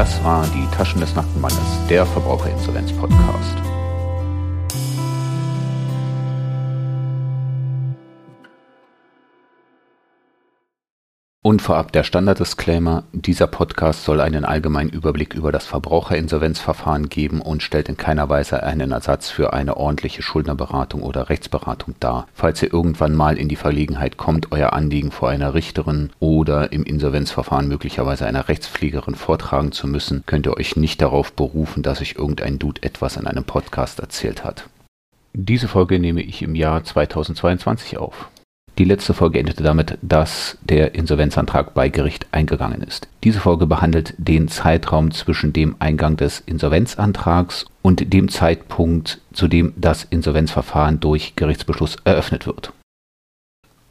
Das war die Taschen des nackten Mannes, der Verbraucherinsolvenz-Podcast. Und vorab der Standard-Disclaimer, dieser Podcast soll einen allgemeinen Überblick über das Verbraucherinsolvenzverfahren geben und stellt in keiner Weise einen Ersatz für eine ordentliche Schuldnerberatung oder Rechtsberatung dar. Falls ihr irgendwann mal in die Verlegenheit kommt, euer Anliegen vor einer Richterin oder im Insolvenzverfahren möglicherweise einer Rechtspflegerin vortragen zu müssen, könnt ihr euch nicht darauf berufen, dass euch irgendein Dude etwas in einem Podcast erzählt hat. Diese Folge nehme ich im Jahr 2022 auf. Die letzte Folge endete damit, dass der Insolvenzantrag bei Gericht eingegangen ist. Diese Folge behandelt den Zeitraum zwischen dem Eingang des Insolvenzantrags und dem Zeitpunkt, zu dem das Insolvenzverfahren durch Gerichtsbeschluss eröffnet wird.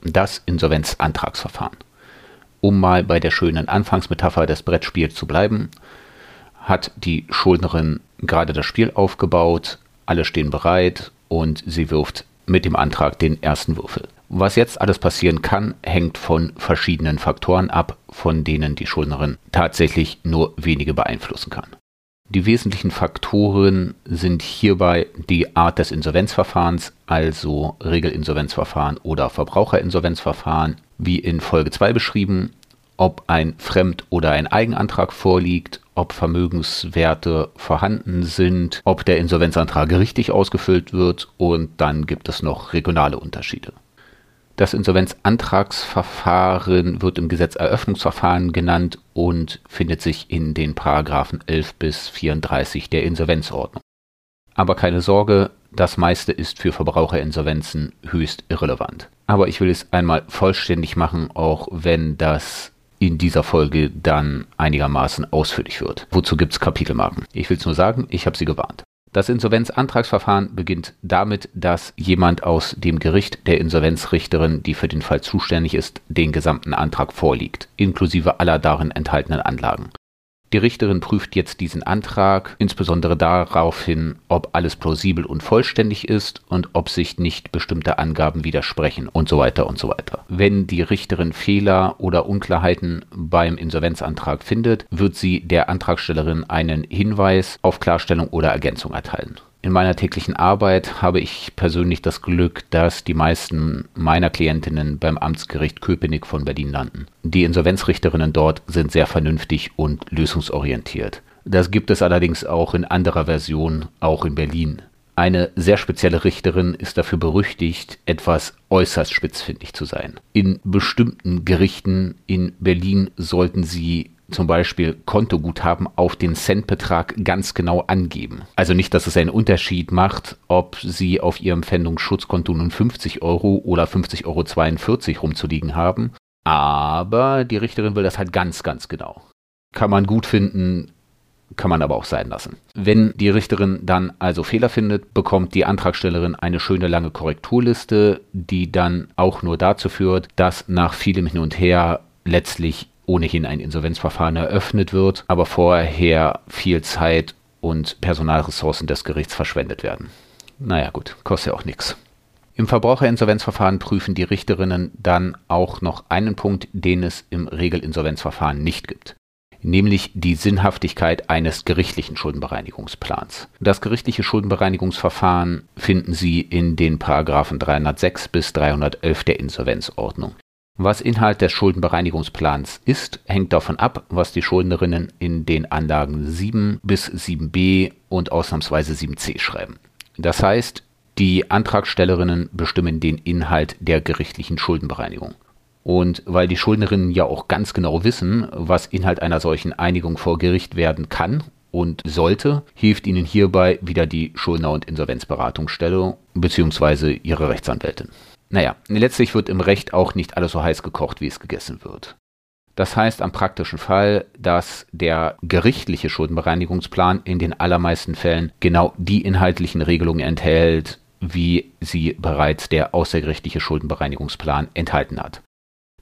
Das Insolvenzantragsverfahren. Um mal bei der schönen Anfangsmetapher des Brettspiels zu bleiben, hat die Schuldnerin gerade das Spiel aufgebaut, alle stehen bereit und sie wirft mit dem Antrag den ersten Würfel. Was jetzt alles passieren kann, hängt von verschiedenen Faktoren ab, von denen die Schuldnerin tatsächlich nur wenige beeinflussen kann. Die wesentlichen Faktoren sind hierbei die Art des Insolvenzverfahrens, also Regelinsolvenzverfahren oder Verbraucherinsolvenzverfahren, wie in Folge 2 beschrieben, ob ein Fremd- oder ein Eigenantrag vorliegt, ob Vermögenswerte vorhanden sind, ob der Insolvenzantrag richtig ausgefüllt wird und dann gibt es noch regionale Unterschiede. Das Insolvenzantragsverfahren wird im Gesetz Eröffnungsverfahren genannt und findet sich in den Paragraphen 11 bis 34 der Insolvenzordnung. Aber keine Sorge, das meiste ist für Verbraucherinsolvenzen höchst irrelevant. Aber ich will es einmal vollständig machen, auch wenn das in dieser Folge dann einigermaßen ausführlich wird. Wozu gibt es Kapitelmarken? Ich will es nur sagen, ich habe sie gewarnt. Das Insolvenzantragsverfahren beginnt damit, dass jemand aus dem Gericht der Insolvenzrichterin, die für den Fall zuständig ist, den gesamten Antrag vorliegt, inklusive aller darin enthaltenen Anlagen. Die Richterin prüft jetzt diesen Antrag insbesondere darauf hin, ob alles plausibel und vollständig ist und ob sich nicht bestimmte Angaben widersprechen und so weiter und so weiter. Wenn die Richterin Fehler oder Unklarheiten beim Insolvenzantrag findet, wird sie der Antragstellerin einen Hinweis auf Klarstellung oder Ergänzung erteilen. In meiner täglichen Arbeit habe ich persönlich das Glück, dass die meisten meiner Klientinnen beim Amtsgericht Köpenick von Berlin landen. Die Insolvenzrichterinnen dort sind sehr vernünftig und lösungsorientiert. Das gibt es allerdings auch in anderer Version, auch in Berlin. Eine sehr spezielle Richterin ist dafür berüchtigt, etwas äußerst spitzfindig zu sein. In bestimmten Gerichten in Berlin sollten sie zum Beispiel Kontoguthaben auf den Centbetrag ganz genau angeben. Also nicht, dass es einen Unterschied macht, ob Sie auf Ihrem Pfändungsschutzkonto nun 50 Euro oder 50,42 Euro rumzuliegen haben. Aber die Richterin will das halt ganz, ganz genau. Kann man gut finden, kann man aber auch sein lassen. Wenn die Richterin dann also Fehler findet, bekommt die Antragstellerin eine schöne lange Korrekturliste, die dann auch nur dazu führt, dass nach vielem Hin und Her letztlich ohnehin ein Insolvenzverfahren eröffnet wird, aber vorher viel Zeit und Personalressourcen des Gerichts verschwendet werden. Naja gut, kostet ja auch nichts. Im Verbraucherinsolvenzverfahren prüfen die Richterinnen dann auch noch einen Punkt, den es im Regelinsolvenzverfahren nicht gibt nämlich die Sinnhaftigkeit eines gerichtlichen Schuldenbereinigungsplans. Das gerichtliche Schuldenbereinigungsverfahren finden Sie in den Paragraphen 306 bis 311 der Insolvenzordnung. Was Inhalt des Schuldenbereinigungsplans ist, hängt davon ab, was die Schuldnerinnen in den Anlagen 7 bis 7b und ausnahmsweise 7c schreiben. Das heißt, die Antragstellerinnen bestimmen den Inhalt der gerichtlichen Schuldenbereinigung. Und weil die Schuldnerinnen ja auch ganz genau wissen, was Inhalt einer solchen Einigung vor Gericht werden kann und sollte, hilft ihnen hierbei wieder die Schuldner- und Insolvenzberatungsstelle bzw. ihre Rechtsanwältin. Naja, letztlich wird im Recht auch nicht alles so heiß gekocht, wie es gegessen wird. Das heißt am praktischen Fall, dass der gerichtliche Schuldenbereinigungsplan in den allermeisten Fällen genau die inhaltlichen Regelungen enthält, wie sie bereits der außergerichtliche Schuldenbereinigungsplan enthalten hat.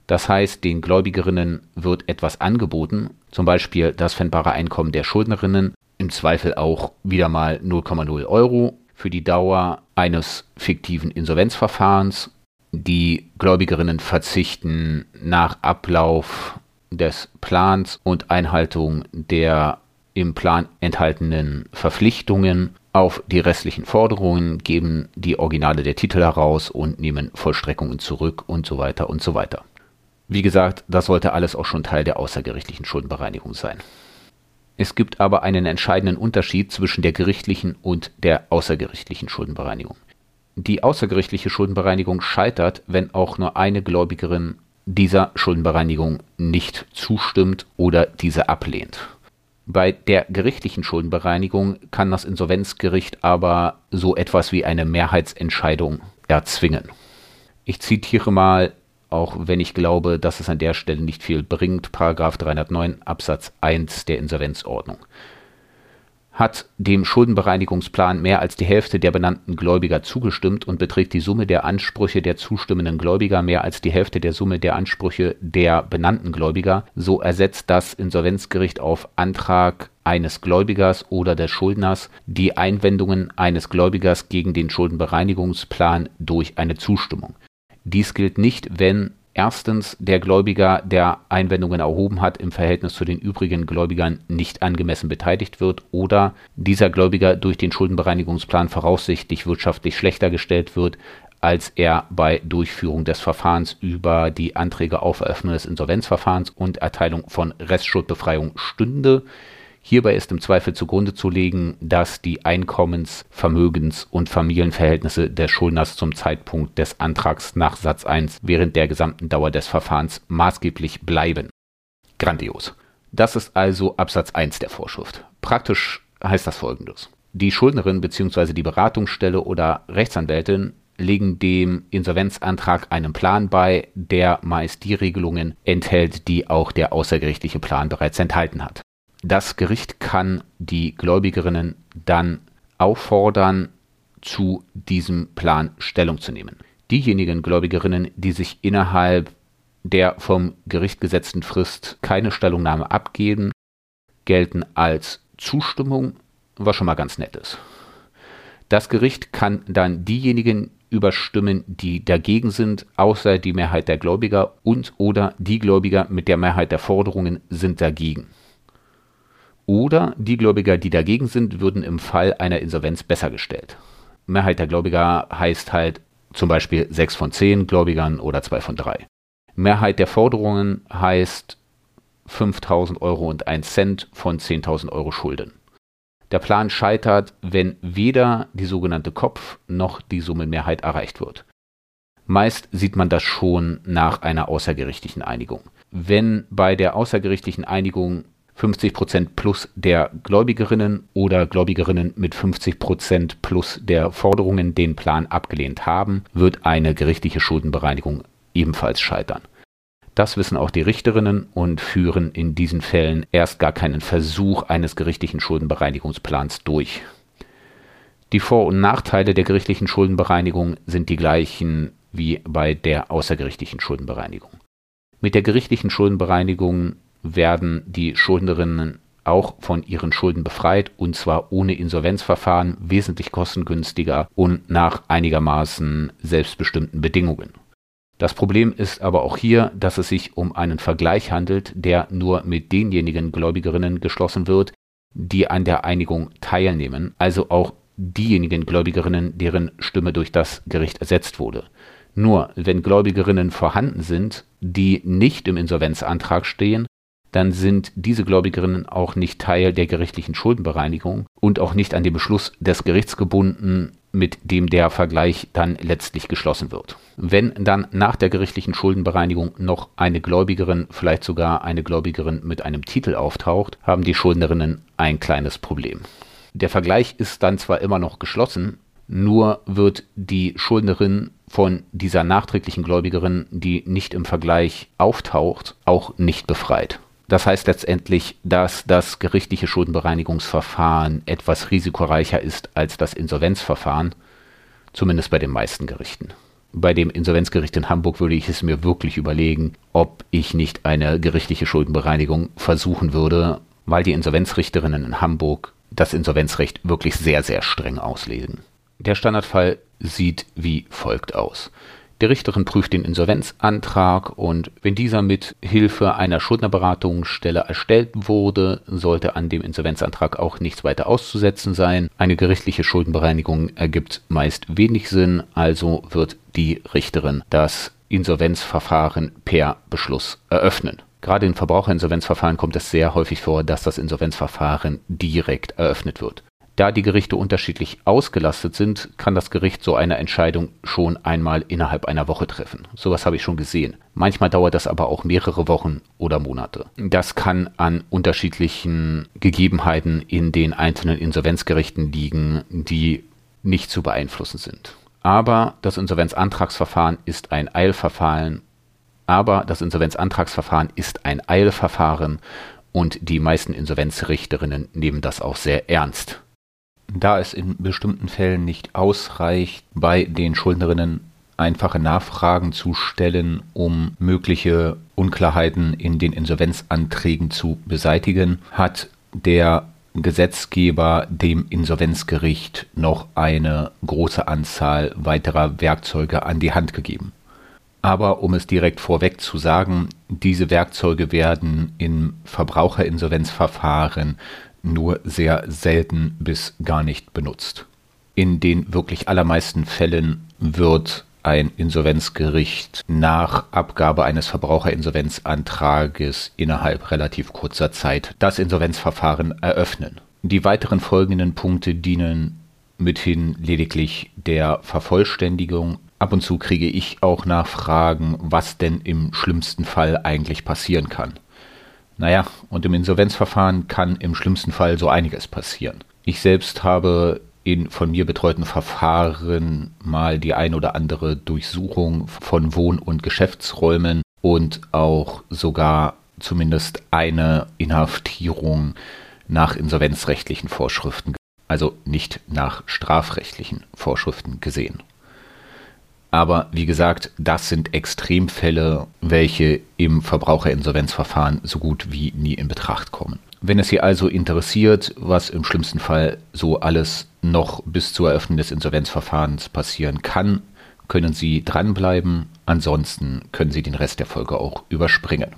Das heißt, den Gläubigerinnen wird etwas angeboten, zum Beispiel das fändbare Einkommen der Schuldnerinnen, im Zweifel auch wieder mal 0,0 Euro für die Dauer eines fiktiven Insolvenzverfahrens die Gläubigerinnen verzichten nach Ablauf des Plans und Einhaltung der im Plan enthaltenen Verpflichtungen auf die restlichen Forderungen, geben die Originale der Titel heraus und nehmen Vollstreckungen zurück und so weiter und so weiter. Wie gesagt, das sollte alles auch schon Teil der außergerichtlichen Schuldenbereinigung sein. Es gibt aber einen entscheidenden Unterschied zwischen der gerichtlichen und der außergerichtlichen Schuldenbereinigung. Die außergerichtliche Schuldenbereinigung scheitert, wenn auch nur eine Gläubigerin dieser Schuldenbereinigung nicht zustimmt oder diese ablehnt. Bei der gerichtlichen Schuldenbereinigung kann das Insolvenzgericht aber so etwas wie eine Mehrheitsentscheidung erzwingen. Ich zitiere mal, auch wenn ich glaube, dass es an der Stelle nicht viel bringt, Paragraph 309 Absatz 1 der Insolvenzordnung hat dem Schuldenbereinigungsplan mehr als die Hälfte der benannten Gläubiger zugestimmt und beträgt die Summe der Ansprüche der zustimmenden Gläubiger mehr als die Hälfte der Summe der Ansprüche der benannten Gläubiger, so ersetzt das Insolvenzgericht auf Antrag eines Gläubigers oder des Schuldners die Einwendungen eines Gläubigers gegen den Schuldenbereinigungsplan durch eine Zustimmung. Dies gilt nicht, wenn erstens der Gläubiger, der Einwendungen erhoben hat, im Verhältnis zu den übrigen Gläubigern nicht angemessen beteiligt wird oder dieser Gläubiger durch den Schuldenbereinigungsplan voraussichtlich wirtschaftlich schlechter gestellt wird, als er bei Durchführung des Verfahrens über die Anträge auf Eröffnung des Insolvenzverfahrens und Erteilung von Restschuldbefreiung stünde Hierbei ist im Zweifel zugrunde zu legen, dass die Einkommens-, Vermögens- und Familienverhältnisse des Schuldners zum Zeitpunkt des Antrags nach Satz 1 während der gesamten Dauer des Verfahrens maßgeblich bleiben. Grandios. Das ist also Absatz 1 der Vorschrift. Praktisch heißt das folgendes. Die Schuldnerin bzw. die Beratungsstelle oder Rechtsanwältin legen dem Insolvenzantrag einen Plan bei, der meist die Regelungen enthält, die auch der außergerichtliche Plan bereits enthalten hat. Das Gericht kann die Gläubigerinnen dann auffordern, zu diesem Plan Stellung zu nehmen. Diejenigen Gläubigerinnen, die sich innerhalb der vom Gericht gesetzten Frist keine Stellungnahme abgeben, gelten als Zustimmung, was schon mal ganz nett ist. Das Gericht kann dann diejenigen überstimmen, die dagegen sind, außer die Mehrheit der Gläubiger und oder die Gläubiger mit der Mehrheit der Forderungen sind dagegen. Oder die Gläubiger, die dagegen sind, würden im Fall einer Insolvenz besser gestellt. Mehrheit der Gläubiger heißt halt zum Beispiel 6 von 10 Gläubigern oder 2 von 3. Mehrheit der Forderungen heißt 5000 Euro und 1 Cent von 10.000 Euro Schulden. Der Plan scheitert, wenn weder die sogenannte Kopf- noch die Summenmehrheit erreicht wird. Meist sieht man das schon nach einer außergerichtlichen Einigung. Wenn bei der außergerichtlichen Einigung 50 Prozent plus der Gläubigerinnen oder Gläubigerinnen mit 50 Prozent plus der Forderungen den Plan abgelehnt haben, wird eine gerichtliche Schuldenbereinigung ebenfalls scheitern. Das wissen auch die Richterinnen und führen in diesen Fällen erst gar keinen Versuch eines gerichtlichen Schuldenbereinigungsplans durch. Die Vor- und Nachteile der gerichtlichen Schuldenbereinigung sind die gleichen wie bei der außergerichtlichen Schuldenbereinigung. Mit der gerichtlichen Schuldenbereinigung werden die Schuldnerinnen auch von ihren Schulden befreit und zwar ohne Insolvenzverfahren, wesentlich kostengünstiger und nach einigermaßen selbstbestimmten Bedingungen. Das Problem ist aber auch hier, dass es sich um einen Vergleich handelt, der nur mit denjenigen Gläubigerinnen geschlossen wird, die an der Einigung teilnehmen, also auch diejenigen Gläubigerinnen, deren Stimme durch das Gericht ersetzt wurde. Nur wenn Gläubigerinnen vorhanden sind, die nicht im Insolvenzantrag stehen, dann sind diese Gläubigerinnen auch nicht Teil der gerichtlichen Schuldenbereinigung und auch nicht an den Beschluss des Gerichts gebunden, mit dem der Vergleich dann letztlich geschlossen wird. Wenn dann nach der gerichtlichen Schuldenbereinigung noch eine Gläubigerin, vielleicht sogar eine Gläubigerin mit einem Titel auftaucht, haben die Schuldnerinnen ein kleines Problem. Der Vergleich ist dann zwar immer noch geschlossen, nur wird die Schuldnerin von dieser nachträglichen Gläubigerin, die nicht im Vergleich auftaucht, auch nicht befreit. Das heißt letztendlich, dass das gerichtliche Schuldenbereinigungsverfahren etwas risikoreicher ist als das Insolvenzverfahren, zumindest bei den meisten Gerichten. Bei dem Insolvenzgericht in Hamburg würde ich es mir wirklich überlegen, ob ich nicht eine gerichtliche Schuldenbereinigung versuchen würde, weil die Insolvenzrichterinnen in Hamburg das Insolvenzrecht wirklich sehr, sehr streng auslegen. Der Standardfall sieht wie folgt aus. Die Richterin prüft den Insolvenzantrag und wenn dieser mit Hilfe einer Schuldnerberatungsstelle erstellt wurde, sollte an dem Insolvenzantrag auch nichts weiter auszusetzen sein. Eine gerichtliche Schuldenbereinigung ergibt meist wenig Sinn, also wird die Richterin das Insolvenzverfahren per Beschluss eröffnen. Gerade in Verbraucherinsolvenzverfahren kommt es sehr häufig vor, dass das Insolvenzverfahren direkt eröffnet wird. Da die Gerichte unterschiedlich ausgelastet sind, kann das Gericht so eine Entscheidung schon einmal innerhalb einer Woche treffen. Sowas habe ich schon gesehen. Manchmal dauert das aber auch mehrere Wochen oder Monate. Das kann an unterschiedlichen Gegebenheiten in den einzelnen Insolvenzgerichten liegen, die nicht zu beeinflussen sind. Aber das Insolvenzantragsverfahren ist ein Eilverfahren. Aber das Insolvenzantragsverfahren ist ein Eilverfahren und die meisten Insolvenzrichterinnen nehmen das auch sehr ernst. Da es in bestimmten Fällen nicht ausreicht, bei den Schuldnerinnen einfache Nachfragen zu stellen, um mögliche Unklarheiten in den Insolvenzanträgen zu beseitigen, hat der Gesetzgeber dem Insolvenzgericht noch eine große Anzahl weiterer Werkzeuge an die Hand gegeben. Aber um es direkt vorweg zu sagen, diese Werkzeuge werden im Verbraucherinsolvenzverfahren nur sehr selten bis gar nicht benutzt. In den wirklich allermeisten Fällen wird ein Insolvenzgericht nach Abgabe eines Verbraucherinsolvenzantrages innerhalb relativ kurzer Zeit das Insolvenzverfahren eröffnen. Die weiteren folgenden Punkte dienen mithin lediglich der Vervollständigung. Ab und zu kriege ich auch Nachfragen, was denn im schlimmsten Fall eigentlich passieren kann. Naja, und im Insolvenzverfahren kann im schlimmsten Fall so einiges passieren. Ich selbst habe in von mir betreuten Verfahren mal die ein oder andere Durchsuchung von Wohn- und Geschäftsräumen und auch sogar zumindest eine Inhaftierung nach insolvenzrechtlichen Vorschriften, also nicht nach strafrechtlichen Vorschriften gesehen. Aber wie gesagt, das sind Extremfälle, welche im Verbraucherinsolvenzverfahren so gut wie nie in Betracht kommen. Wenn es Sie also interessiert, was im schlimmsten Fall so alles noch bis zur Eröffnung des Insolvenzverfahrens passieren kann, können Sie dranbleiben. Ansonsten können Sie den Rest der Folge auch überspringen.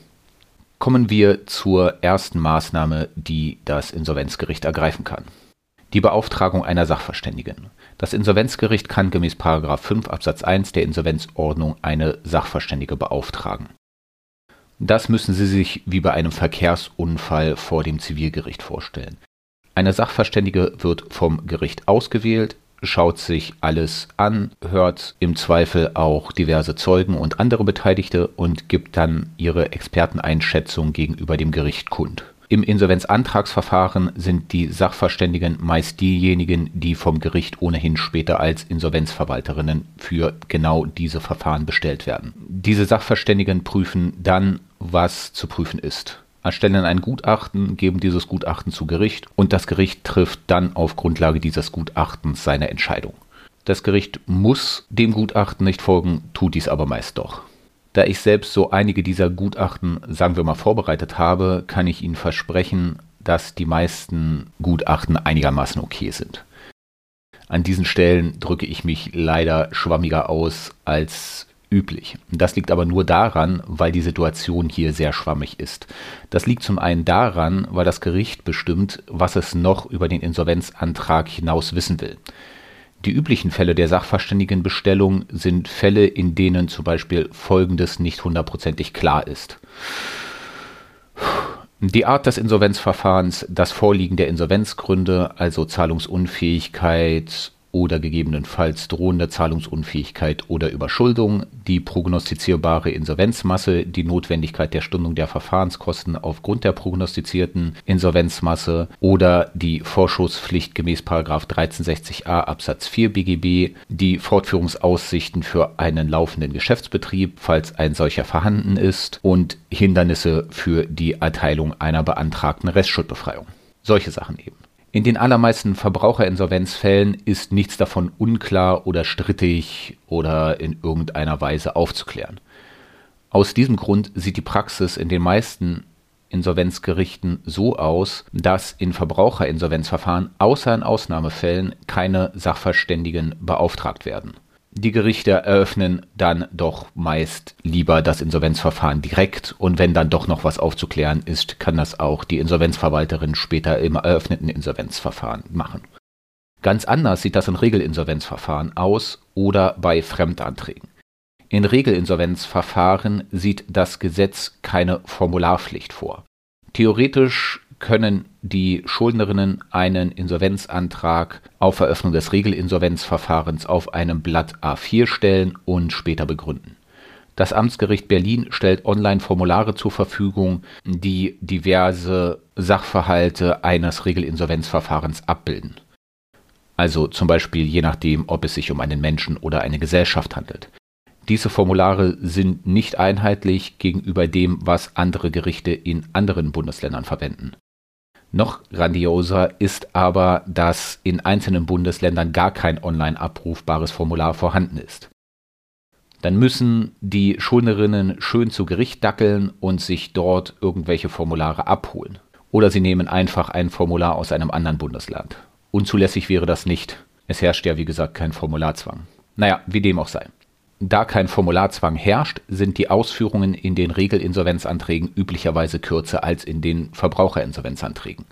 Kommen wir zur ersten Maßnahme, die das Insolvenzgericht ergreifen kann. Die Beauftragung einer Sachverständigen. Das Insolvenzgericht kann gemäß 5 Absatz 1 der Insolvenzordnung eine Sachverständige beauftragen. Das müssen Sie sich wie bei einem Verkehrsunfall vor dem Zivilgericht vorstellen. Eine Sachverständige wird vom Gericht ausgewählt, schaut sich alles an, hört im Zweifel auch diverse Zeugen und andere Beteiligte und gibt dann ihre Experteneinschätzung gegenüber dem Gericht kund. Im Insolvenzantragsverfahren sind die Sachverständigen meist diejenigen, die vom Gericht ohnehin später als Insolvenzverwalterinnen für genau diese Verfahren bestellt werden. Diese Sachverständigen prüfen dann, was zu prüfen ist erstellen ein Gutachten, geben dieses Gutachten zu Gericht und das Gericht trifft dann auf Grundlage dieses Gutachtens seine Entscheidung. Das Gericht muss dem Gutachten nicht folgen, tut dies aber meist doch. Da ich selbst so einige dieser Gutachten, sagen wir mal, vorbereitet habe, kann ich Ihnen versprechen, dass die meisten Gutachten einigermaßen okay sind. An diesen Stellen drücke ich mich leider schwammiger aus als üblich. Das liegt aber nur daran, weil die Situation hier sehr schwammig ist. Das liegt zum einen daran, weil das Gericht bestimmt, was es noch über den Insolvenzantrag hinaus wissen will. Die üblichen Fälle der Sachverständigenbestellung sind Fälle, in denen zum Beispiel Folgendes nicht hundertprozentig klar ist. Die Art des Insolvenzverfahrens, das Vorliegen der Insolvenzgründe, also Zahlungsunfähigkeit, oder gegebenenfalls drohende Zahlungsunfähigkeit oder Überschuldung, die prognostizierbare Insolvenzmasse, die Notwendigkeit der Stundung der Verfahrenskosten aufgrund der prognostizierten Insolvenzmasse oder die Vorschusspflicht gemäß 1360a Absatz 4 BGB, die Fortführungsaussichten für einen laufenden Geschäftsbetrieb, falls ein solcher vorhanden ist, und Hindernisse für die Erteilung einer beantragten Restschuldbefreiung. Solche Sachen eben. In den allermeisten Verbraucherinsolvenzfällen ist nichts davon unklar oder strittig oder in irgendeiner Weise aufzuklären. Aus diesem Grund sieht die Praxis in den meisten Insolvenzgerichten so aus, dass in Verbraucherinsolvenzverfahren außer in Ausnahmefällen keine Sachverständigen beauftragt werden. Die Gerichte eröffnen dann doch meist lieber das Insolvenzverfahren direkt und wenn dann doch noch was aufzuklären ist, kann das auch die Insolvenzverwalterin später im eröffneten Insolvenzverfahren machen. Ganz anders sieht das in Regelinsolvenzverfahren aus oder bei Fremdanträgen. In Regelinsolvenzverfahren sieht das Gesetz keine Formularpflicht vor. Theoretisch können die Schuldnerinnen einen Insolvenzantrag auf Eröffnung des Regelinsolvenzverfahrens auf einem Blatt A4 stellen und später begründen. Das Amtsgericht Berlin stellt Online-Formulare zur Verfügung, die diverse Sachverhalte eines Regelinsolvenzverfahrens abbilden. Also zum Beispiel je nachdem, ob es sich um einen Menschen oder eine Gesellschaft handelt. Diese Formulare sind nicht einheitlich gegenüber dem, was andere Gerichte in anderen Bundesländern verwenden. Noch grandioser ist aber, dass in einzelnen Bundesländern gar kein online abrufbares Formular vorhanden ist. Dann müssen die Schuldnerinnen schön zu Gericht dackeln und sich dort irgendwelche Formulare abholen. Oder sie nehmen einfach ein Formular aus einem anderen Bundesland. Unzulässig wäre das nicht. Es herrscht ja, wie gesagt, kein Formularzwang. Naja, wie dem auch sei. Da kein Formularzwang herrscht, sind die Ausführungen in den Regelinsolvenzanträgen üblicherweise kürzer als in den Verbraucherinsolvenzanträgen.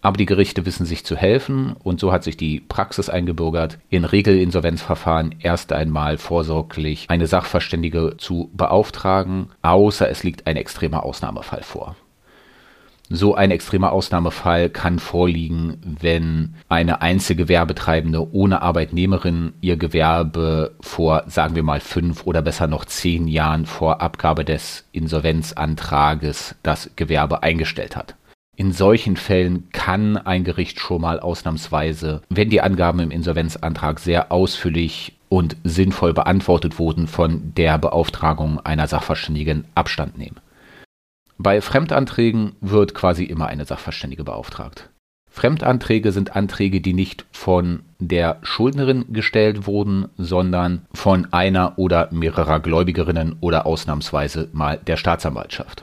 Aber die Gerichte wissen sich zu helfen und so hat sich die Praxis eingebürgert, in Regelinsolvenzverfahren erst einmal vorsorglich eine Sachverständige zu beauftragen, außer es liegt ein extremer Ausnahmefall vor. So ein extremer Ausnahmefall kann vorliegen, wenn eine Einzelgewerbetreibende ohne Arbeitnehmerin ihr Gewerbe vor, sagen wir mal, fünf oder besser noch zehn Jahren vor Abgabe des Insolvenzantrages das Gewerbe eingestellt hat. In solchen Fällen kann ein Gericht schon mal ausnahmsweise, wenn die Angaben im Insolvenzantrag sehr ausführlich und sinnvoll beantwortet wurden, von der Beauftragung einer Sachverständigen Abstand nehmen. Bei Fremdanträgen wird quasi immer eine Sachverständige beauftragt. Fremdanträge sind Anträge, die nicht von der Schuldnerin gestellt wurden, sondern von einer oder mehrerer Gläubigerinnen oder ausnahmsweise mal der Staatsanwaltschaft.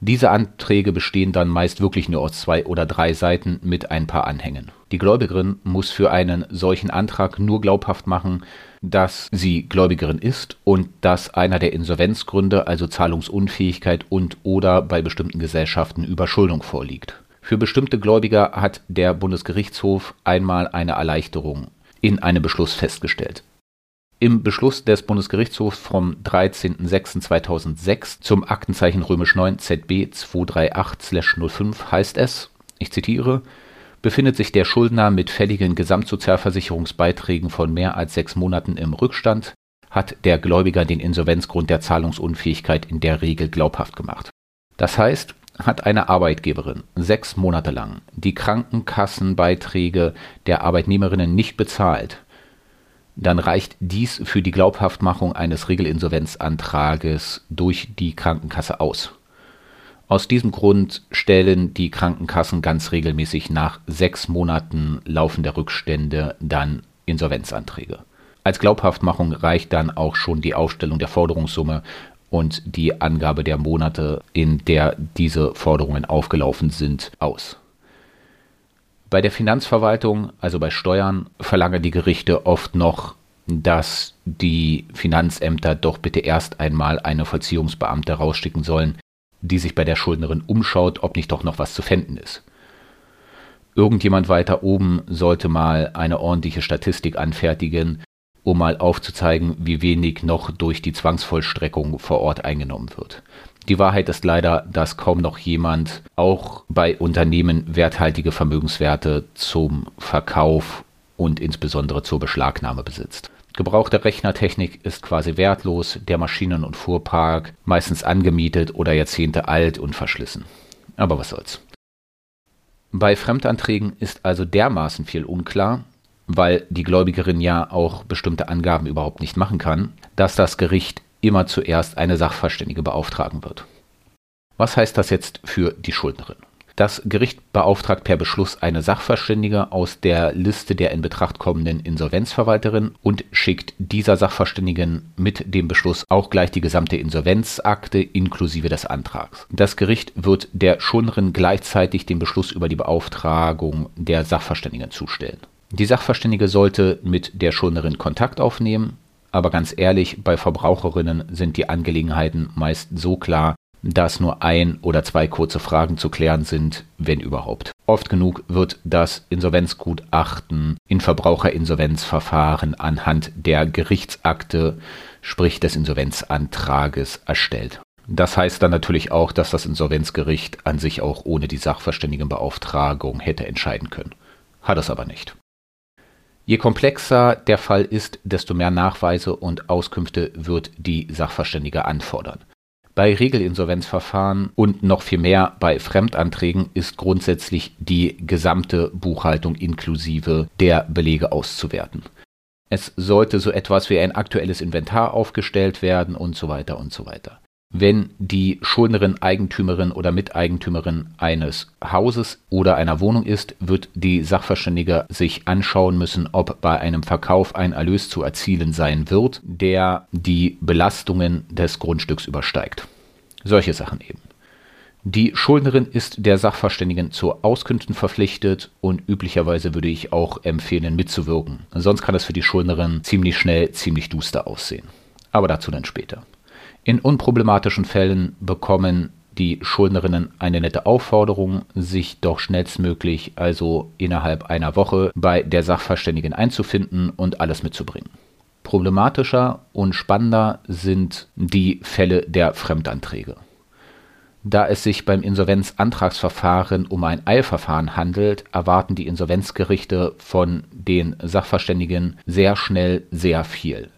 Diese Anträge bestehen dann meist wirklich nur aus zwei oder drei Seiten mit ein paar Anhängen. Die Gläubigerin muss für einen solchen Antrag nur glaubhaft machen, dass sie Gläubigerin ist und dass einer der Insolvenzgründe, also Zahlungsunfähigkeit und oder bei bestimmten Gesellschaften Überschuldung vorliegt. Für bestimmte Gläubiger hat der Bundesgerichtshof einmal eine Erleichterung in einem Beschluss festgestellt. Im Beschluss des Bundesgerichtshofs vom 13.06.2006 zum Aktenzeichen römisch 9 ZB 238/05 heißt es, ich zitiere, befindet sich der Schuldner mit fälligen Gesamtsozialversicherungsbeiträgen von mehr als sechs Monaten im Rückstand, hat der Gläubiger den Insolvenzgrund der Zahlungsunfähigkeit in der Regel glaubhaft gemacht. Das heißt, hat eine Arbeitgeberin sechs Monate lang die Krankenkassenbeiträge der Arbeitnehmerinnen nicht bezahlt, dann reicht dies für die Glaubhaftmachung eines Regelinsolvenzantrages durch die Krankenkasse aus. Aus diesem Grund stellen die Krankenkassen ganz regelmäßig nach sechs Monaten laufender Rückstände dann Insolvenzanträge. Als Glaubhaftmachung reicht dann auch schon die Aufstellung der Forderungssumme und die Angabe der Monate, in der diese Forderungen aufgelaufen sind, aus. Bei der Finanzverwaltung, also bei Steuern, verlangen die Gerichte oft noch, dass die Finanzämter doch bitte erst einmal eine Vollziehungsbeamte rausschicken sollen, die sich bei der Schuldnerin umschaut, ob nicht doch noch was zu finden ist. Irgendjemand weiter oben sollte mal eine ordentliche Statistik anfertigen, um mal aufzuzeigen, wie wenig noch durch die Zwangsvollstreckung vor Ort eingenommen wird. Die Wahrheit ist leider, dass kaum noch jemand auch bei Unternehmen werthaltige Vermögenswerte zum Verkauf und insbesondere zur Beschlagnahme besitzt. Gebrauchte Rechnertechnik ist quasi wertlos, der Maschinen- und Fuhrpark meistens angemietet oder Jahrzehnte alt und verschlissen. Aber was soll's. Bei Fremdanträgen ist also dermaßen viel unklar, weil die Gläubigerin ja auch bestimmte Angaben überhaupt nicht machen kann, dass das Gericht immer zuerst eine Sachverständige beauftragen wird. Was heißt das jetzt für die Schuldnerin? Das Gericht beauftragt per Beschluss eine Sachverständige aus der Liste der in Betracht kommenden Insolvenzverwalterin und schickt dieser Sachverständigen mit dem Beschluss auch gleich die gesamte Insolvenzakte inklusive des Antrags. Das Gericht wird der Schuldnerin gleichzeitig den Beschluss über die Beauftragung der Sachverständigen zustellen. Die Sachverständige sollte mit der Schuldnerin Kontakt aufnehmen, aber ganz ehrlich, bei Verbraucherinnen sind die Angelegenheiten meist so klar, dass nur ein oder zwei kurze Fragen zu klären sind, wenn überhaupt. Oft genug wird das Insolvenzgutachten in Verbraucherinsolvenzverfahren anhand der Gerichtsakte, sprich des Insolvenzantrages, erstellt. Das heißt dann natürlich auch, dass das Insolvenzgericht an sich auch ohne die Sachverständigenbeauftragung hätte entscheiden können. Hat es aber nicht. Je komplexer der Fall ist, desto mehr Nachweise und Auskünfte wird die Sachverständige anfordern. Bei Regelinsolvenzverfahren und noch viel mehr bei Fremdanträgen ist grundsätzlich die gesamte Buchhaltung inklusive der Belege auszuwerten. Es sollte so etwas wie ein aktuelles Inventar aufgestellt werden und so weiter und so weiter wenn die Schuldnerin Eigentümerin oder Miteigentümerin eines Hauses oder einer Wohnung ist, wird die Sachverständige sich anschauen müssen, ob bei einem Verkauf ein Erlös zu erzielen sein wird, der die Belastungen des Grundstücks übersteigt. Solche Sachen eben. Die Schuldnerin ist der Sachverständigen zur Auskünften verpflichtet und üblicherweise würde ich auch empfehlen, mitzuwirken. Sonst kann es für die Schuldnerin ziemlich schnell ziemlich duster aussehen. Aber dazu dann später. In unproblematischen Fällen bekommen die Schuldnerinnen eine nette Aufforderung, sich doch schnellstmöglich, also innerhalb einer Woche, bei der Sachverständigen einzufinden und alles mitzubringen. Problematischer und spannender sind die Fälle der Fremdanträge. Da es sich beim Insolvenzantragsverfahren um ein Eilverfahren handelt, erwarten die Insolvenzgerichte von den Sachverständigen sehr schnell sehr viel.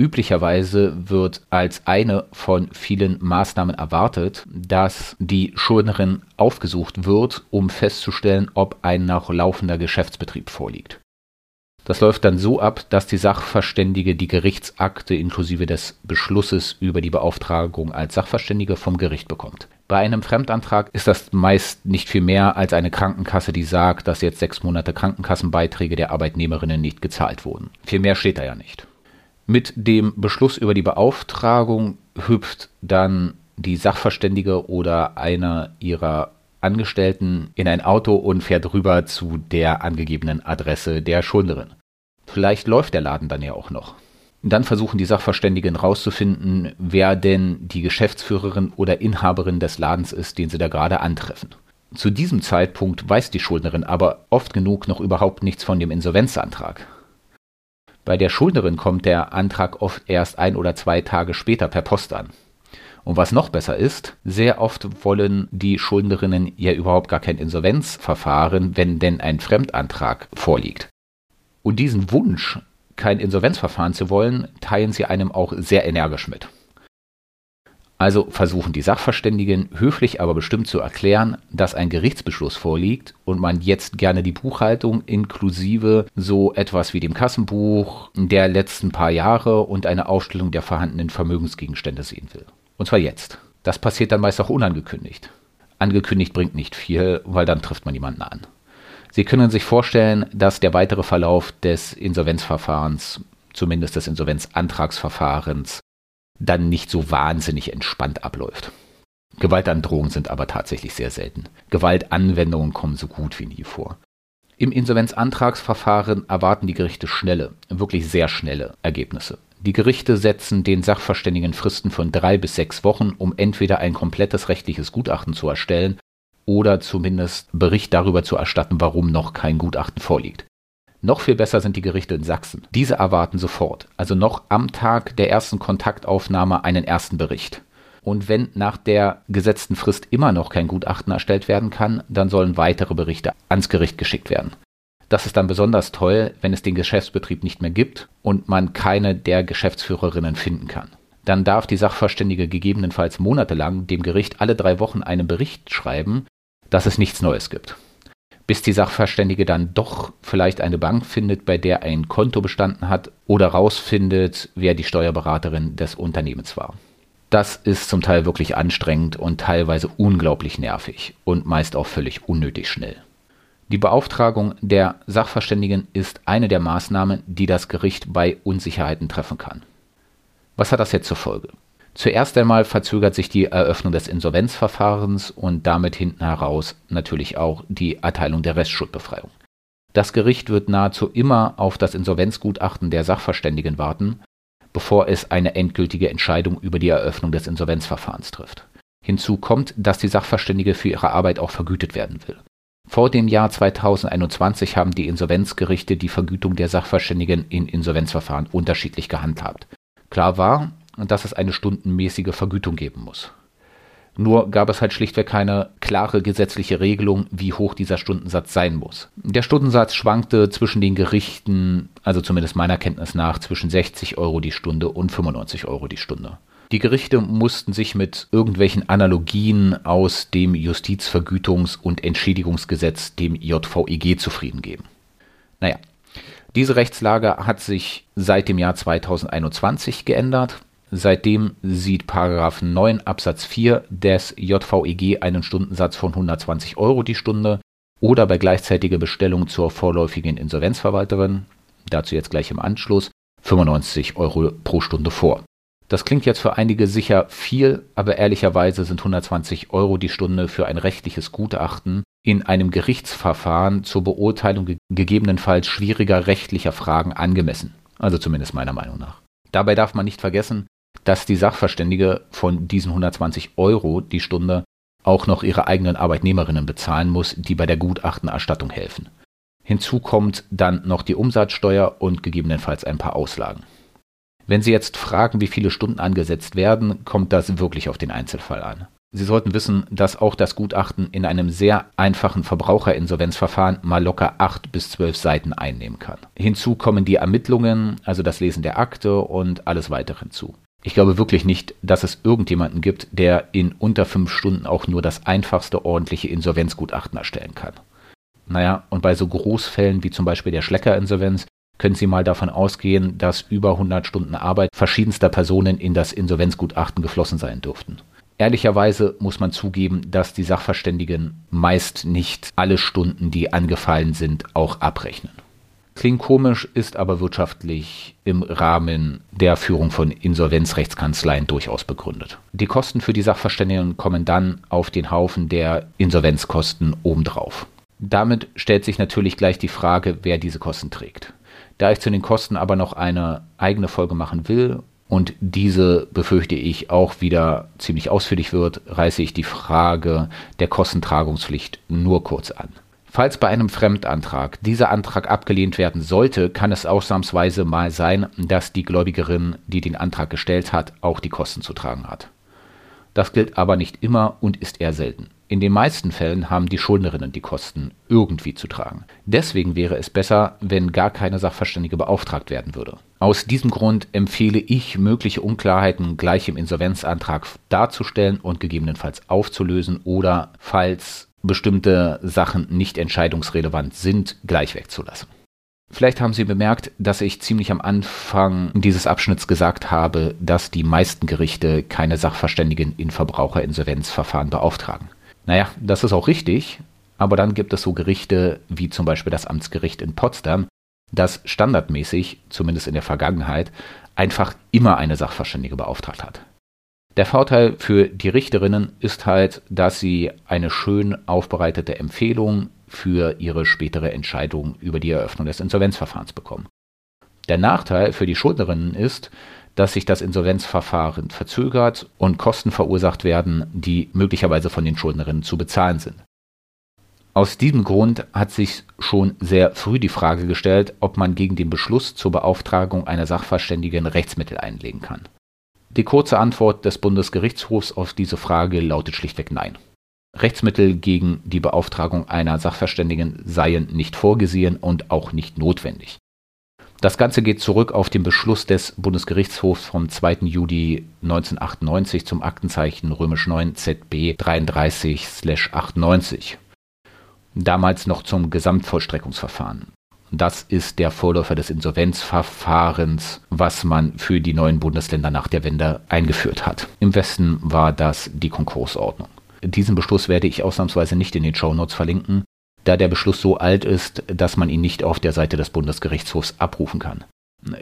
Üblicherweise wird als eine von vielen Maßnahmen erwartet, dass die Schuldnerin aufgesucht wird, um festzustellen, ob ein noch laufender Geschäftsbetrieb vorliegt. Das läuft dann so ab, dass die Sachverständige die Gerichtsakte inklusive des Beschlusses über die Beauftragung als Sachverständige vom Gericht bekommt. Bei einem Fremdantrag ist das meist nicht viel mehr als eine Krankenkasse, die sagt, dass jetzt sechs Monate Krankenkassenbeiträge der Arbeitnehmerinnen nicht gezahlt wurden. Viel mehr steht da ja nicht. Mit dem Beschluss über die Beauftragung hüpft dann die Sachverständige oder einer ihrer Angestellten in ein Auto und fährt rüber zu der angegebenen Adresse der Schuldnerin. Vielleicht läuft der Laden dann ja auch noch. Dann versuchen die Sachverständigen rauszufinden, wer denn die Geschäftsführerin oder Inhaberin des Ladens ist, den sie da gerade antreffen. Zu diesem Zeitpunkt weiß die Schuldnerin aber oft genug noch überhaupt nichts von dem Insolvenzantrag. Bei der Schuldnerin kommt der Antrag oft erst ein oder zwei Tage später per Post an. Und was noch besser ist, sehr oft wollen die Schuldnerinnen ja überhaupt gar kein Insolvenzverfahren, wenn denn ein Fremdantrag vorliegt. Und diesen Wunsch, kein Insolvenzverfahren zu wollen, teilen sie einem auch sehr energisch mit. Also versuchen die Sachverständigen höflich aber bestimmt zu erklären, dass ein Gerichtsbeschluss vorliegt und man jetzt gerne die Buchhaltung inklusive so etwas wie dem Kassenbuch der letzten paar Jahre und eine Aufstellung der vorhandenen Vermögensgegenstände sehen will. Und zwar jetzt. Das passiert dann meist auch unangekündigt. Angekündigt bringt nicht viel, weil dann trifft man jemanden an. Sie können sich vorstellen, dass der weitere Verlauf des Insolvenzverfahrens, zumindest des Insolvenzantragsverfahrens, dann nicht so wahnsinnig entspannt abläuft. Gewaltandrohungen sind aber tatsächlich sehr selten. Gewaltanwendungen kommen so gut wie nie vor. Im Insolvenzantragsverfahren erwarten die Gerichte schnelle, wirklich sehr schnelle Ergebnisse. Die Gerichte setzen den Sachverständigen Fristen von drei bis sechs Wochen, um entweder ein komplettes rechtliches Gutachten zu erstellen oder zumindest Bericht darüber zu erstatten, warum noch kein Gutachten vorliegt. Noch viel besser sind die Gerichte in Sachsen. Diese erwarten sofort, also noch am Tag der ersten Kontaktaufnahme, einen ersten Bericht. Und wenn nach der gesetzten Frist immer noch kein Gutachten erstellt werden kann, dann sollen weitere Berichte ans Gericht geschickt werden. Das ist dann besonders toll, wenn es den Geschäftsbetrieb nicht mehr gibt und man keine der Geschäftsführerinnen finden kann. Dann darf die Sachverständige gegebenenfalls monatelang dem Gericht alle drei Wochen einen Bericht schreiben, dass es nichts Neues gibt bis die Sachverständige dann doch vielleicht eine Bank findet, bei der ein Konto bestanden hat oder rausfindet, wer die Steuerberaterin des Unternehmens war. Das ist zum Teil wirklich anstrengend und teilweise unglaublich nervig und meist auch völlig unnötig schnell. Die Beauftragung der Sachverständigen ist eine der Maßnahmen, die das Gericht bei Unsicherheiten treffen kann. Was hat das jetzt zur Folge? Zuerst einmal verzögert sich die Eröffnung des Insolvenzverfahrens und damit hinten heraus natürlich auch die Erteilung der Restschuldbefreiung. Das Gericht wird nahezu immer auf das Insolvenzgutachten der Sachverständigen warten, bevor es eine endgültige Entscheidung über die Eröffnung des Insolvenzverfahrens trifft. Hinzu kommt, dass die Sachverständige für ihre Arbeit auch vergütet werden will. Vor dem Jahr 2021 haben die Insolvenzgerichte die Vergütung der Sachverständigen in Insolvenzverfahren unterschiedlich gehandhabt. Klar war, dass es eine stundenmäßige Vergütung geben muss. Nur gab es halt schlichtweg keine klare gesetzliche Regelung, wie hoch dieser Stundensatz sein muss. Der Stundensatz schwankte zwischen den Gerichten, also zumindest meiner Kenntnis nach, zwischen 60 Euro die Stunde und 95 Euro die Stunde. Die Gerichte mussten sich mit irgendwelchen Analogien aus dem Justizvergütungs- und Entschädigungsgesetz, dem JVEG, zufrieden geben. Naja, diese Rechtslage hat sich seit dem Jahr 2021 geändert. Seitdem sieht Paragraph 9 Absatz 4 des JVEG einen Stundensatz von 120 Euro die Stunde oder bei gleichzeitiger Bestellung zur vorläufigen Insolvenzverwalterin, dazu jetzt gleich im Anschluss, 95 Euro pro Stunde vor. Das klingt jetzt für einige sicher viel, aber ehrlicherweise sind 120 Euro die Stunde für ein rechtliches Gutachten in einem Gerichtsverfahren zur Beurteilung ge gegebenenfalls schwieriger rechtlicher Fragen angemessen. Also zumindest meiner Meinung nach. Dabei darf man nicht vergessen, dass die Sachverständige von diesen 120 Euro die Stunde auch noch ihre eigenen Arbeitnehmerinnen bezahlen muss, die bei der Gutachtenerstattung helfen. Hinzu kommt dann noch die Umsatzsteuer und gegebenenfalls ein paar Auslagen. Wenn Sie jetzt fragen, wie viele Stunden angesetzt werden, kommt das wirklich auf den Einzelfall an. Sie sollten wissen, dass auch das Gutachten in einem sehr einfachen Verbraucherinsolvenzverfahren mal locker acht bis zwölf Seiten einnehmen kann. Hinzu kommen die Ermittlungen, also das Lesen der Akte und alles weitere hinzu. Ich glaube wirklich nicht, dass es irgendjemanden gibt, der in unter fünf Stunden auch nur das einfachste ordentliche Insolvenzgutachten erstellen kann. Naja, und bei so Großfällen wie zum Beispiel der Schlecker-Insolvenz können Sie mal davon ausgehen, dass über 100 Stunden Arbeit verschiedenster Personen in das Insolvenzgutachten geflossen sein dürften. Ehrlicherweise muss man zugeben, dass die Sachverständigen meist nicht alle Stunden, die angefallen sind, auch abrechnen. Klingt komisch, ist aber wirtschaftlich im Rahmen der Führung von Insolvenzrechtskanzleien durchaus begründet. Die Kosten für die Sachverständigen kommen dann auf den Haufen der Insolvenzkosten obendrauf. Damit stellt sich natürlich gleich die Frage, wer diese Kosten trägt. Da ich zu den Kosten aber noch eine eigene Folge machen will und diese befürchte ich auch wieder ziemlich ausführlich wird, reiße ich die Frage der Kostentragungspflicht nur kurz an. Falls bei einem Fremdantrag dieser Antrag abgelehnt werden sollte, kann es ausnahmsweise mal sein, dass die Gläubigerin, die den Antrag gestellt hat, auch die Kosten zu tragen hat. Das gilt aber nicht immer und ist eher selten. In den meisten Fällen haben die Schuldnerinnen die Kosten irgendwie zu tragen. Deswegen wäre es besser, wenn gar keine Sachverständige beauftragt werden würde. Aus diesem Grund empfehle ich, mögliche Unklarheiten gleich im Insolvenzantrag darzustellen und gegebenenfalls aufzulösen oder, falls bestimmte Sachen nicht entscheidungsrelevant sind, gleich wegzulassen. Vielleicht haben Sie bemerkt, dass ich ziemlich am Anfang dieses Abschnitts gesagt habe, dass die meisten Gerichte keine Sachverständigen in Verbraucherinsolvenzverfahren beauftragen. Naja, das ist auch richtig, aber dann gibt es so Gerichte wie zum Beispiel das Amtsgericht in Potsdam, das standardmäßig, zumindest in der Vergangenheit, einfach immer eine Sachverständige beauftragt hat. Der Vorteil für die Richterinnen ist halt, dass sie eine schön aufbereitete Empfehlung für ihre spätere Entscheidung über die Eröffnung des Insolvenzverfahrens bekommen. Der Nachteil für die Schuldnerinnen ist, dass sich das Insolvenzverfahren verzögert und Kosten verursacht werden, die möglicherweise von den Schuldnerinnen zu bezahlen sind. Aus diesem Grund hat sich schon sehr früh die Frage gestellt, ob man gegen den Beschluss zur Beauftragung einer Sachverständigen Rechtsmittel einlegen kann. Die kurze Antwort des Bundesgerichtshofs auf diese Frage lautet schlichtweg Nein. Rechtsmittel gegen die Beauftragung einer Sachverständigen seien nicht vorgesehen und auch nicht notwendig. Das Ganze geht zurück auf den Beschluss des Bundesgerichtshofs vom 2. Juli 1998 zum Aktenzeichen römisch 9 ZB 33/98. Damals noch zum Gesamtvollstreckungsverfahren. Das ist der Vorläufer des Insolvenzverfahrens, was man für die neuen Bundesländer nach der Wende eingeführt hat. Im Westen war das die Konkursordnung. Diesen Beschluss werde ich ausnahmsweise nicht in den Shownotes verlinken, da der Beschluss so alt ist, dass man ihn nicht auf der Seite des Bundesgerichtshofs abrufen kann.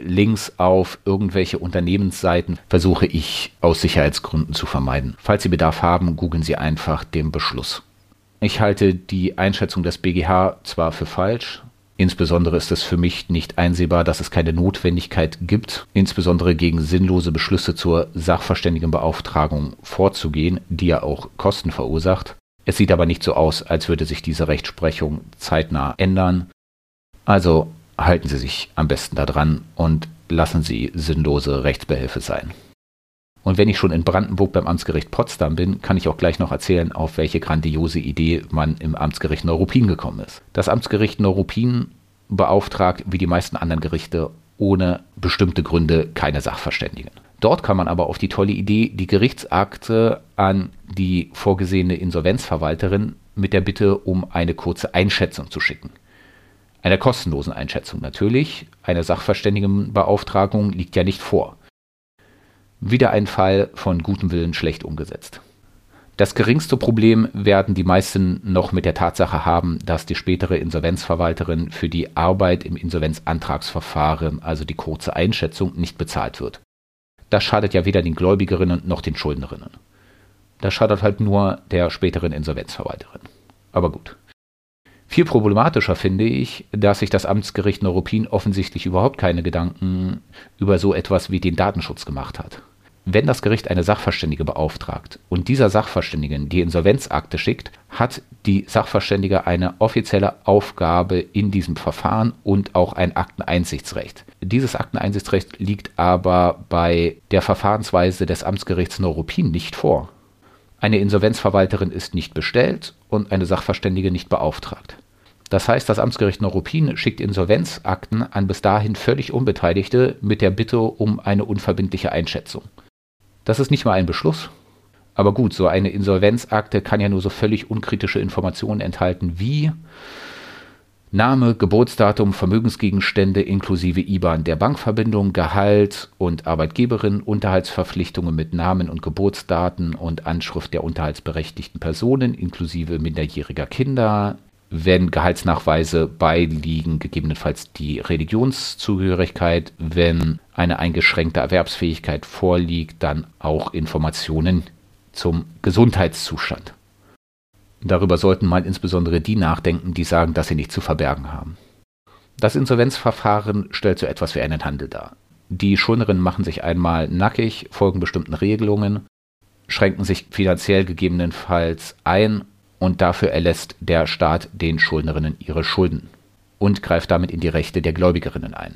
Links auf irgendwelche Unternehmensseiten versuche ich aus Sicherheitsgründen zu vermeiden. Falls Sie Bedarf haben, googeln Sie einfach den Beschluss. Ich halte die Einschätzung des BGH zwar für falsch, Insbesondere ist es für mich nicht einsehbar, dass es keine Notwendigkeit gibt, insbesondere gegen sinnlose Beschlüsse zur Sachverständigenbeauftragung vorzugehen, die ja auch Kosten verursacht. Es sieht aber nicht so aus, als würde sich diese Rechtsprechung zeitnah ändern. Also halten Sie sich am besten daran und lassen Sie sinnlose Rechtsbehelfe sein. Und wenn ich schon in Brandenburg beim Amtsgericht Potsdam bin, kann ich auch gleich noch erzählen, auf welche grandiose Idee man im Amtsgericht Neuruppin gekommen ist. Das Amtsgericht Neuruppin beauftragt, wie die meisten anderen Gerichte, ohne bestimmte Gründe keine Sachverständigen. Dort kann man aber auf die tolle Idee, die Gerichtsakte an die vorgesehene Insolvenzverwalterin mit der Bitte um eine kurze Einschätzung zu schicken. Einer kostenlosen Einschätzung natürlich. Eine Sachverständigenbeauftragung liegt ja nicht vor. Wieder ein Fall von gutem Willen schlecht umgesetzt. Das geringste Problem werden die meisten noch mit der Tatsache haben, dass die spätere Insolvenzverwalterin für die Arbeit im Insolvenzantragsverfahren, also die kurze Einschätzung, nicht bezahlt wird. Das schadet ja weder den Gläubigerinnen noch den Schuldnerinnen. Das schadet halt nur der späteren Insolvenzverwalterin. Aber gut. Viel problematischer finde ich, dass sich das Amtsgericht Neuruppin offensichtlich überhaupt keine Gedanken über so etwas wie den Datenschutz gemacht hat. Wenn das Gericht eine Sachverständige beauftragt und dieser Sachverständigen die Insolvenzakte schickt, hat die Sachverständige eine offizielle Aufgabe in diesem Verfahren und auch ein Akteneinsichtsrecht. Dieses Akteneinsichtsrecht liegt aber bei der Verfahrensweise des Amtsgerichts Neuruppin nicht vor. Eine Insolvenzverwalterin ist nicht bestellt und eine Sachverständige nicht beauftragt. Das heißt, das Amtsgericht Neuruppin schickt Insolvenzakten an bis dahin völlig Unbeteiligte mit der Bitte um eine unverbindliche Einschätzung. Das ist nicht mal ein Beschluss. Aber gut, so eine Insolvenzakte kann ja nur so völlig unkritische Informationen enthalten wie Name, Geburtsdatum, Vermögensgegenstände inklusive IBAN der Bankverbindung, Gehalt und Arbeitgeberin, Unterhaltsverpflichtungen mit Namen und Geburtsdaten und Anschrift der unterhaltsberechtigten Personen inklusive minderjähriger Kinder, wenn Gehaltsnachweise beiliegen, gegebenenfalls die Religionszugehörigkeit, wenn eine eingeschränkte Erwerbsfähigkeit vorliegt, dann auch Informationen zum Gesundheitszustand. Darüber sollten mal insbesondere die nachdenken, die sagen, dass sie nichts zu verbergen haben. Das Insolvenzverfahren stellt so etwas wie einen Handel dar. Die Schuldnerinnen machen sich einmal nackig, folgen bestimmten Regelungen, schränken sich finanziell gegebenenfalls ein und dafür erlässt der Staat den Schuldnerinnen ihre Schulden und greift damit in die Rechte der Gläubigerinnen ein.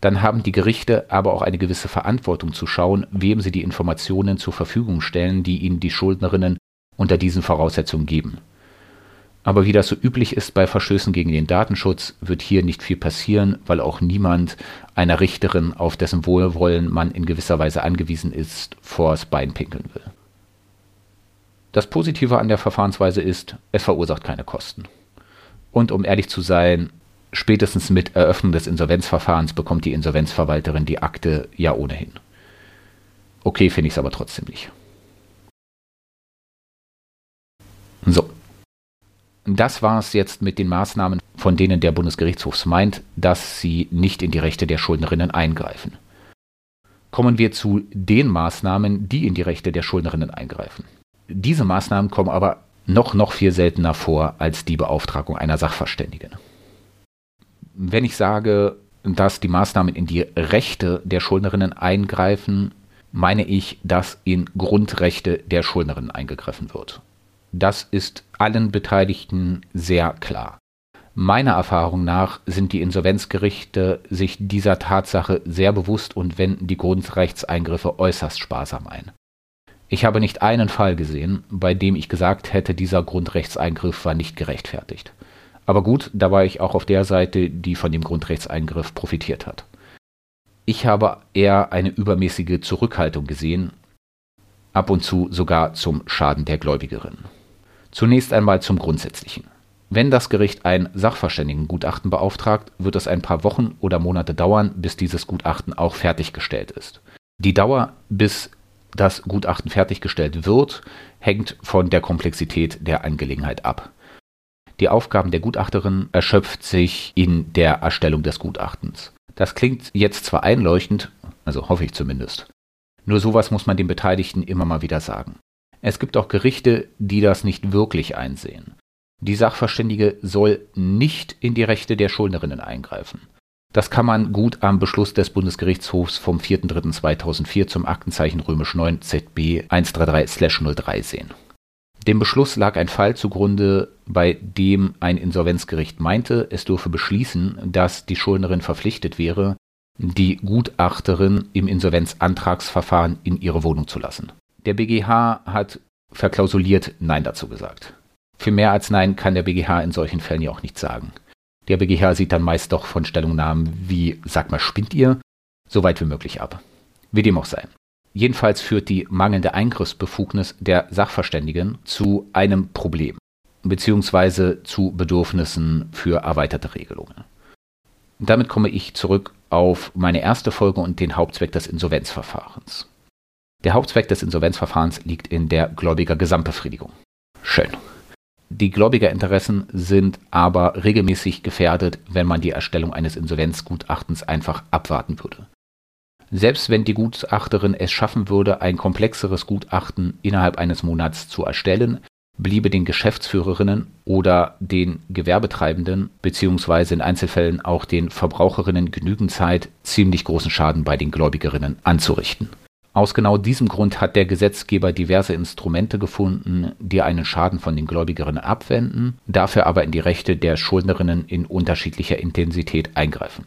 Dann haben die Gerichte aber auch eine gewisse Verantwortung zu schauen, wem sie die Informationen zur Verfügung stellen, die ihnen die Schuldnerinnen unter diesen Voraussetzungen geben. Aber wie das so üblich ist bei Verstößen gegen den Datenschutz, wird hier nicht viel passieren, weil auch niemand einer Richterin, auf dessen Wohlwollen man in gewisser Weise angewiesen ist, vors Bein pinkeln will. Das Positive an der Verfahrensweise ist, es verursacht keine Kosten. Und um ehrlich zu sein, spätestens mit Eröffnung des Insolvenzverfahrens bekommt die Insolvenzverwalterin die Akte ja ohnehin. Okay finde ich es aber trotzdem nicht. So. Das war es jetzt mit den Maßnahmen, von denen der Bundesgerichtshof meint, dass sie nicht in die Rechte der Schuldnerinnen eingreifen. Kommen wir zu den Maßnahmen, die in die Rechte der Schuldnerinnen eingreifen. Diese Maßnahmen kommen aber noch, noch viel seltener vor als die Beauftragung einer Sachverständigen. Wenn ich sage, dass die Maßnahmen in die Rechte der Schuldnerinnen eingreifen, meine ich, dass in Grundrechte der Schuldnerinnen eingegriffen wird. Das ist allen Beteiligten sehr klar. Meiner Erfahrung nach sind die Insolvenzgerichte sich dieser Tatsache sehr bewusst und wenden die Grundrechtseingriffe äußerst sparsam ein. Ich habe nicht einen Fall gesehen, bei dem ich gesagt hätte, dieser Grundrechtseingriff war nicht gerechtfertigt. Aber gut, da war ich auch auf der Seite, die von dem Grundrechtseingriff profitiert hat. Ich habe eher eine übermäßige Zurückhaltung gesehen, ab und zu sogar zum Schaden der Gläubigerin. Zunächst einmal zum Grundsätzlichen. Wenn das Gericht ein Sachverständigengutachten beauftragt, wird es ein paar Wochen oder Monate dauern, bis dieses Gutachten auch fertiggestellt ist. Die Dauer, bis das Gutachten fertiggestellt wird, hängt von der Komplexität der Angelegenheit ab. Die Aufgaben der Gutachterin erschöpft sich in der Erstellung des Gutachtens. Das klingt jetzt zwar einleuchtend, also hoffe ich zumindest. Nur sowas muss man den Beteiligten immer mal wieder sagen. Es gibt auch Gerichte, die das nicht wirklich einsehen. Die Sachverständige soll nicht in die Rechte der Schuldnerinnen eingreifen. Das kann man gut am Beschluss des Bundesgerichtshofs vom 4.3.2004 zum Aktenzeichen römisch 9 ZB 133/03 sehen. Dem Beschluss lag ein Fall zugrunde, bei dem ein Insolvenzgericht meinte, es dürfe beschließen, dass die Schuldnerin verpflichtet wäre, die Gutachterin im Insolvenzantragsverfahren in ihre Wohnung zu lassen. Der BGH hat verklausuliert Nein dazu gesagt. Für mehr als Nein kann der BGH in solchen Fällen ja auch nichts sagen. Der BGH sieht dann meist doch von Stellungnahmen wie, sag mal, spinnt ihr, so weit wie möglich ab. Wie dem auch sei. Jedenfalls führt die mangelnde Eingriffsbefugnis der Sachverständigen zu einem Problem, beziehungsweise zu Bedürfnissen für erweiterte Regelungen. Damit komme ich zurück auf meine erste Folge und den Hauptzweck des Insolvenzverfahrens. Der Hauptzweck des Insolvenzverfahrens liegt in der Gläubiger Gesamtbefriedigung. Schön. Die Gläubigerinteressen sind aber regelmäßig gefährdet, wenn man die Erstellung eines Insolvenzgutachtens einfach abwarten würde. Selbst wenn die Gutachterin es schaffen würde, ein komplexeres Gutachten innerhalb eines Monats zu erstellen, bliebe den Geschäftsführerinnen oder den Gewerbetreibenden beziehungsweise in Einzelfällen auch den Verbraucherinnen genügend Zeit, ziemlich großen Schaden bei den Gläubigerinnen anzurichten. Aus genau diesem Grund hat der Gesetzgeber diverse Instrumente gefunden, die einen Schaden von den Gläubigerinnen abwenden, dafür aber in die Rechte der Schuldnerinnen in unterschiedlicher Intensität eingreifen.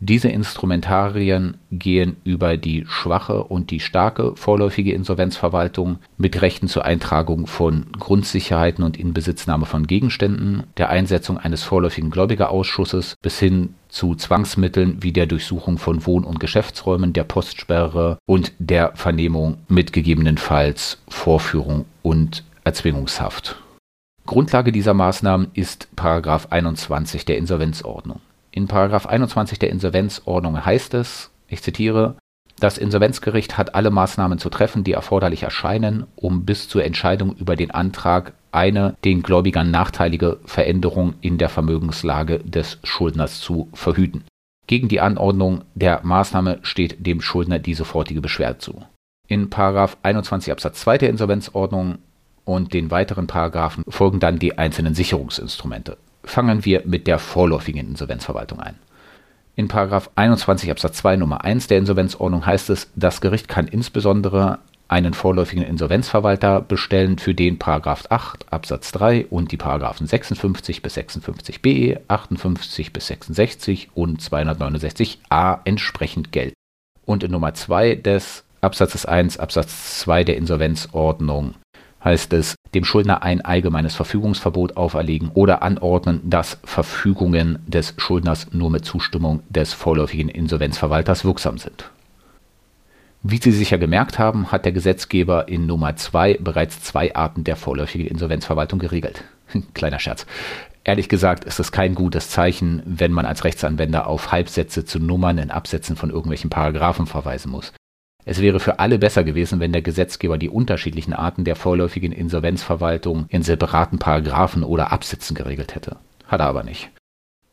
Diese Instrumentarien gehen über die schwache und die starke vorläufige Insolvenzverwaltung mit Rechten zur Eintragung von Grundsicherheiten und Inbesitznahme von Gegenständen, der Einsetzung eines vorläufigen Gläubigerausschusses bis hin zu Zwangsmitteln wie der Durchsuchung von Wohn- und Geschäftsräumen, der Postsperre und der Vernehmung mit gegebenenfalls Vorführung und Erzwingungshaft. Grundlage dieser Maßnahmen ist 21 der Insolvenzordnung. In 21 der Insolvenzordnung heißt es, ich zitiere, das Insolvenzgericht hat alle Maßnahmen zu treffen, die erforderlich erscheinen, um bis zur Entscheidung über den Antrag eine den Gläubigern nachteilige Veränderung in der Vermögenslage des Schuldners zu verhüten. Gegen die Anordnung der Maßnahme steht dem Schuldner die sofortige Beschwerde zu. In 21 Absatz 2 der Insolvenzordnung und den weiteren Paragraphen folgen dann die einzelnen Sicherungsinstrumente. Fangen wir mit der vorläufigen Insolvenzverwaltung ein. In 21 Absatz 2 Nummer 1 der Insolvenzordnung heißt es, das Gericht kann insbesondere einen vorläufigen Insolvenzverwalter bestellen, für den 8 Absatz 3 und die Paragraphen 56 bis 56b, 58 bis 66 und 269a entsprechend gelten. Und in Nummer 2 des Absatzes 1 Absatz 2 der Insolvenzordnung heißt es, dem Schuldner ein allgemeines Verfügungsverbot auferlegen oder anordnen, dass Verfügungen des Schuldners nur mit Zustimmung des vorläufigen Insolvenzverwalters wirksam sind. Wie Sie sicher gemerkt haben, hat der Gesetzgeber in Nummer 2 bereits zwei Arten der vorläufigen Insolvenzverwaltung geregelt. Kleiner Scherz. Ehrlich gesagt ist es kein gutes Zeichen, wenn man als Rechtsanwender auf Halbsätze zu Nummern in Absätzen von irgendwelchen Paragraphen verweisen muss. Es wäre für alle besser gewesen, wenn der Gesetzgeber die unterschiedlichen Arten der vorläufigen Insolvenzverwaltung in separaten Paragraphen oder Absätzen geregelt hätte. Hat er aber nicht.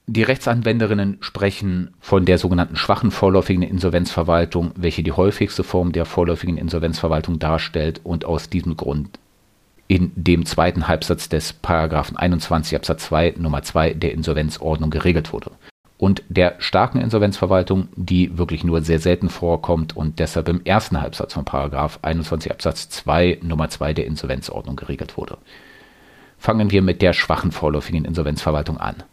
Die Rechtsanwenderinnen sprechen von der sogenannten schwachen vorläufigen Insolvenzverwaltung, welche die häufigste Form der vorläufigen Insolvenzverwaltung darstellt und aus diesem Grund in dem zweiten Halbsatz des Paragraphen 21 Absatz 2 Nummer 2 der Insolvenzordnung geregelt wurde. Und der starken Insolvenzverwaltung, die wirklich nur sehr selten vorkommt und deshalb im ersten Halbsatz von Paragraph 21 Absatz 2 Nummer 2 der Insolvenzordnung geregelt wurde. Fangen wir mit der schwachen vorläufigen Insolvenzverwaltung an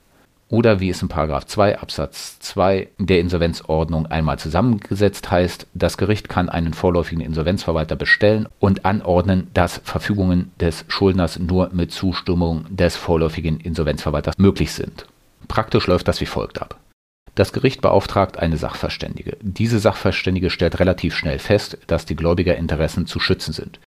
oder wie es in 2 Absatz 2 der Insolvenzordnung einmal zusammengesetzt heißt, das Gericht kann einen vorläufigen Insolvenzverwalter bestellen und anordnen, dass Verfügungen des Schuldners nur mit Zustimmung des vorläufigen Insolvenzverwalters möglich sind. Praktisch läuft das wie folgt ab. Das Gericht beauftragt eine Sachverständige. Diese Sachverständige stellt relativ schnell fest, dass die Gläubigerinteressen zu schützen sind.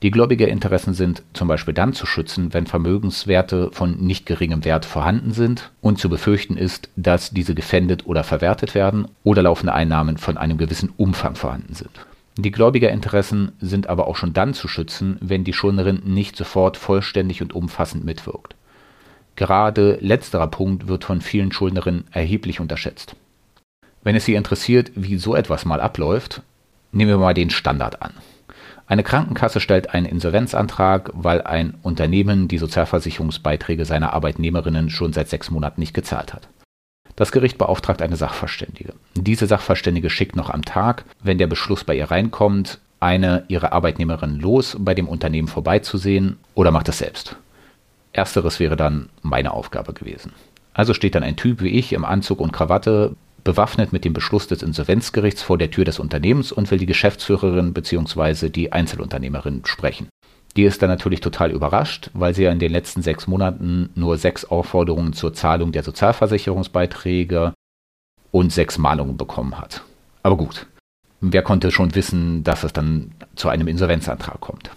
Die Gläubigerinteressen sind zum Beispiel dann zu schützen, wenn Vermögenswerte von nicht geringem Wert vorhanden sind und zu befürchten ist, dass diese gefändet oder verwertet werden oder laufende Einnahmen von einem gewissen Umfang vorhanden sind. Die Gläubigerinteressen sind aber auch schon dann zu schützen, wenn die Schuldnerin nicht sofort vollständig und umfassend mitwirkt. Gerade letzterer Punkt wird von vielen Schuldnerinnen erheblich unterschätzt. Wenn es Sie interessiert, wie so etwas mal abläuft, nehmen wir mal den Standard an. Eine Krankenkasse stellt einen Insolvenzantrag, weil ein Unternehmen die Sozialversicherungsbeiträge seiner Arbeitnehmerinnen schon seit sechs Monaten nicht gezahlt hat. Das Gericht beauftragt eine Sachverständige. Diese Sachverständige schickt noch am Tag, wenn der Beschluss bei ihr reinkommt, eine ihrer Arbeitnehmerinnen los, bei dem Unternehmen vorbeizusehen oder macht es selbst. Ersteres wäre dann meine Aufgabe gewesen. Also steht dann ein Typ wie ich im Anzug und Krawatte, bewaffnet mit dem Beschluss des Insolvenzgerichts vor der Tür des Unternehmens und will die Geschäftsführerin bzw. die Einzelunternehmerin sprechen. Die ist dann natürlich total überrascht, weil sie ja in den letzten sechs Monaten nur sechs Aufforderungen zur Zahlung der Sozialversicherungsbeiträge und sechs Mahnungen bekommen hat. Aber gut, wer konnte schon wissen, dass es dann zu einem Insolvenzantrag kommt?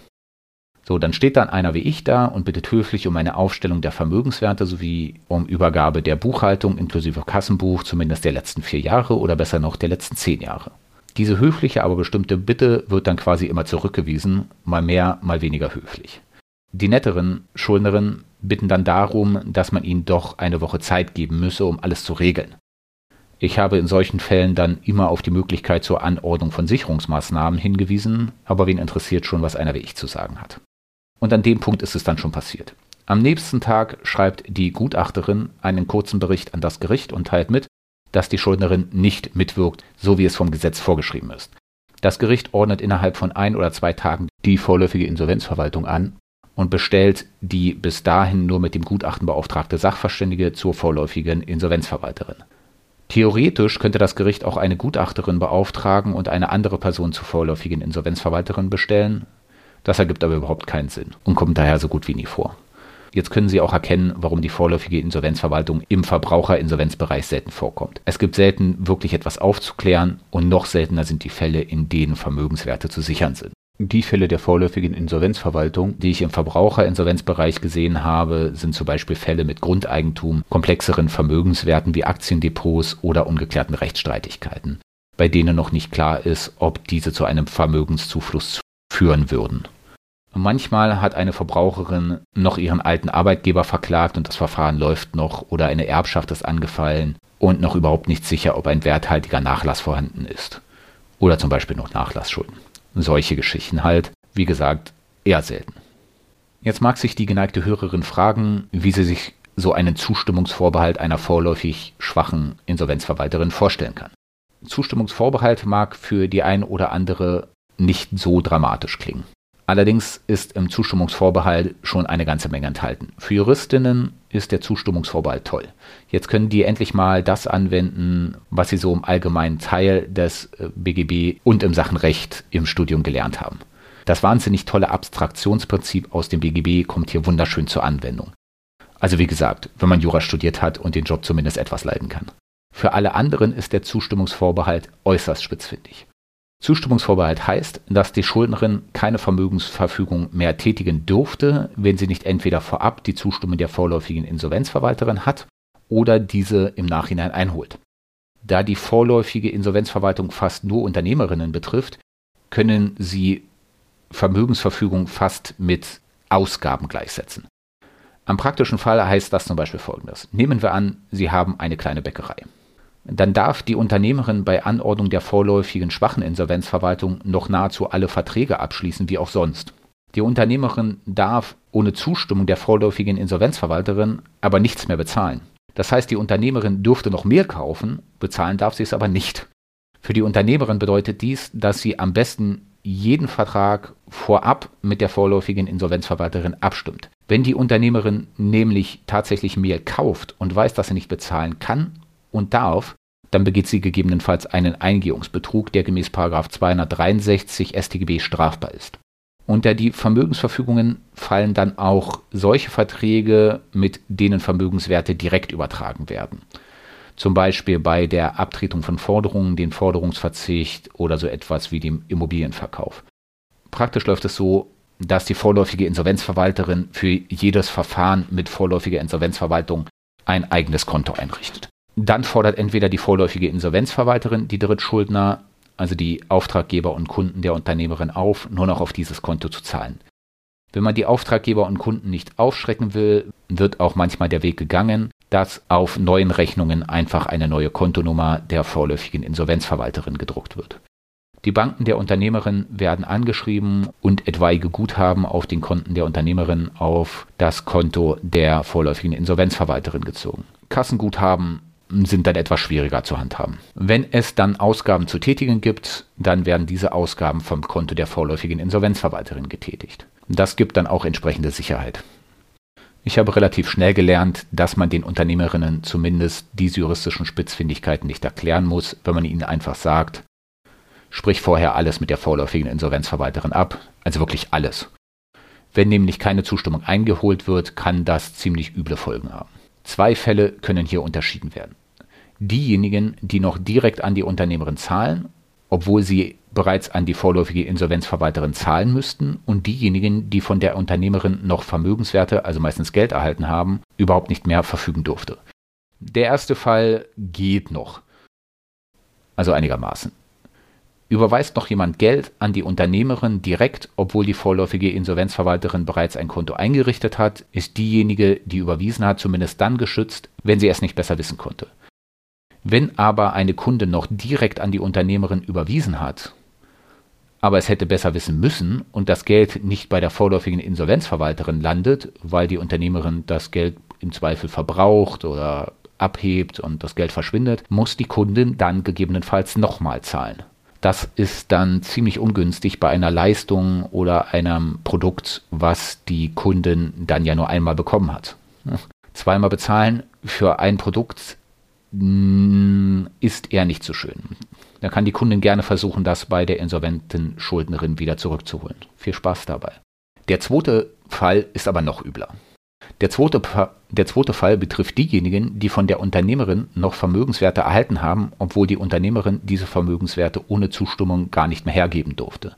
So, dann steht dann einer wie ich da und bittet höflich um eine Aufstellung der Vermögenswerte sowie um Übergabe der Buchhaltung inklusive Kassenbuch zumindest der letzten vier Jahre oder besser noch der letzten zehn Jahre. Diese höfliche, aber bestimmte Bitte wird dann quasi immer zurückgewiesen, mal mehr, mal weniger höflich. Die netteren Schuldnerinnen bitten dann darum, dass man ihnen doch eine Woche Zeit geben müsse, um alles zu regeln. Ich habe in solchen Fällen dann immer auf die Möglichkeit zur Anordnung von Sicherungsmaßnahmen hingewiesen, aber wen interessiert schon, was einer wie ich zu sagen hat. Und an dem Punkt ist es dann schon passiert. Am nächsten Tag schreibt die Gutachterin einen kurzen Bericht an das Gericht und teilt mit, dass die Schuldnerin nicht mitwirkt, so wie es vom Gesetz vorgeschrieben ist. Das Gericht ordnet innerhalb von ein oder zwei Tagen die vorläufige Insolvenzverwaltung an und bestellt die bis dahin nur mit dem Gutachten beauftragte Sachverständige zur vorläufigen Insolvenzverwalterin. Theoretisch könnte das Gericht auch eine Gutachterin beauftragen und eine andere Person zur vorläufigen Insolvenzverwalterin bestellen, das ergibt aber überhaupt keinen Sinn und kommt daher so gut wie nie vor. Jetzt können Sie auch erkennen, warum die vorläufige Insolvenzverwaltung im Verbraucherinsolvenzbereich selten vorkommt. Es gibt selten wirklich etwas aufzuklären und noch seltener sind die Fälle, in denen Vermögenswerte zu sichern sind. Die Fälle der vorläufigen Insolvenzverwaltung, die ich im Verbraucherinsolvenzbereich gesehen habe, sind zum Beispiel Fälle mit Grundeigentum, komplexeren Vermögenswerten wie Aktiendepots oder ungeklärten Rechtsstreitigkeiten, bei denen noch nicht klar ist, ob diese zu einem Vermögenszufluss führen würden. Manchmal hat eine Verbraucherin noch ihren alten Arbeitgeber verklagt und das Verfahren läuft noch oder eine Erbschaft ist angefallen und noch überhaupt nicht sicher, ob ein werthaltiger Nachlass vorhanden ist. Oder zum Beispiel noch Nachlassschulden. Solche Geschichten halt, wie gesagt, eher selten. Jetzt mag sich die geneigte Hörerin fragen, wie sie sich so einen Zustimmungsvorbehalt einer vorläufig schwachen Insolvenzverwalterin vorstellen kann. Zustimmungsvorbehalt mag für die ein oder andere nicht so dramatisch klingen. Allerdings ist im Zustimmungsvorbehalt schon eine ganze Menge enthalten. Für Juristinnen ist der Zustimmungsvorbehalt toll. Jetzt können die endlich mal das anwenden, was sie so im allgemeinen Teil des BGB äh, und im Sachenrecht im Studium gelernt haben. Das wahnsinnig tolle Abstraktionsprinzip aus dem BGB kommt hier wunderschön zur Anwendung. Also wie gesagt, wenn man Jura studiert hat und den Job zumindest etwas leiden kann. Für alle anderen ist der Zustimmungsvorbehalt äußerst spitzfindig. Zustimmungsvorbehalt heißt, dass die Schuldnerin keine Vermögensverfügung mehr tätigen dürfte, wenn sie nicht entweder vorab die Zustimmung der vorläufigen Insolvenzverwalterin hat oder diese im Nachhinein einholt. Da die vorläufige Insolvenzverwaltung fast nur Unternehmerinnen betrifft, können sie Vermögensverfügung fast mit Ausgaben gleichsetzen. Am praktischen Fall heißt das zum Beispiel folgendes. Nehmen wir an, Sie haben eine kleine Bäckerei dann darf die Unternehmerin bei Anordnung der vorläufigen schwachen Insolvenzverwaltung noch nahezu alle Verträge abschließen, wie auch sonst. Die Unternehmerin darf ohne Zustimmung der vorläufigen Insolvenzverwalterin aber nichts mehr bezahlen. Das heißt, die Unternehmerin dürfte noch mehr kaufen, bezahlen darf sie es aber nicht. Für die Unternehmerin bedeutet dies, dass sie am besten jeden Vertrag vorab mit der vorläufigen Insolvenzverwalterin abstimmt. Wenn die Unternehmerin nämlich tatsächlich mehr kauft und weiß, dass sie nicht bezahlen kann und darf, dann begeht sie gegebenenfalls einen Eingehungsbetrug, der gemäß 263 StGB strafbar ist. Unter die Vermögensverfügungen fallen dann auch solche Verträge, mit denen Vermögenswerte direkt übertragen werden. Zum Beispiel bei der Abtretung von Forderungen, den Forderungsverzicht oder so etwas wie dem Immobilienverkauf. Praktisch läuft es so, dass die vorläufige Insolvenzverwalterin für jedes Verfahren mit vorläufiger Insolvenzverwaltung ein eigenes Konto einrichtet. Dann fordert entweder die vorläufige Insolvenzverwalterin die Drittschuldner, also die Auftraggeber und Kunden der Unternehmerin auf, nur noch auf dieses Konto zu zahlen. Wenn man die Auftraggeber und Kunden nicht aufschrecken will, wird auch manchmal der Weg gegangen, dass auf neuen Rechnungen einfach eine neue Kontonummer der vorläufigen Insolvenzverwalterin gedruckt wird. Die Banken der Unternehmerin werden angeschrieben und etwaige Guthaben auf den Konten der Unternehmerin auf das Konto der vorläufigen Insolvenzverwalterin gezogen. Kassenguthaben sind dann etwas schwieriger zu handhaben. Wenn es dann Ausgaben zu tätigen gibt, dann werden diese Ausgaben vom Konto der vorläufigen Insolvenzverwalterin getätigt. Das gibt dann auch entsprechende Sicherheit. Ich habe relativ schnell gelernt, dass man den Unternehmerinnen zumindest diese juristischen Spitzfindigkeiten nicht erklären muss, wenn man ihnen einfach sagt, sprich vorher alles mit der vorläufigen Insolvenzverwalterin ab, also wirklich alles. Wenn nämlich keine Zustimmung eingeholt wird, kann das ziemlich üble Folgen haben. Zwei Fälle können hier unterschieden werden. Diejenigen, die noch direkt an die Unternehmerin zahlen, obwohl sie bereits an die vorläufige Insolvenzverwalterin zahlen müssten, und diejenigen, die von der Unternehmerin noch Vermögenswerte, also meistens Geld erhalten haben, überhaupt nicht mehr verfügen durfte. Der erste Fall geht noch. Also einigermaßen. Überweist noch jemand Geld an die Unternehmerin direkt, obwohl die vorläufige Insolvenzverwalterin bereits ein Konto eingerichtet hat, ist diejenige, die überwiesen hat, zumindest dann geschützt, wenn sie es nicht besser wissen konnte. Wenn aber eine Kunde noch direkt an die Unternehmerin überwiesen hat, aber es hätte besser wissen müssen und das Geld nicht bei der vorläufigen Insolvenzverwalterin landet, weil die Unternehmerin das Geld im Zweifel verbraucht oder abhebt und das Geld verschwindet, muss die Kundin dann gegebenenfalls nochmal zahlen. Das ist dann ziemlich ungünstig bei einer Leistung oder einem Produkt, was die Kundin dann ja nur einmal bekommen hat. Zweimal bezahlen für ein Produkt mm, ist eher nicht so schön. Da kann die Kundin gerne versuchen, das bei der insolventen Schuldnerin wieder zurückzuholen. Viel Spaß dabei. Der zweite Fall ist aber noch übler. Der zweite, der zweite Fall betrifft diejenigen, die von der Unternehmerin noch Vermögenswerte erhalten haben, obwohl die Unternehmerin diese Vermögenswerte ohne Zustimmung gar nicht mehr hergeben durfte.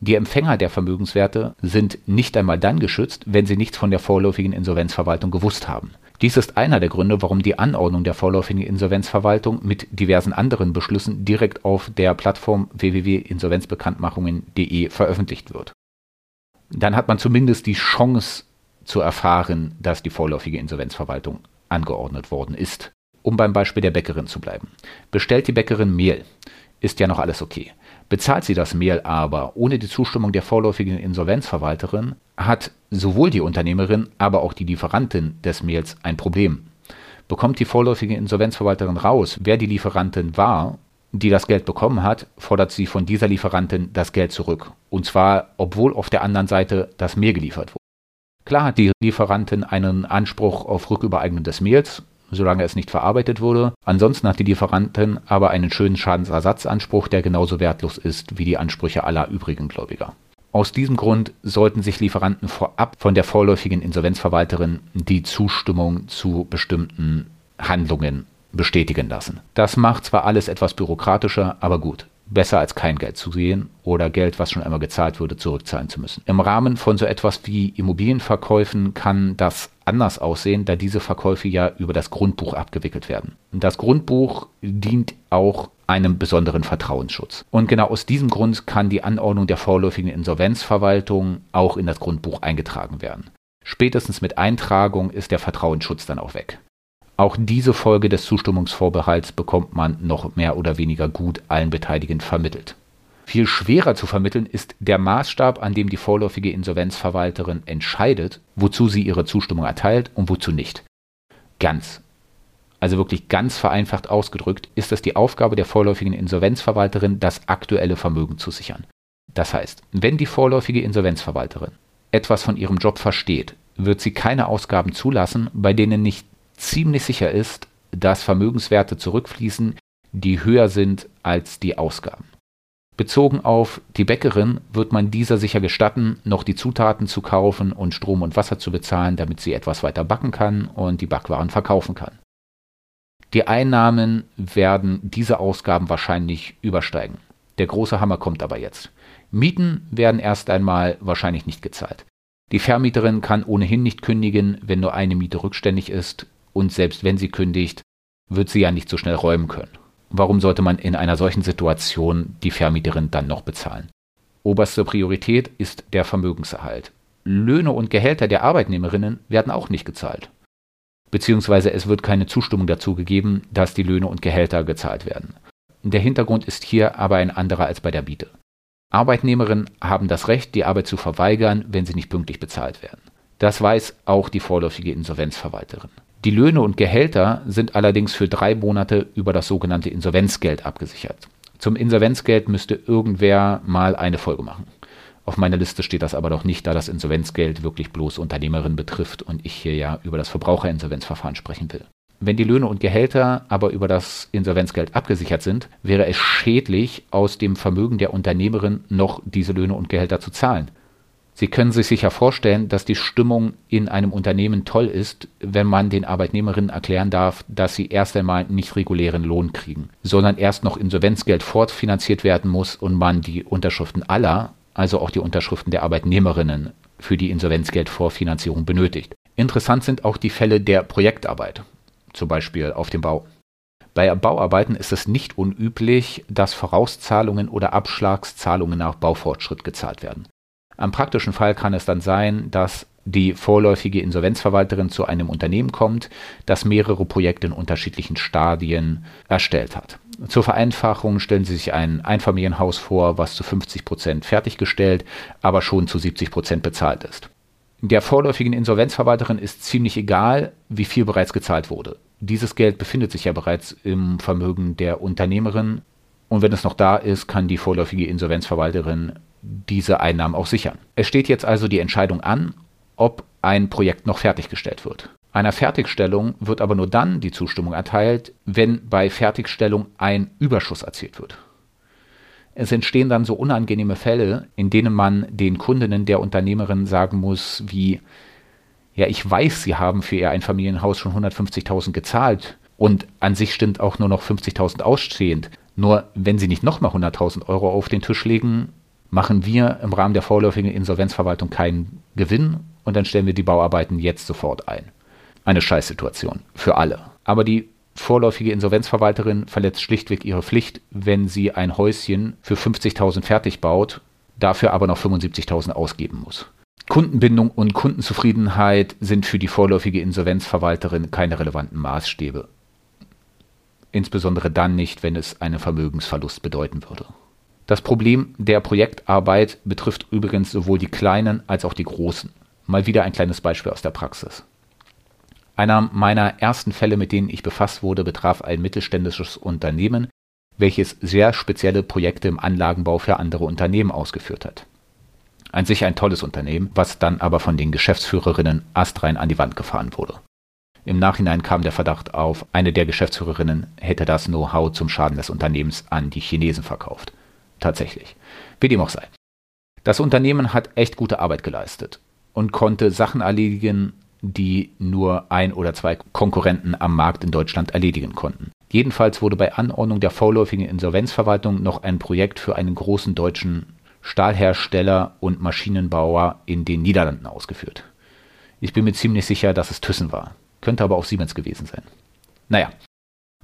Die Empfänger der Vermögenswerte sind nicht einmal dann geschützt, wenn sie nichts von der vorläufigen Insolvenzverwaltung gewusst haben. Dies ist einer der Gründe, warum die Anordnung der vorläufigen Insolvenzverwaltung mit diversen anderen Beschlüssen direkt auf der Plattform www.insolvenzbekanntmachungen.de veröffentlicht wird. Dann hat man zumindest die Chance, zu erfahren, dass die vorläufige Insolvenzverwaltung angeordnet worden ist. Um beim Beispiel der Bäckerin zu bleiben. Bestellt die Bäckerin Mehl, ist ja noch alles okay. Bezahlt sie das Mehl aber ohne die Zustimmung der vorläufigen Insolvenzverwalterin, hat sowohl die Unternehmerin, aber auch die Lieferantin des Mehls ein Problem. Bekommt die vorläufige Insolvenzverwalterin raus, wer die Lieferantin war, die das Geld bekommen hat, fordert sie von dieser Lieferantin das Geld zurück. Und zwar, obwohl auf der anderen Seite das Mehl geliefert wurde. Klar hat die Lieferantin einen Anspruch auf Rückübereignung des Mehls, solange es nicht verarbeitet wurde. Ansonsten hat die Lieferantin aber einen schönen Schadensersatzanspruch, der genauso wertlos ist wie die Ansprüche aller übrigen Gläubiger. Aus diesem Grund sollten sich Lieferanten vorab von der vorläufigen Insolvenzverwalterin die Zustimmung zu bestimmten Handlungen bestätigen lassen. Das macht zwar alles etwas bürokratischer, aber gut besser als kein Geld zu sehen oder Geld, was schon einmal gezahlt wurde, zurückzahlen zu müssen. Im Rahmen von so etwas wie Immobilienverkäufen kann das anders aussehen, da diese Verkäufe ja über das Grundbuch abgewickelt werden. Das Grundbuch dient auch einem besonderen Vertrauensschutz. Und genau aus diesem Grund kann die Anordnung der vorläufigen Insolvenzverwaltung auch in das Grundbuch eingetragen werden. Spätestens mit Eintragung ist der Vertrauensschutz dann auch weg. Auch diese Folge des Zustimmungsvorbehalts bekommt man noch mehr oder weniger gut allen Beteiligten vermittelt. Viel schwerer zu vermitteln ist der Maßstab, an dem die vorläufige Insolvenzverwalterin entscheidet, wozu sie ihre Zustimmung erteilt und wozu nicht. Ganz, also wirklich ganz vereinfacht ausgedrückt, ist es die Aufgabe der vorläufigen Insolvenzverwalterin, das aktuelle Vermögen zu sichern. Das heißt, wenn die vorläufige Insolvenzverwalterin etwas von ihrem Job versteht, wird sie keine Ausgaben zulassen, bei denen nicht ziemlich sicher ist, dass Vermögenswerte zurückfließen, die höher sind als die Ausgaben. Bezogen auf die Bäckerin wird man dieser sicher gestatten, noch die Zutaten zu kaufen und Strom und Wasser zu bezahlen, damit sie etwas weiter backen kann und die Backwaren verkaufen kann. Die Einnahmen werden diese Ausgaben wahrscheinlich übersteigen. Der große Hammer kommt aber jetzt. Mieten werden erst einmal wahrscheinlich nicht gezahlt. Die Vermieterin kann ohnehin nicht kündigen, wenn nur eine Miete rückständig ist und selbst wenn sie kündigt, wird sie ja nicht so schnell räumen können. Warum sollte man in einer solchen Situation die Vermieterin dann noch bezahlen? Oberste Priorität ist der Vermögenserhalt. Löhne und Gehälter der Arbeitnehmerinnen werden auch nicht gezahlt. Beziehungsweise es wird keine Zustimmung dazu gegeben, dass die Löhne und Gehälter gezahlt werden. Der Hintergrund ist hier aber ein anderer als bei der Biete. Arbeitnehmerinnen haben das Recht, die Arbeit zu verweigern, wenn sie nicht pünktlich bezahlt werden. Das weiß auch die vorläufige Insolvenzverwalterin. Die Löhne und Gehälter sind allerdings für drei Monate über das sogenannte Insolvenzgeld abgesichert. Zum Insolvenzgeld müsste irgendwer mal eine Folge machen. Auf meiner Liste steht das aber noch nicht, da das Insolvenzgeld wirklich bloß Unternehmerinnen betrifft und ich hier ja über das Verbraucherinsolvenzverfahren sprechen will. Wenn die Löhne und Gehälter aber über das Insolvenzgeld abgesichert sind, wäre es schädlich, aus dem Vermögen der Unternehmerin noch diese Löhne und Gehälter zu zahlen. Sie können sich sicher vorstellen, dass die Stimmung in einem Unternehmen toll ist, wenn man den Arbeitnehmerinnen erklären darf, dass sie erst einmal nicht regulären Lohn kriegen, sondern erst noch Insolvenzgeld fortfinanziert werden muss und man die Unterschriften aller, also auch die Unterschriften der Arbeitnehmerinnen, für die Insolvenzgeldvorfinanzierung benötigt. Interessant sind auch die Fälle der Projektarbeit, zum Beispiel auf dem Bau. Bei Bauarbeiten ist es nicht unüblich, dass Vorauszahlungen oder Abschlagszahlungen nach Baufortschritt gezahlt werden. Am praktischen Fall kann es dann sein, dass die vorläufige Insolvenzverwalterin zu einem Unternehmen kommt, das mehrere Projekte in unterschiedlichen Stadien erstellt hat. Zur Vereinfachung stellen Sie sich ein Einfamilienhaus vor, was zu 50 Prozent fertiggestellt, aber schon zu 70 Prozent bezahlt ist. Der vorläufigen Insolvenzverwalterin ist ziemlich egal, wie viel bereits gezahlt wurde. Dieses Geld befindet sich ja bereits im Vermögen der Unternehmerin und wenn es noch da ist, kann die vorläufige Insolvenzverwalterin diese Einnahmen auch sichern. Es steht jetzt also die Entscheidung an, ob ein Projekt noch fertiggestellt wird. Einer Fertigstellung wird aber nur dann die Zustimmung erteilt, wenn bei Fertigstellung ein Überschuss erzielt wird. Es entstehen dann so unangenehme Fälle, in denen man den Kundinnen der Unternehmerin sagen muss, wie, ja, ich weiß, Sie haben für Ihr Einfamilienhaus schon 150.000 gezahlt und an sich stimmt auch nur noch 50.000 ausstehend. Nur wenn Sie nicht nochmal 100.000 Euro auf den Tisch legen, machen wir im Rahmen der vorläufigen Insolvenzverwaltung keinen Gewinn und dann stellen wir die Bauarbeiten jetzt sofort ein. Eine Scheißsituation für alle. Aber die vorläufige Insolvenzverwalterin verletzt schlichtweg ihre Pflicht, wenn sie ein Häuschen für 50.000 fertig baut, dafür aber noch 75.000 ausgeben muss. Kundenbindung und Kundenzufriedenheit sind für die vorläufige Insolvenzverwalterin keine relevanten Maßstäbe. Insbesondere dann nicht, wenn es einen Vermögensverlust bedeuten würde. Das Problem der Projektarbeit betrifft übrigens sowohl die kleinen als auch die großen. Mal wieder ein kleines Beispiel aus der Praxis. Einer meiner ersten Fälle, mit denen ich befasst wurde, betraf ein mittelständisches Unternehmen, welches sehr spezielle Projekte im Anlagenbau für andere Unternehmen ausgeführt hat. An sich ein tolles Unternehmen, was dann aber von den Geschäftsführerinnen astrein an die Wand gefahren wurde. Im Nachhinein kam der Verdacht auf, eine der Geschäftsführerinnen hätte das Know-how zum Schaden des Unternehmens an die Chinesen verkauft tatsächlich. Wie dem auch sei. Das Unternehmen hat echt gute Arbeit geleistet und konnte Sachen erledigen, die nur ein oder zwei Konkurrenten am Markt in Deutschland erledigen konnten. Jedenfalls wurde bei Anordnung der vorläufigen Insolvenzverwaltung noch ein Projekt für einen großen deutschen Stahlhersteller und Maschinenbauer in den Niederlanden ausgeführt. Ich bin mir ziemlich sicher, dass es Thyssen war. Könnte aber auch Siemens gewesen sein. Naja,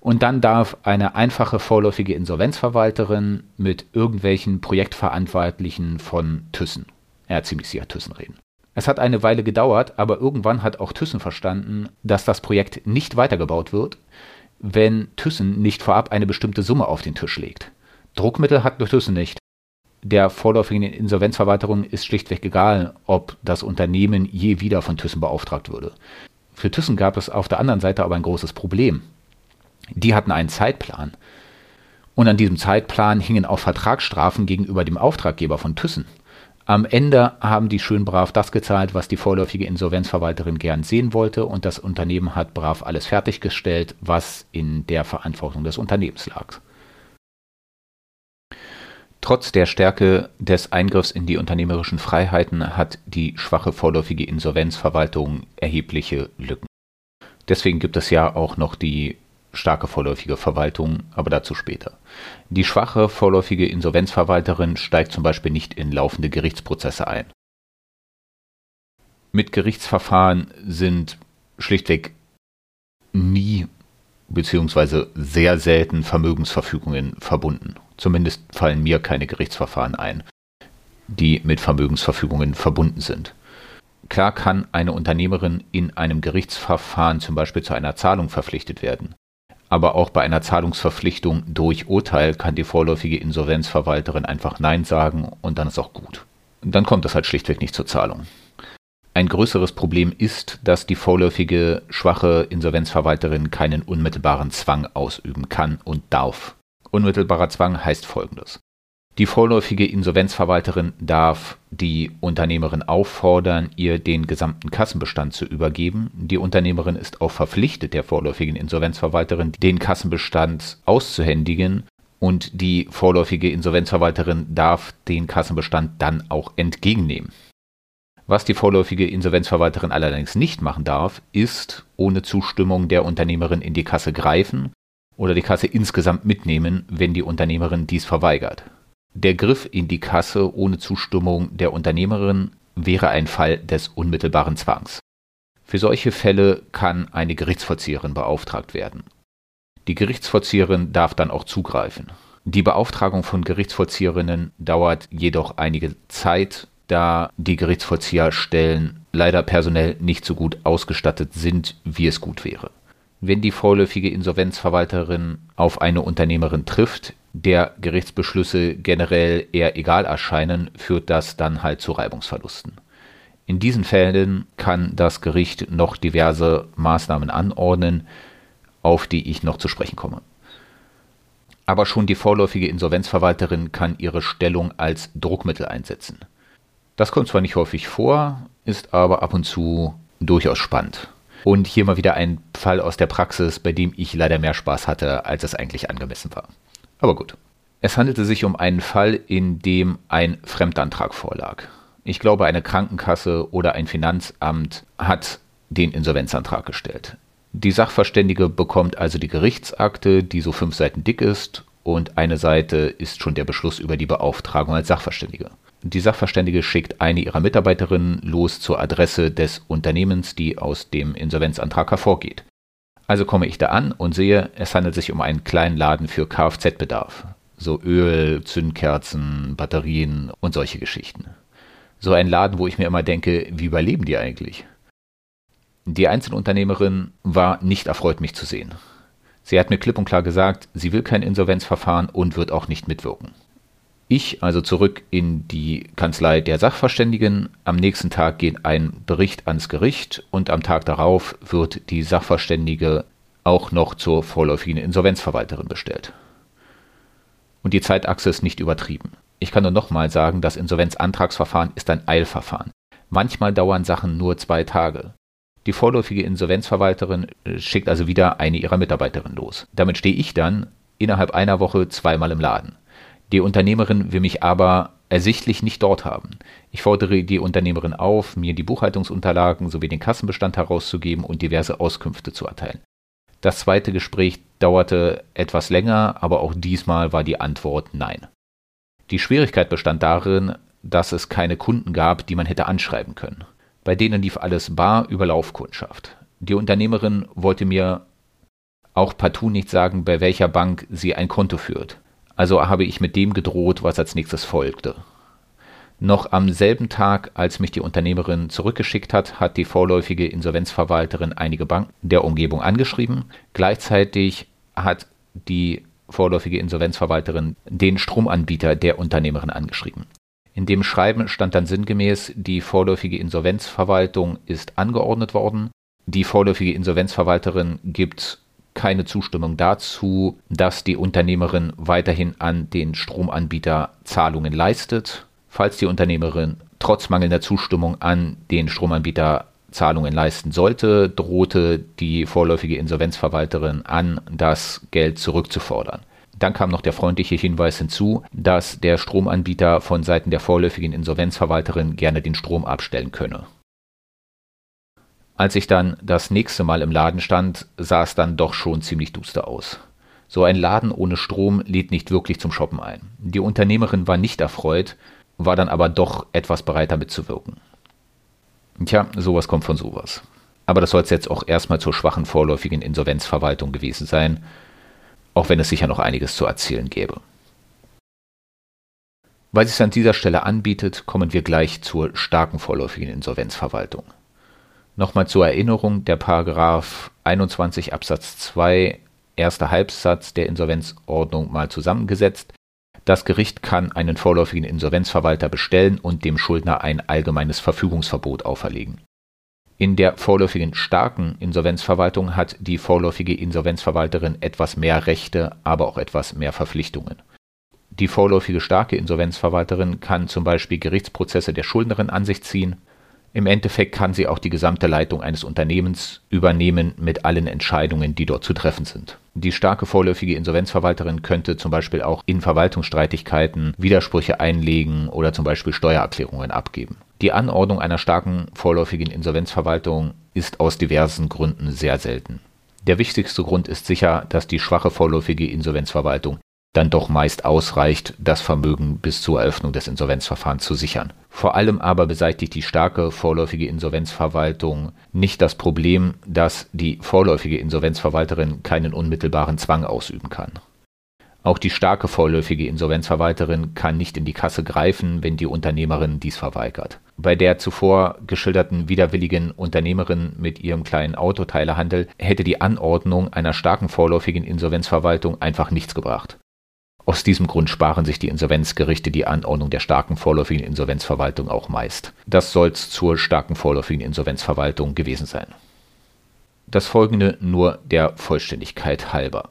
und dann darf eine einfache vorläufige Insolvenzverwalterin mit irgendwelchen Projektverantwortlichen von Thyssen, ja ziemlich sicher Thyssen reden. Es hat eine Weile gedauert, aber irgendwann hat auch Thyssen verstanden, dass das Projekt nicht weitergebaut wird, wenn Thyssen nicht vorab eine bestimmte Summe auf den Tisch legt. Druckmittel hat Thyssen nicht. Der vorläufigen Insolvenzverwalterung ist schlichtweg egal, ob das Unternehmen je wieder von Thyssen beauftragt würde. Für Thyssen gab es auf der anderen Seite aber ein großes Problem. Die hatten einen Zeitplan. Und an diesem Zeitplan hingen auch Vertragsstrafen gegenüber dem Auftraggeber von Thyssen. Am Ende haben die schön brav das gezahlt, was die vorläufige Insolvenzverwalterin gern sehen wollte, und das Unternehmen hat brav alles fertiggestellt, was in der Verantwortung des Unternehmens lag. Trotz der Stärke des Eingriffs in die unternehmerischen Freiheiten hat die schwache vorläufige Insolvenzverwaltung erhebliche Lücken. Deswegen gibt es ja auch noch die starke vorläufige Verwaltung, aber dazu später. Die schwache vorläufige Insolvenzverwalterin steigt zum Beispiel nicht in laufende Gerichtsprozesse ein. Mit Gerichtsverfahren sind schlichtweg nie bzw. sehr selten Vermögensverfügungen verbunden. Zumindest fallen mir keine Gerichtsverfahren ein, die mit Vermögensverfügungen verbunden sind. Klar kann eine Unternehmerin in einem Gerichtsverfahren zum Beispiel zu einer Zahlung verpflichtet werden. aber auch bei einer Zahlungsverpflichtung durch Urteil kann die vorläufige Insolvenzverwalterin einfach Nein sagen und dann ist auch gut. Dann kommt es halt schlichtweg nicht zur Zahlung. Ein größeres Problem ist, dass die vorläufige schwache Insolvenzverwalterin keinen unmittelbaren Zwang ausüben kann und darf. Unmittelbarer Zwang heißt folgendes. Die vorläufige Insolvenzverwalterin darf die Unternehmerin auffordern, ihr den gesamten Kassenbestand zu übergeben. Die Unternehmerin ist auch verpflichtet, der vorläufigen Insolvenzverwalterin den Kassenbestand auszuhändigen und die vorläufige Insolvenzverwalterin darf den Kassenbestand dann auch entgegennehmen. Was die vorläufige Insolvenzverwalterin allerdings nicht machen darf, ist ohne Zustimmung der Unternehmerin in die Kasse greifen oder die Kasse insgesamt mitnehmen, wenn die Unternehmerin dies verweigert. Der Griff in die Kasse ohne Zustimmung der Unternehmerin wäre ein Fall des unmittelbaren Zwangs. Für solche Fälle kann eine Gerichtsvollzieherin beauftragt werden. Die Gerichtsvollzieherin darf dann auch zugreifen. Die Beauftragung von Gerichtsvollzieherinnen dauert jedoch einige Zeit, da die Gerichtsvollzieherstellen leider personell nicht so gut ausgestattet sind, wie es gut wäre. Wenn die vorläufige Insolvenzverwalterin auf eine Unternehmerin trifft, der Gerichtsbeschlüsse generell eher egal erscheinen, führt das dann halt zu Reibungsverlusten. In diesen Fällen kann das Gericht noch diverse Maßnahmen anordnen, auf die ich noch zu sprechen komme. Aber schon die vorläufige Insolvenzverwalterin kann ihre Stellung als Druckmittel einsetzen. Das kommt zwar nicht häufig vor, ist aber ab und zu durchaus spannend. Und hier mal wieder ein Fall aus der Praxis, bei dem ich leider mehr Spaß hatte, als es eigentlich angemessen war. Aber gut. Es handelte sich um einen Fall, in dem ein Fremdantrag vorlag. Ich glaube, eine Krankenkasse oder ein Finanzamt hat den Insolvenzantrag gestellt. Die Sachverständige bekommt also die Gerichtsakte, die so fünf Seiten dick ist, und eine Seite ist schon der Beschluss über die Beauftragung als Sachverständige. Die Sachverständige schickt eine ihrer Mitarbeiterinnen los zur Adresse des Unternehmens, die aus dem Insolvenzantrag hervorgeht. Also komme ich da an und sehe, es handelt sich um einen kleinen Laden für Kfz-Bedarf. So Öl, Zündkerzen, Batterien und solche Geschichten. So ein Laden, wo ich mir immer denke, wie überleben die eigentlich? Die Einzelunternehmerin war nicht erfreut, mich zu sehen. Sie hat mir klipp und klar gesagt, sie will kein Insolvenzverfahren und wird auch nicht mitwirken. Ich also zurück in die Kanzlei der Sachverständigen. Am nächsten Tag geht ein Bericht ans Gericht und am Tag darauf wird die Sachverständige auch noch zur vorläufigen Insolvenzverwalterin bestellt. Und die Zeitachse ist nicht übertrieben. Ich kann nur nochmal sagen, das Insolvenzantragsverfahren ist ein Eilverfahren. Manchmal dauern Sachen nur zwei Tage. Die vorläufige Insolvenzverwalterin schickt also wieder eine ihrer Mitarbeiterinnen los. Damit stehe ich dann innerhalb einer Woche zweimal im Laden. Die Unternehmerin will mich aber ersichtlich nicht dort haben. Ich fordere die Unternehmerin auf, mir die Buchhaltungsunterlagen sowie den Kassenbestand herauszugeben und diverse Auskünfte zu erteilen. Das zweite Gespräch dauerte etwas länger, aber auch diesmal war die Antwort nein. Die Schwierigkeit bestand darin, dass es keine Kunden gab, die man hätte anschreiben können. Bei denen lief alles bar über Laufkundschaft. Die Unternehmerin wollte mir auch partout nicht sagen, bei welcher Bank sie ein Konto führt. Also habe ich mit dem gedroht, was als nächstes folgte. Noch am selben Tag, als mich die Unternehmerin zurückgeschickt hat, hat die vorläufige Insolvenzverwalterin einige Banken der Umgebung angeschrieben. Gleichzeitig hat die vorläufige Insolvenzverwalterin den Stromanbieter der Unternehmerin angeschrieben. In dem Schreiben stand dann sinngemäß, die vorläufige Insolvenzverwaltung ist angeordnet worden. Die vorläufige Insolvenzverwalterin gibt keine Zustimmung dazu, dass die Unternehmerin weiterhin an den Stromanbieter Zahlungen leistet. Falls die Unternehmerin trotz mangelnder Zustimmung an den Stromanbieter Zahlungen leisten sollte, drohte die vorläufige Insolvenzverwalterin an, das Geld zurückzufordern. Dann kam noch der freundliche Hinweis hinzu, dass der Stromanbieter von Seiten der vorläufigen Insolvenzverwalterin gerne den Strom abstellen könne. Als ich dann das nächste Mal im Laden stand, sah es dann doch schon ziemlich duster aus. So ein Laden ohne Strom lädt nicht wirklich zum Shoppen ein. Die Unternehmerin war nicht erfreut, war dann aber doch etwas bereiter mitzuwirken. Tja, sowas kommt von sowas. Aber das soll es jetzt auch erstmal zur schwachen vorläufigen Insolvenzverwaltung gewesen sein auch wenn es sicher noch einiges zu erzählen gäbe. Weil es sich an dieser Stelle anbietet, kommen wir gleich zur starken vorläufigen Insolvenzverwaltung. Nochmal zur Erinnerung, der Paragraph 21 Absatz 2 erster Halbsatz der Insolvenzordnung mal zusammengesetzt. Das Gericht kann einen vorläufigen Insolvenzverwalter bestellen und dem Schuldner ein allgemeines Verfügungsverbot auferlegen. In der vorläufigen starken Insolvenzverwaltung hat die vorläufige Insolvenzverwalterin etwas mehr Rechte, aber auch etwas mehr Verpflichtungen. Die vorläufige starke Insolvenzverwalterin kann zum Beispiel Gerichtsprozesse der Schuldnerin an sich ziehen. Im Endeffekt kann sie auch die gesamte Leitung eines Unternehmens übernehmen mit allen Entscheidungen, die dort zu treffen sind. Die starke vorläufige Insolvenzverwalterin könnte zum Beispiel auch in Verwaltungsstreitigkeiten Widersprüche einlegen oder zum Beispiel Steuererklärungen abgeben. Die Anordnung einer starken vorläufigen Insolvenzverwaltung ist aus diversen Gründen sehr selten. Der wichtigste Grund ist sicher, dass die schwache vorläufige Insolvenzverwaltung dann doch meist ausreicht, das Vermögen bis zur Eröffnung des Insolvenzverfahrens zu sichern. Vor allem aber beseitigt die starke vorläufige Insolvenzverwaltung nicht das Problem, dass die vorläufige Insolvenzverwalterin keinen unmittelbaren Zwang ausüben kann. Auch die starke vorläufige Insolvenzverwalterin kann nicht in die Kasse greifen, wenn die Unternehmerin dies verweigert. Bei der zuvor geschilderten widerwilligen Unternehmerin mit ihrem kleinen Autoteilehandel hätte die Anordnung einer starken vorläufigen Insolvenzverwaltung einfach nichts gebracht. Aus diesem Grund sparen sich die Insolvenzgerichte die Anordnung der starken vorläufigen Insolvenzverwaltung auch meist. Das soll's zur starken vorläufigen Insolvenzverwaltung gewesen sein. Das folgende nur der Vollständigkeit halber.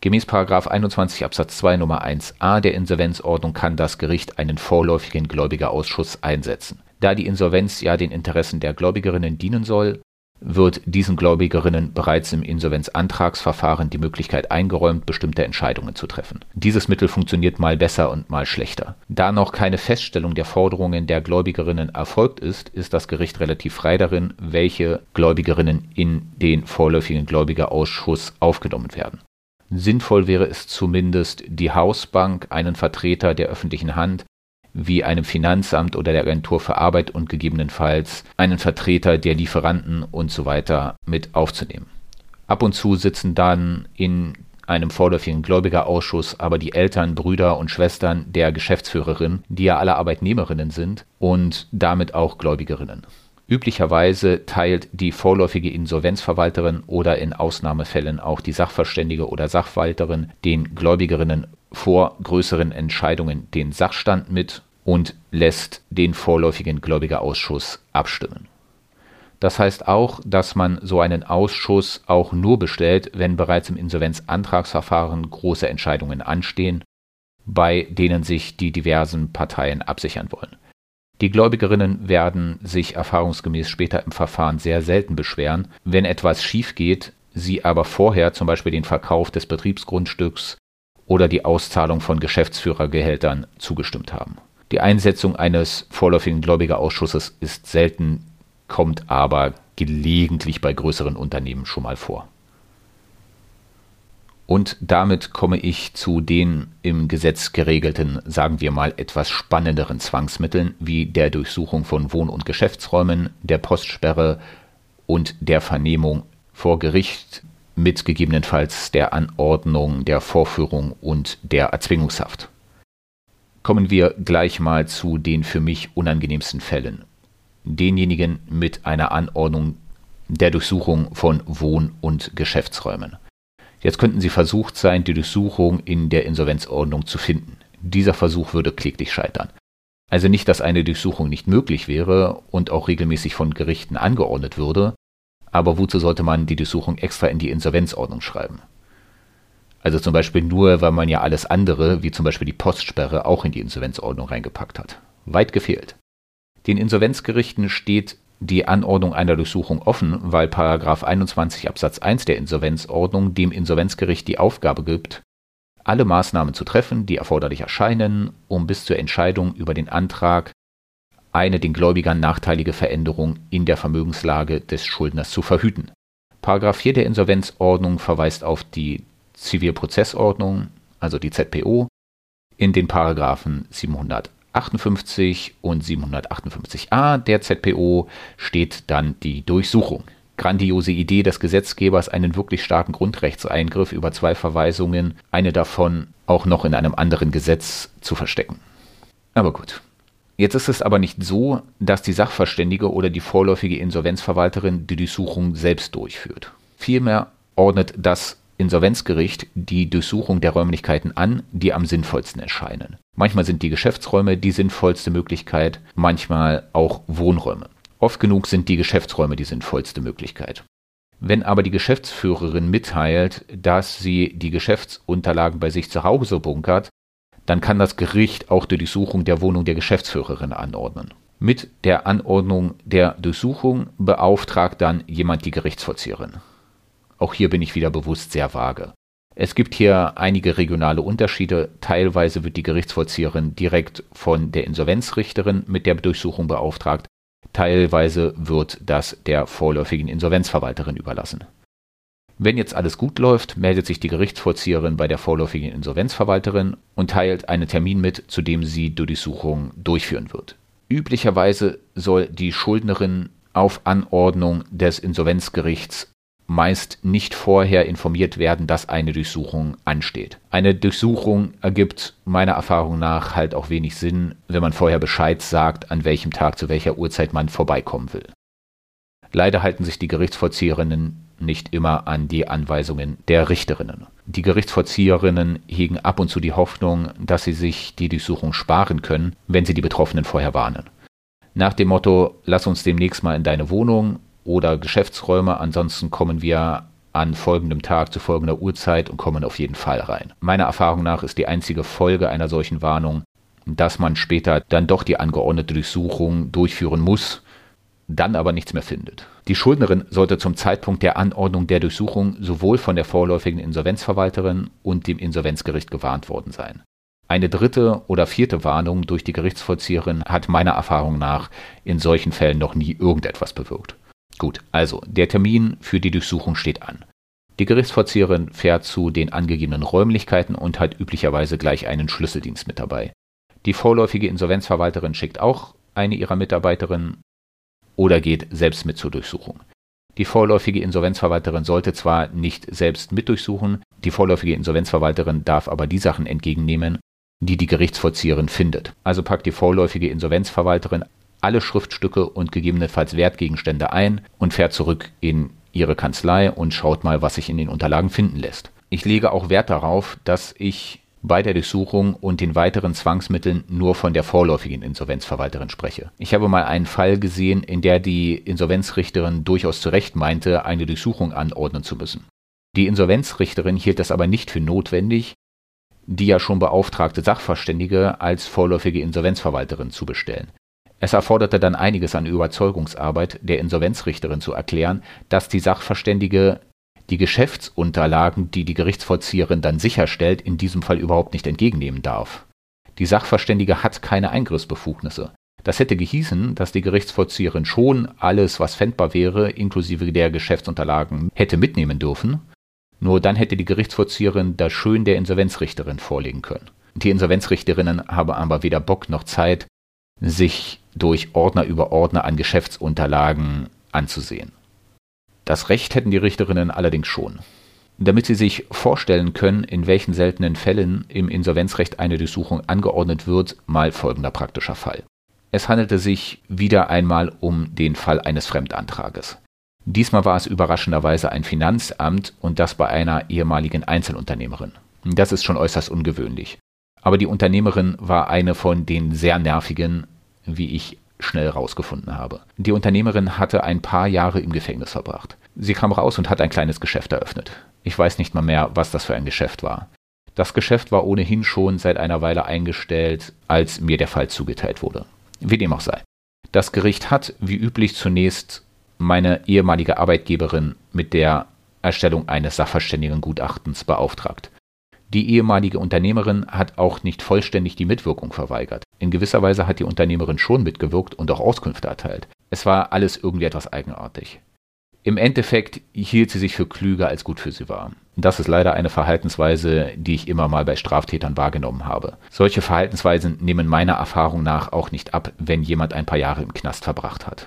Gemäß 21 Absatz 2 Nummer 1a der Insolvenzordnung kann das Gericht einen vorläufigen Gläubigerausschuss einsetzen. Da die Insolvenz ja den Interessen der Gläubigerinnen dienen soll, wird diesen Gläubigerinnen bereits im Insolvenzantragsverfahren die Möglichkeit eingeräumt, bestimmte Entscheidungen zu treffen. Dieses Mittel funktioniert mal besser und mal schlechter. Da noch keine Feststellung der Forderungen der Gläubigerinnen erfolgt ist, ist das Gericht relativ frei darin, welche Gläubigerinnen in den vorläufigen Gläubigerausschuss aufgenommen werden. Sinnvoll wäre es zumindest, die Hausbank, einen Vertreter der öffentlichen Hand, wie einem Finanzamt oder der Agentur für Arbeit und gegebenenfalls einen Vertreter der Lieferanten und so weiter mit aufzunehmen. Ab und zu sitzen dann in einem vorläufigen Gläubigerausschuss aber die Eltern, Brüder und Schwestern der Geschäftsführerin, die ja alle Arbeitnehmerinnen sind und damit auch Gläubigerinnen. Üblicherweise teilt die vorläufige Insolvenzverwalterin oder in Ausnahmefällen auch die Sachverständige oder Sachwalterin den Gläubigerinnen vor größeren Entscheidungen den Sachstand mit und lässt den vorläufigen Gläubigerausschuss abstimmen. Das heißt auch, dass man so einen Ausschuss auch nur bestellt, wenn bereits im Insolvenzantragsverfahren große Entscheidungen anstehen, bei denen sich die diversen Parteien absichern wollen. Die Gläubigerinnen werden sich erfahrungsgemäß später im Verfahren sehr selten beschweren, wenn etwas schief geht, sie aber vorher zum Beispiel den Verkauf des Betriebsgrundstücks oder die Auszahlung von Geschäftsführergehältern zugestimmt haben. Die Einsetzung eines vorläufigen Gläubigerausschusses ist selten, kommt aber gelegentlich bei größeren Unternehmen schon mal vor. Und damit komme ich zu den im Gesetz geregelten, sagen wir mal, etwas spannenderen Zwangsmitteln wie der Durchsuchung von Wohn- und Geschäftsräumen, der Postsperre und der Vernehmung vor Gericht mit gegebenenfalls der Anordnung der Vorführung und der Erzwingungshaft. Kommen wir gleich mal zu den für mich unangenehmsten Fällen. Denjenigen mit einer Anordnung der Durchsuchung von Wohn- und Geschäftsräumen. Jetzt könnten Sie versucht sein, die Durchsuchung in der Insolvenzordnung zu finden. Dieser Versuch würde kläglich scheitern. Also nicht, dass eine Durchsuchung nicht möglich wäre und auch regelmäßig von Gerichten angeordnet würde, aber wozu sollte man die Durchsuchung extra in die Insolvenzordnung schreiben? Also zum Beispiel nur, weil man ja alles andere, wie zum Beispiel die Postsperre, auch in die Insolvenzordnung reingepackt hat. Weit gefehlt. Den Insolvenzgerichten steht die Anordnung einer Durchsuchung offen, weil 21 Absatz 1 der Insolvenzordnung dem Insolvenzgericht die Aufgabe gibt, alle Maßnahmen zu treffen, die erforderlich erscheinen, um bis zur Entscheidung über den Antrag eine den Gläubigern nachteilige Veränderung in der Vermögenslage des Schuldners zu verhüten. Paragraph 4 der Insolvenzordnung verweist auf die Zivilprozessordnung, also die ZPO, in den Paragraphen 700 58 und 758a der ZPO steht dann die Durchsuchung. Grandiose Idee des Gesetzgebers, einen wirklich starken Grundrechtseingriff über zwei Verweisungen, eine davon auch noch in einem anderen Gesetz zu verstecken. Aber gut. Jetzt ist es aber nicht so, dass die Sachverständige oder die vorläufige Insolvenzverwalterin die Durchsuchung selbst durchführt. Vielmehr ordnet das Insolvenzgericht die Durchsuchung der Räumlichkeiten an, die am sinnvollsten erscheinen. Manchmal sind die Geschäftsräume die sinnvollste Möglichkeit, manchmal auch Wohnräume. Oft genug sind die Geschäftsräume die sinnvollste Möglichkeit. Wenn aber die Geschäftsführerin mitteilt, dass sie die Geschäftsunterlagen bei sich zu Hause bunkert, dann kann das Gericht auch die Durchsuchung der Wohnung der Geschäftsführerin anordnen. Mit der Anordnung der Durchsuchung beauftragt dann jemand die Gerichtsvollzieherin. Auch hier bin ich wieder bewusst sehr vage. Es gibt hier einige regionale Unterschiede. Teilweise wird die Gerichtsvollzieherin direkt von der Insolvenzrichterin mit der Durchsuchung beauftragt. Teilweise wird das der vorläufigen Insolvenzverwalterin überlassen. Wenn jetzt alles gut läuft, meldet sich die Gerichtsvollzieherin bei der vorläufigen Insolvenzverwalterin und teilt einen Termin mit, zu dem sie die Durchsuchung durchführen wird. Üblicherweise soll die Schuldnerin auf Anordnung des Insolvenzgerichts meist nicht vorher informiert werden, dass eine Durchsuchung ansteht. Eine Durchsuchung ergibt meiner Erfahrung nach halt auch wenig Sinn, wenn man vorher Bescheid sagt, an welchem Tag zu welcher Uhrzeit man vorbeikommen will. Leider halten sich die Gerichtsvollzieherinnen nicht immer an die Anweisungen der Richterinnen. Die Gerichtsvollzieherinnen hegen ab und zu die Hoffnung, dass sie sich die Durchsuchung sparen können, wenn sie die Betroffenen vorher warnen. Nach dem Motto, lass uns demnächst mal in deine Wohnung oder Geschäftsräume, ansonsten kommen wir an folgendem Tag zu folgender Uhrzeit und kommen auf jeden Fall rein. Meiner Erfahrung nach ist die einzige Folge einer solchen Warnung, dass man später dann doch die angeordnete Durchsuchung durchführen muss, dann aber nichts mehr findet. Die Schuldnerin sollte zum Zeitpunkt der Anordnung der Durchsuchung sowohl von der vorläufigen Insolvenzverwalterin und dem Insolvenzgericht gewarnt worden sein. Eine dritte oder vierte Warnung durch die Gerichtsvollzieherin hat meiner Erfahrung nach in solchen Fällen noch nie irgendetwas bewirkt. Gut, also der Termin für die Durchsuchung steht an. Die Gerichtsvollzieherin fährt zu den angegebenen Räumlichkeiten und hat üblicherweise gleich einen Schlüsseldienst mit dabei. Die vorläufige Insolvenzverwalterin schickt auch eine ihrer Mitarbeiterinnen oder geht selbst mit zur Durchsuchung. Die vorläufige Insolvenzverwalterin sollte zwar nicht selbst mit durchsuchen, die vorläufige Insolvenzverwalterin darf aber die Sachen entgegennehmen, die die Gerichtsvollzieherin findet. Also packt die vorläufige Insolvenzverwalterin alle Schriftstücke und gegebenenfalls Wertgegenstände ein und fährt zurück in ihre Kanzlei und schaut mal, was sich in den Unterlagen finden lässt. Ich lege auch Wert darauf, dass ich bei der Durchsuchung und den weiteren Zwangsmitteln nur von der vorläufigen Insolvenzverwalterin spreche. Ich habe mal einen Fall gesehen, in der die Insolvenzrichterin durchaus zu Recht meinte, eine Durchsuchung anordnen zu müssen. Die Insolvenzrichterin hielt das aber nicht für notwendig, die ja schon beauftragte Sachverständige als vorläufige Insolvenzverwalterin zu bestellen. Es erforderte dann einiges an Überzeugungsarbeit, der Insolvenzrichterin zu erklären, dass die Sachverständige die Geschäftsunterlagen, die die Gerichtsvollzieherin dann sicherstellt, in diesem Fall überhaupt nicht entgegennehmen darf. Die Sachverständige hat keine Eingriffsbefugnisse. Das hätte gehießen, dass die Gerichtsvollzieherin schon alles, was fändbar wäre, inklusive der Geschäftsunterlagen, hätte mitnehmen dürfen. Nur dann hätte die Gerichtsvollzieherin das Schön der Insolvenzrichterin vorlegen können. Die Insolvenzrichterinnen haben aber weder Bock noch Zeit, sich durch Ordner über Ordner an Geschäftsunterlagen anzusehen. Das Recht hätten die Richterinnen allerdings schon. Damit sie sich vorstellen können, in welchen seltenen Fällen im Insolvenzrecht eine Durchsuchung angeordnet wird, mal folgender praktischer Fall. Es handelte sich wieder einmal um den Fall eines Fremdantrages. Diesmal war es überraschenderweise ein Finanzamt und das bei einer ehemaligen Einzelunternehmerin. Das ist schon äußerst ungewöhnlich. Aber die Unternehmerin war eine von den sehr nervigen, wie ich schnell rausgefunden habe. Die Unternehmerin hatte ein paar Jahre im Gefängnis verbracht. Sie kam raus und hat ein kleines Geschäft eröffnet. Ich weiß nicht mal mehr, was das für ein Geschäft war. Das Geschäft war ohnehin schon seit einer Weile eingestellt, als mir der Fall zugeteilt wurde. Wie dem auch sei. Das Gericht hat, wie üblich, zunächst meine ehemalige Arbeitgeberin mit der Erstellung eines Sachverständigengutachtens beauftragt. Die ehemalige Unternehmerin hat auch nicht vollständig die Mitwirkung verweigert. In gewisser Weise hat die Unternehmerin schon mitgewirkt und auch Auskünfte erteilt. Es war alles irgendwie etwas eigenartig. Im Endeffekt hielt sie sich für klüger, als gut für sie war. Das ist leider eine Verhaltensweise, die ich immer mal bei Straftätern wahrgenommen habe. Solche Verhaltensweisen nehmen meiner Erfahrung nach auch nicht ab, wenn jemand ein paar Jahre im Knast verbracht hat.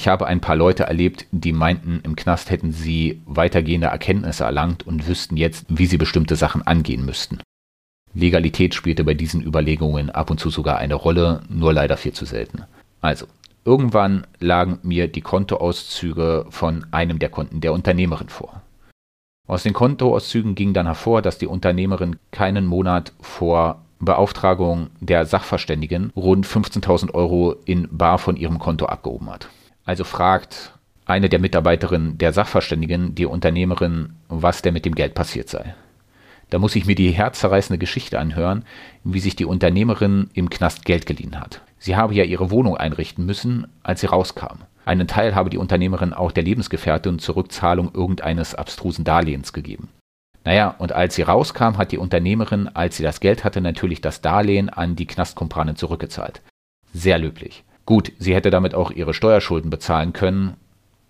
Ich habe ein paar Leute erlebt, die meinten, im Knast hätten sie weitergehende Erkenntnisse erlangt und wüssten jetzt, wie sie bestimmte Sachen angehen müssten. Legalität spielte bei diesen Überlegungen ab und zu sogar eine Rolle, nur leider viel zu selten. Also, irgendwann lagen mir die Kontoauszüge von einem der Konten der Unternehmerin vor. Aus den Kontoauszügen ging dann hervor, dass die Unternehmerin keinen Monat vor Beauftragung der Sachverständigen rund 15.000 Euro in Bar von ihrem Konto abgehoben hat. Also fragt eine der Mitarbeiterinnen der Sachverständigen die Unternehmerin, was denn mit dem Geld passiert sei. Da muss ich mir die herzzerreißende Geschichte anhören, wie sich die Unternehmerin im Knast Geld geliehen hat. Sie habe ja ihre Wohnung einrichten müssen, als sie rauskam. Einen Teil habe die Unternehmerin auch der Lebensgefährtin zur Rückzahlung irgendeines abstrusen Darlehens gegeben. Naja, und als sie rauskam, hat die Unternehmerin, als sie das Geld hatte, natürlich das Darlehen an die Knastkumpanen zurückgezahlt. Sehr löblich. Gut, sie hätte damit auch ihre Steuerschulden bezahlen können,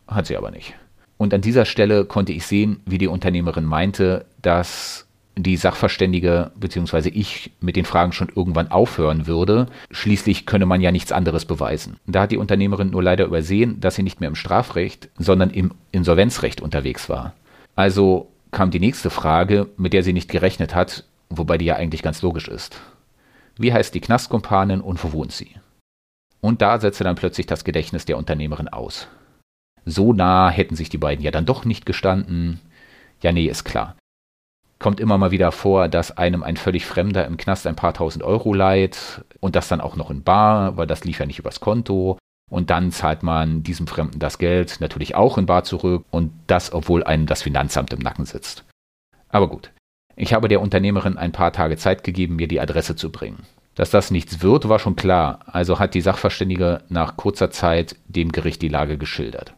hat sie aber nicht. Und an dieser Stelle konnte ich sehen, wie die Unternehmerin meinte, dass die Sachverständige bzw. ich mit den Fragen schon irgendwann aufhören würde. Schließlich könne man ja nichts anderes beweisen. Da hat die Unternehmerin nur leider übersehen, dass sie nicht mehr im Strafrecht, sondern im Insolvenzrecht unterwegs war. Also kam die nächste Frage, mit der sie nicht gerechnet hat, wobei die ja eigentlich ganz logisch ist. Wie heißt die Knastkumpanin und wo wohnt sie? Und da setzte dann plötzlich das Gedächtnis der Unternehmerin aus. So nah hätten sich die beiden ja dann doch nicht gestanden. Ja, nee, ist klar. Kommt immer mal wieder vor, dass einem ein völlig Fremder im Knast ein paar tausend Euro leiht und das dann auch noch in Bar, weil das lief ja nicht übers Konto. Und dann zahlt man diesem Fremden das Geld natürlich auch in Bar zurück und das, obwohl einem das Finanzamt im Nacken sitzt. Aber gut. Ich habe der Unternehmerin ein paar Tage Zeit gegeben, mir die Adresse zu bringen. Dass das nichts wird, war schon klar, also hat die Sachverständige nach kurzer Zeit dem Gericht die Lage geschildert.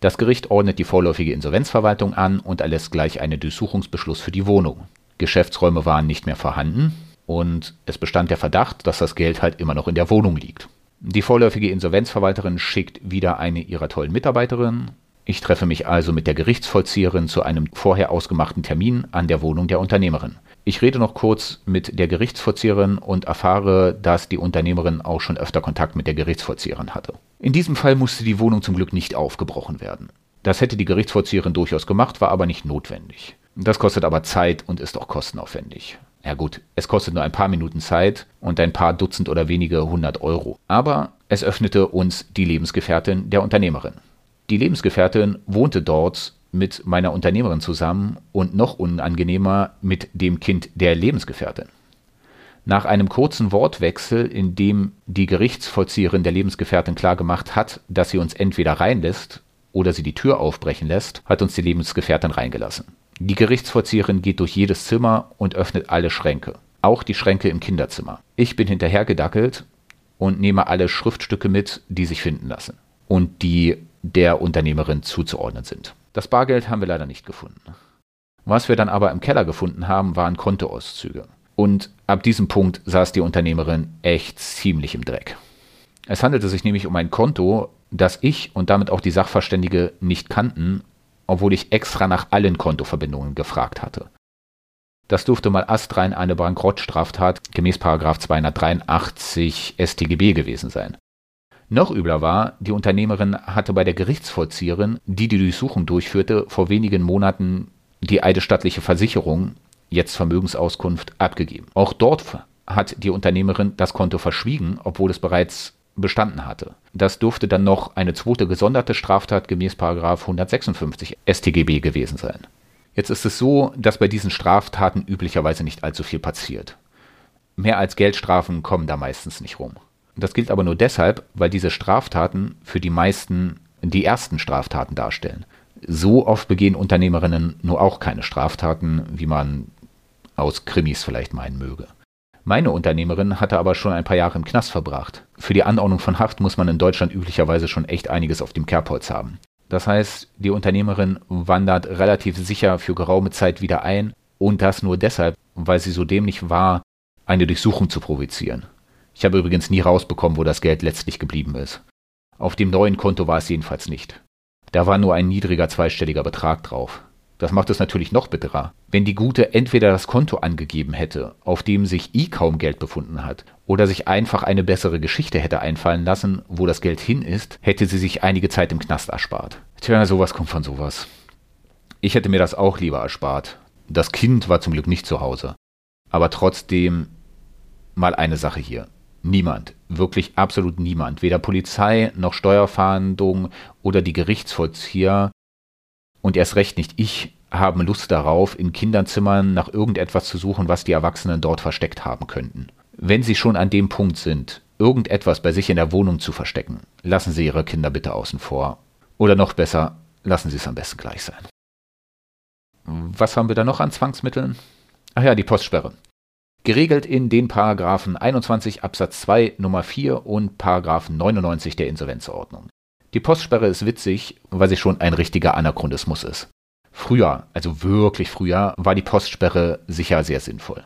Das Gericht ordnet die vorläufige Insolvenzverwaltung an und erlässt gleich einen Durchsuchungsbeschluss für die Wohnung. Geschäftsräume waren nicht mehr vorhanden und es bestand der Verdacht, dass das Geld halt immer noch in der Wohnung liegt. Die vorläufige Insolvenzverwalterin schickt wieder eine ihrer tollen Mitarbeiterinnen. Ich treffe mich also mit der Gerichtsvollzieherin zu einem vorher ausgemachten Termin an der Wohnung der Unternehmerin. Ich rede noch kurz mit der Gerichtsvollzieherin und erfahre, dass die Unternehmerin auch schon öfter Kontakt mit der Gerichtsvollzieherin hatte. In diesem Fall musste die Wohnung zum Glück nicht aufgebrochen werden. Das hätte die Gerichtsvollzieherin durchaus gemacht, war aber nicht notwendig. Das kostet aber Zeit und ist auch kostenaufwendig. Ja gut, es kostet nur ein paar Minuten Zeit und ein paar Dutzend oder wenige hundert Euro. Aber es öffnete uns die Lebensgefährtin der Unternehmerin. Die Lebensgefährtin wohnte dort mit meiner Unternehmerin zusammen und noch unangenehmer mit dem Kind der Lebensgefährtin. Nach einem kurzen Wortwechsel, in dem die Gerichtsvollzieherin der Lebensgefährtin klargemacht hat, dass sie uns entweder reinlässt oder sie die Tür aufbrechen lässt, hat uns die Lebensgefährtin reingelassen. Die Gerichtsvollzieherin geht durch jedes Zimmer und öffnet alle Schränke, auch die Schränke im Kinderzimmer. Ich bin hinterhergedackelt und nehme alle Schriftstücke mit, die sich finden lassen und die der Unternehmerin zuzuordnen sind. Das Bargeld haben wir leider nicht gefunden. Was wir dann aber im Keller gefunden haben, waren Kontoauszüge. Und ab diesem Punkt saß die Unternehmerin echt ziemlich im Dreck. Es handelte sich nämlich um ein Konto, das ich und damit auch die Sachverständige nicht kannten, obwohl ich extra nach allen Kontoverbindungen gefragt hatte. Das durfte mal astrein eine Bankrottstraftat gemäß 283 StGB gewesen sein. Noch übler war, die Unternehmerin hatte bei der Gerichtsvollzieherin, die die Durchsuchung durchführte, vor wenigen Monaten die eidesstattliche Versicherung, jetzt Vermögensauskunft, abgegeben. Auch dort hat die Unternehmerin das Konto verschwiegen, obwohl es bereits bestanden hatte. Das durfte dann noch eine zweite gesonderte Straftat gemäß 156 StGB gewesen sein. Jetzt ist es so, dass bei diesen Straftaten üblicherweise nicht allzu viel passiert. Mehr als Geldstrafen kommen da meistens nicht rum. Das gilt aber nur deshalb, weil diese Straftaten für die meisten die ersten Straftaten darstellen. So oft begehen Unternehmerinnen nur auch keine Straftaten, wie man aus Krimis vielleicht meinen möge. Meine Unternehmerin hatte aber schon ein paar Jahre im Knast verbracht. Für die Anordnung von Haft muss man in Deutschland üblicherweise schon echt einiges auf dem Kerbholz haben. Das heißt, die Unternehmerin wandert relativ sicher für geraume Zeit wieder ein und das nur deshalb, weil sie so dämlich war, eine Durchsuchung zu provozieren. Ich habe übrigens nie rausbekommen, wo das Geld letztlich geblieben ist. Auf dem neuen Konto war es jedenfalls nicht. Da war nur ein niedriger zweistelliger Betrag drauf. Das macht es natürlich noch bitterer. Wenn die Gute entweder das Konto angegeben hätte, auf dem sich i kaum Geld befunden hat, oder sich einfach eine bessere Geschichte hätte einfallen lassen, wo das Geld hin ist, hätte sie sich einige Zeit im Knast erspart. Tja, sowas kommt von sowas. Ich hätte mir das auch lieber erspart. Das Kind war zum Glück nicht zu Hause. Aber trotzdem mal eine Sache hier. Niemand, wirklich absolut niemand, weder Polizei noch Steuerfahndung oder die Gerichtsvollzieher und erst recht nicht ich haben Lust darauf, in Kinderzimmern nach irgendetwas zu suchen, was die Erwachsenen dort versteckt haben könnten. Wenn sie schon an dem Punkt sind, irgendetwas bei sich in der Wohnung zu verstecken, lassen Sie Ihre Kinder bitte außen vor. Oder noch besser, lassen Sie es am besten gleich sein. Was haben wir da noch an Zwangsmitteln? Ach ja, die Postsperre. Geregelt in den Paragraphen 21 Absatz 2 Nummer 4 und Paragraphen 99 der Insolvenzordnung. Die Postsperre ist witzig, weil sie schon ein richtiger Anachronismus ist. Früher, also wirklich früher, war die Postsperre sicher sehr sinnvoll.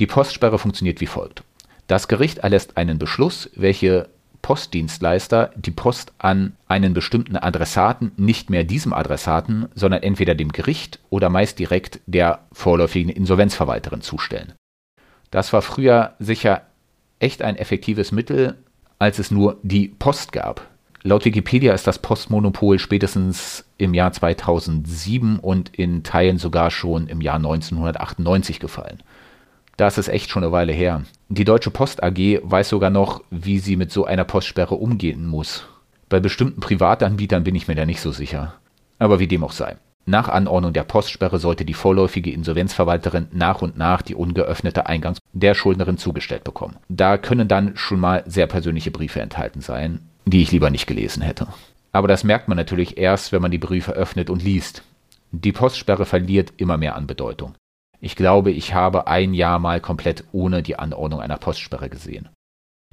Die Postsperre funktioniert wie folgt. Das Gericht erlässt einen Beschluss, welche Postdienstleister die Post an einen bestimmten Adressaten nicht mehr diesem Adressaten, sondern entweder dem Gericht oder meist direkt der vorläufigen Insolvenzverwalterin zustellen. Das war früher sicher echt ein effektives Mittel, als es nur die Post gab. Laut Wikipedia ist das Postmonopol spätestens im Jahr 2007 und in Teilen sogar schon im Jahr 1998 gefallen. Das ist echt schon eine Weile her. Die Deutsche Post AG weiß sogar noch, wie sie mit so einer Postsperre umgehen muss. Bei bestimmten Privatanbietern bin ich mir da nicht so sicher. Aber wie dem auch sei. Nach Anordnung der Postsperre sollte die vorläufige Insolvenzverwalterin nach und nach die ungeöffnete Eingangs der Schuldnerin zugestellt bekommen. Da können dann schon mal sehr persönliche Briefe enthalten sein, die ich lieber nicht gelesen hätte. Aber das merkt man natürlich erst, wenn man die Briefe öffnet und liest. Die Postsperre verliert immer mehr an Bedeutung. Ich glaube, ich habe ein Jahr mal komplett ohne die Anordnung einer Postsperre gesehen.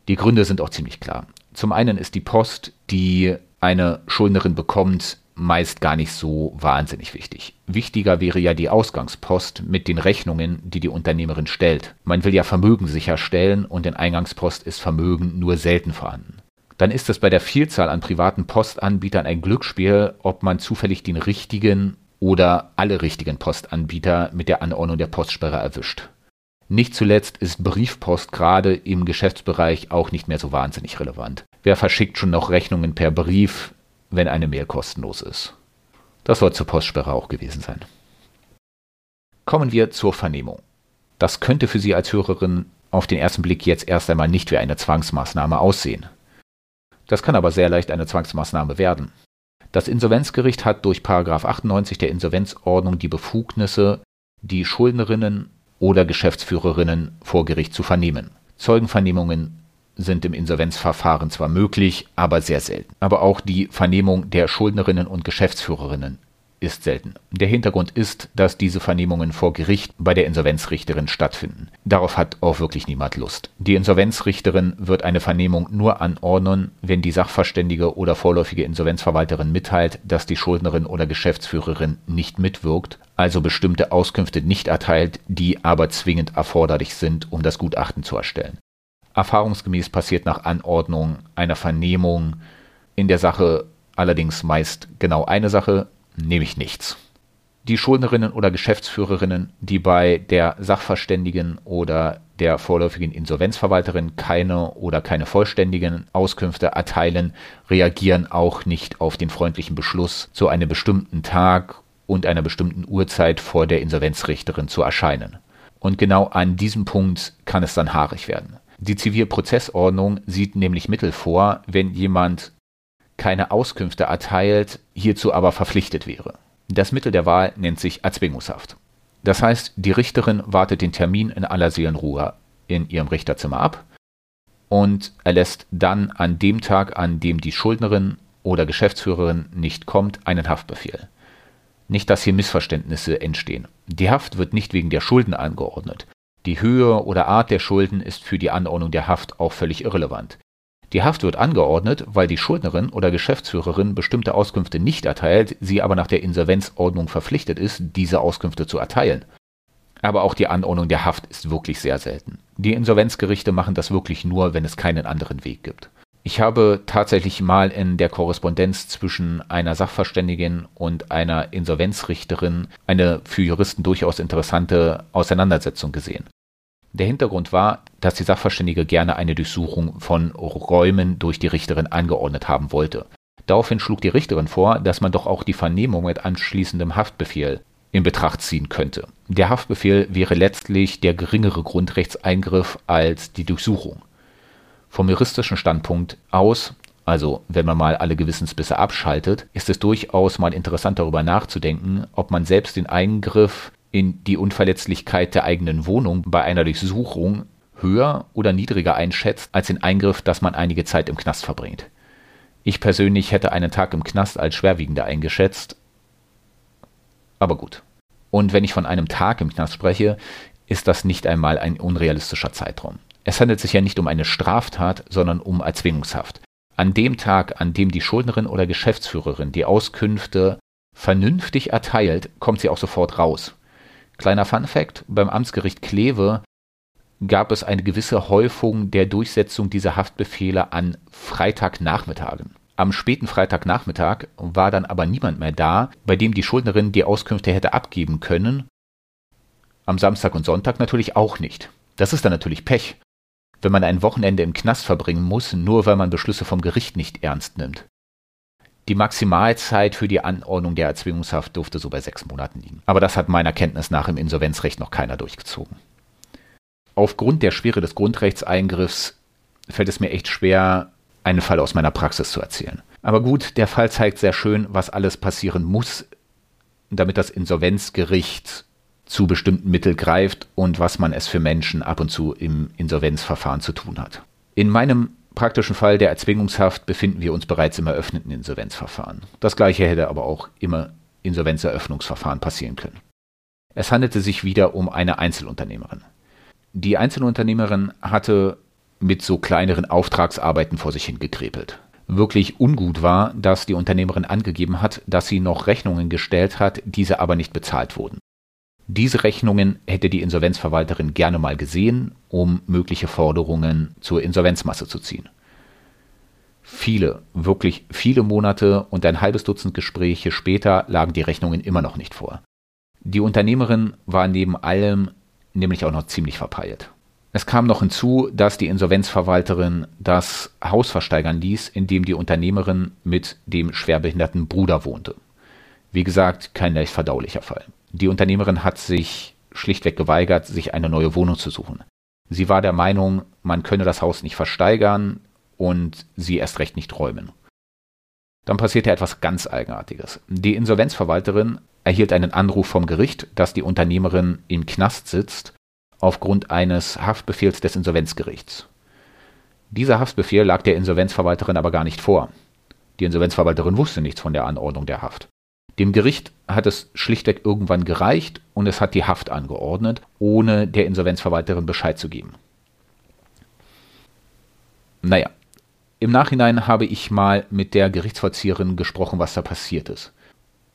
Die Gründe sind auch ziemlich klar. Zum einen ist die Post, die eine Schuldnerin bekommt, meist gar nicht so wahnsinnig wichtig. Wichtiger wäre ja die Ausgangspost mit den Rechnungen, die die Unternehmerin stellt. Man will ja Vermögen sicherstellen und in Eingangspost ist Vermögen nur selten vorhanden. Dann ist es bei der Vielzahl an privaten Postanbietern ein Glücksspiel, ob man zufällig den richtigen oder alle richtigen Postanbieter mit der Anordnung der Postsperre erwischt. Nicht zuletzt ist Briefpost gerade im Geschäftsbereich auch nicht mehr so wahnsinnig relevant. Wer verschickt schon noch Rechnungen per Brief, wenn eine Mail kostenlos ist? Das soll zur Postsperre auch gewesen sein. Kommen wir zur Vernehmung. Das könnte für Sie als Hörerin auf den ersten Blick jetzt erst einmal nicht wie eine Zwangsmaßnahme aussehen. Das kann aber sehr leicht eine Zwangsmaßnahme werden. Das Insolvenzgericht hat durch 98 der Insolvenzordnung die Befugnisse, die Schuldnerinnen oder Geschäftsführerinnen vor Gericht zu vernehmen. Zeugenvernehmungen sind im Insolvenzverfahren zwar möglich, aber sehr selten. Aber auch die Vernehmung der Schuldnerinnen und Geschäftsführerinnen ist selten. Der Hintergrund ist, dass diese Vernehmungen vor Gericht bei der Insolvenzrichterin stattfinden. Darauf hat auch wirklich niemand Lust. Die Insolvenzrichterin wird eine Vernehmung nur anordnen, wenn die Sachverständige oder vorläufige Insolvenzverwalterin mitteilt, dass die Schuldnerin oder Geschäftsführerin nicht mitwirkt, also bestimmte Auskünfte nicht erteilt, die aber zwingend erforderlich sind, um das Gutachten zu erstellen. Erfahrungsgemäß passiert nach Anordnung einer Vernehmung in der Sache allerdings meist genau eine Sache, nämlich nichts. Die Schuldnerinnen oder Geschäftsführerinnen, die bei der Sachverständigen oder der vorläufigen Insolvenzverwalterin keine oder keine vollständigen Auskünfte erteilen, reagieren auch nicht auf den freundlichen Beschluss, zu einem bestimmten Tag und einer bestimmten Uhrzeit vor der Insolvenzrichterin zu erscheinen. Und genau an diesem Punkt kann es dann haarig werden. Die Zivilprozessordnung sieht nämlich Mittel vor, wenn jemand keine Auskünfte erteilt, hierzu aber verpflichtet wäre. Das Mittel der Wahl nennt sich Erzwingungshaft. Das heißt, die Richterin wartet den Termin in aller Seelenruhe in ihrem Richterzimmer ab und erlässt dann an dem Tag, an dem die Schuldnerin oder Geschäftsführerin nicht kommt, einen Haftbefehl. Nicht, dass hier Missverständnisse entstehen. Die Haft wird nicht wegen der Schulden angeordnet. Die Höhe oder Art der Schulden ist für die Anordnung der Haft auch völlig irrelevant. Die Haft wird angeordnet, weil die Schuldnerin oder Geschäftsführerin bestimmte Auskünfte nicht erteilt, sie aber nach der Insolvenzordnung verpflichtet ist, diese Auskünfte zu erteilen. Aber auch die Anordnung der Haft ist wirklich sehr selten. Die Insolvenzgerichte machen das wirklich nur, wenn es keinen anderen Weg gibt. Ich habe tatsächlich mal in der Korrespondenz zwischen einer Sachverständigin und einer Insolvenzrichterin eine für Juristen durchaus interessante Auseinandersetzung gesehen. Der Hintergrund war, dass die Sachverständige gerne eine Durchsuchung von Räumen durch die Richterin angeordnet haben wollte. Daraufhin schlug die Richterin vor, dass man doch auch die Vernehmung mit anschließendem Haftbefehl in Betracht ziehen könnte. Der Haftbefehl wäre letztlich der geringere Grundrechtseingriff als die Durchsuchung. Vom juristischen Standpunkt aus also wenn man mal alle Gewissensbisse abschaltet, ist es durchaus mal interessant darüber nachzudenken, ob man selbst den Eingriff in die Unverletzlichkeit der eigenen Wohnung bei einer Durchsuchung höher oder niedriger einschätzt als den Eingriff, dass man einige Zeit im Knast verbringt. Ich persönlich hätte einen Tag im Knast als schwerwiegender eingeschätzt, aber gut. Und wenn ich von einem Tag im Knast spreche, ist das nicht einmal ein unrealistischer Zeitraum. Es handelt sich ja nicht um eine Straftat, sondern um Erzwingungshaft. An dem Tag, an dem die Schuldnerin oder Geschäftsführerin die Auskünfte vernünftig erteilt, kommt sie auch sofort raus. Kleiner Fun fact, beim Amtsgericht Kleve gab es eine gewisse Häufung der Durchsetzung dieser Haftbefehle an Freitagnachmittagen. Am späten Freitagnachmittag war dann aber niemand mehr da, bei dem die Schuldnerin die Auskünfte hätte abgeben können. Am Samstag und Sonntag natürlich auch nicht. Das ist dann natürlich Pech wenn man ein Wochenende im Knast verbringen muss, nur weil man Beschlüsse vom Gericht nicht ernst nimmt. Die Maximalzeit für die Anordnung der Erzwingungshaft durfte so bei sechs Monaten liegen. Aber das hat meiner Kenntnis nach im Insolvenzrecht noch keiner durchgezogen. Aufgrund der Schwere des Grundrechtseingriffs fällt es mir echt schwer, einen Fall aus meiner Praxis zu erzählen. Aber gut, der Fall zeigt sehr schön, was alles passieren muss, damit das Insolvenzgericht zu bestimmten Mitteln greift und was man es für Menschen ab und zu im Insolvenzverfahren zu tun hat. In meinem praktischen Fall der Erzwingungshaft befinden wir uns bereits im eröffneten Insolvenzverfahren. Das gleiche hätte aber auch immer Insolvenzeröffnungsverfahren passieren können. Es handelte sich wieder um eine Einzelunternehmerin. Die Einzelunternehmerin hatte mit so kleineren Auftragsarbeiten vor sich hingekrepelt. Wirklich ungut war, dass die Unternehmerin angegeben hat, dass sie noch Rechnungen gestellt hat, diese aber nicht bezahlt wurden. Diese Rechnungen hätte die Insolvenzverwalterin gerne mal gesehen, um mögliche Forderungen zur Insolvenzmasse zu ziehen. Viele, wirklich viele Monate und ein halbes Dutzend Gespräche später lagen die Rechnungen immer noch nicht vor. Die Unternehmerin war neben allem nämlich auch noch ziemlich verpeilt. Es kam noch hinzu, dass die Insolvenzverwalterin das Haus versteigern ließ, in dem die Unternehmerin mit dem schwerbehinderten Bruder wohnte. Wie gesagt, kein leicht verdaulicher Fall. Die Unternehmerin hat sich schlichtweg geweigert, sich eine neue Wohnung zu suchen. Sie war der Meinung, man könne das Haus nicht versteigern und sie erst recht nicht räumen. Dann passierte etwas ganz Eigenartiges. Die Insolvenzverwalterin erhielt einen Anruf vom Gericht, dass die Unternehmerin im Knast sitzt, aufgrund eines Haftbefehls des Insolvenzgerichts. Dieser Haftbefehl lag der Insolvenzverwalterin aber gar nicht vor. Die Insolvenzverwalterin wusste nichts von der Anordnung der Haft. Dem Gericht hat es schlichtweg irgendwann gereicht und es hat die Haft angeordnet, ohne der Insolvenzverwalterin Bescheid zu geben. Naja, im Nachhinein habe ich mal mit der Gerichtsvollzieherin gesprochen, was da passiert ist.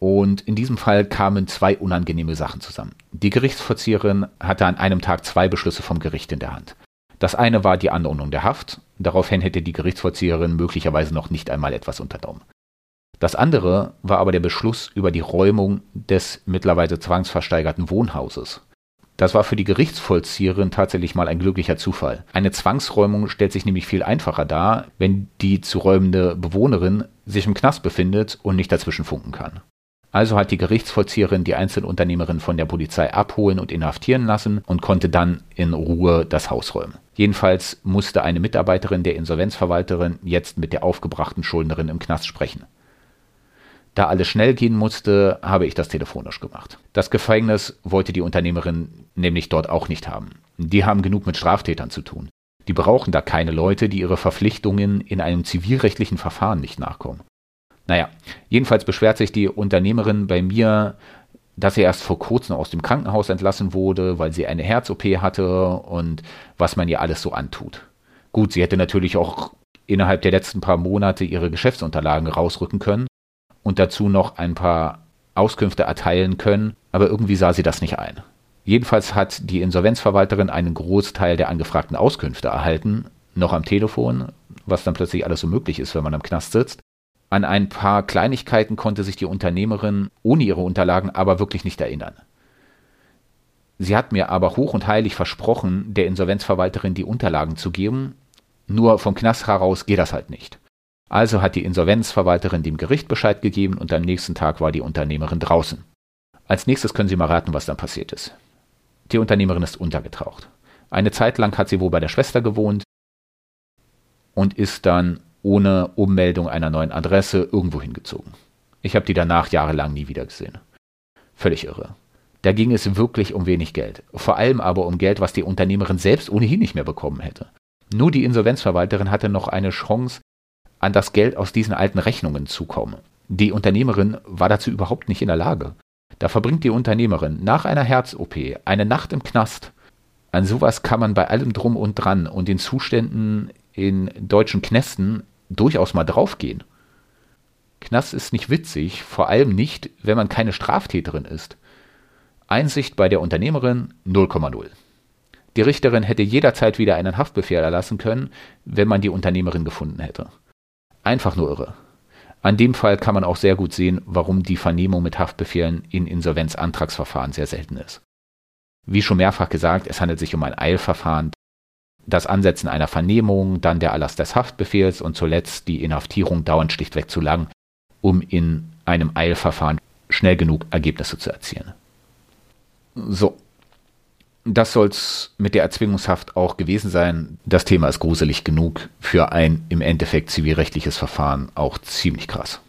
Und in diesem Fall kamen zwei unangenehme Sachen zusammen. Die Gerichtsvollzieherin hatte an einem Tag zwei Beschlüsse vom Gericht in der Hand. Das eine war die Anordnung der Haft, daraufhin hätte die Gerichtsvollzieherin möglicherweise noch nicht einmal etwas unternommen. Das andere war aber der Beschluss über die Räumung des mittlerweile zwangsversteigerten Wohnhauses. Das war für die Gerichtsvollzieherin tatsächlich mal ein glücklicher Zufall. Eine Zwangsräumung stellt sich nämlich viel einfacher dar, wenn die zu räumende Bewohnerin sich im Knast befindet und nicht dazwischen funken kann. Also hat die Gerichtsvollzieherin die Einzelunternehmerin von der Polizei abholen und inhaftieren lassen und konnte dann in Ruhe das Haus räumen. Jedenfalls musste eine Mitarbeiterin der Insolvenzverwalterin jetzt mit der aufgebrachten Schuldnerin im Knast sprechen. Da alles schnell gehen musste, habe ich das telefonisch gemacht. Das Gefängnis wollte die Unternehmerin nämlich dort auch nicht haben. Die haben genug mit Straftätern zu tun. Die brauchen da keine Leute, die ihre Verpflichtungen in einem zivilrechtlichen Verfahren nicht nachkommen. Naja, jedenfalls beschwert sich die Unternehmerin bei mir, dass sie erst vor kurzem aus dem Krankenhaus entlassen wurde, weil sie eine Herz-OP hatte und was man ihr alles so antut. Gut, sie hätte natürlich auch innerhalb der letzten paar Monate ihre Geschäftsunterlagen rausrücken können, und dazu noch ein paar Auskünfte erteilen können, aber irgendwie sah sie das nicht ein. Jedenfalls hat die Insolvenzverwalterin einen Großteil der angefragten Auskünfte erhalten, noch am Telefon, was dann plötzlich alles so möglich ist, wenn man am Knast sitzt. An ein paar Kleinigkeiten konnte sich die Unternehmerin ohne ihre Unterlagen aber wirklich nicht erinnern. Sie hat mir aber hoch und heilig versprochen, der Insolvenzverwalterin die Unterlagen zu geben, nur vom Knast heraus geht das halt nicht. Also hat die Insolvenzverwalterin dem Gericht Bescheid gegeben und am nächsten Tag war die Unternehmerin draußen. Als nächstes können Sie mal raten, was dann passiert ist. Die Unternehmerin ist untergetaucht. Eine Zeit lang hat sie wohl bei der Schwester gewohnt und ist dann ohne Ummeldung einer neuen Adresse irgendwo hingezogen. Ich habe die danach jahrelang nie wieder gesehen. Völlig irre. Da ging es wirklich um wenig Geld. Vor allem aber um Geld, was die Unternehmerin selbst ohnehin nicht mehr bekommen hätte. Nur die Insolvenzverwalterin hatte noch eine Chance, an das Geld aus diesen alten Rechnungen zu kommen. Die Unternehmerin war dazu überhaupt nicht in der Lage. Da verbringt die Unternehmerin nach einer Herz-OP eine Nacht im Knast. An sowas kann man bei allem drum und dran und den Zuständen in deutschen Knästen durchaus mal draufgehen. Knast ist nicht witzig, vor allem nicht, wenn man keine Straftäterin ist. Einsicht bei der Unternehmerin 0,0. Die Richterin hätte jederzeit wieder einen Haftbefehl erlassen können, wenn man die Unternehmerin gefunden hätte. Einfach nur irre. An dem Fall kann man auch sehr gut sehen, warum die Vernehmung mit Haftbefehlen in Insolvenzantragsverfahren sehr selten ist. Wie schon mehrfach gesagt, es handelt sich um ein Eilverfahren. Das Ansetzen einer Vernehmung, dann der Erlass des Haftbefehls und zuletzt die Inhaftierung dauern schlichtweg zu lang, um in einem Eilverfahren schnell genug Ergebnisse zu erzielen. So, das soll es mit der Erzwingungshaft auch gewesen sein. Das Thema ist gruselig genug für ein im Endeffekt zivilrechtliches Verfahren auch ziemlich krass.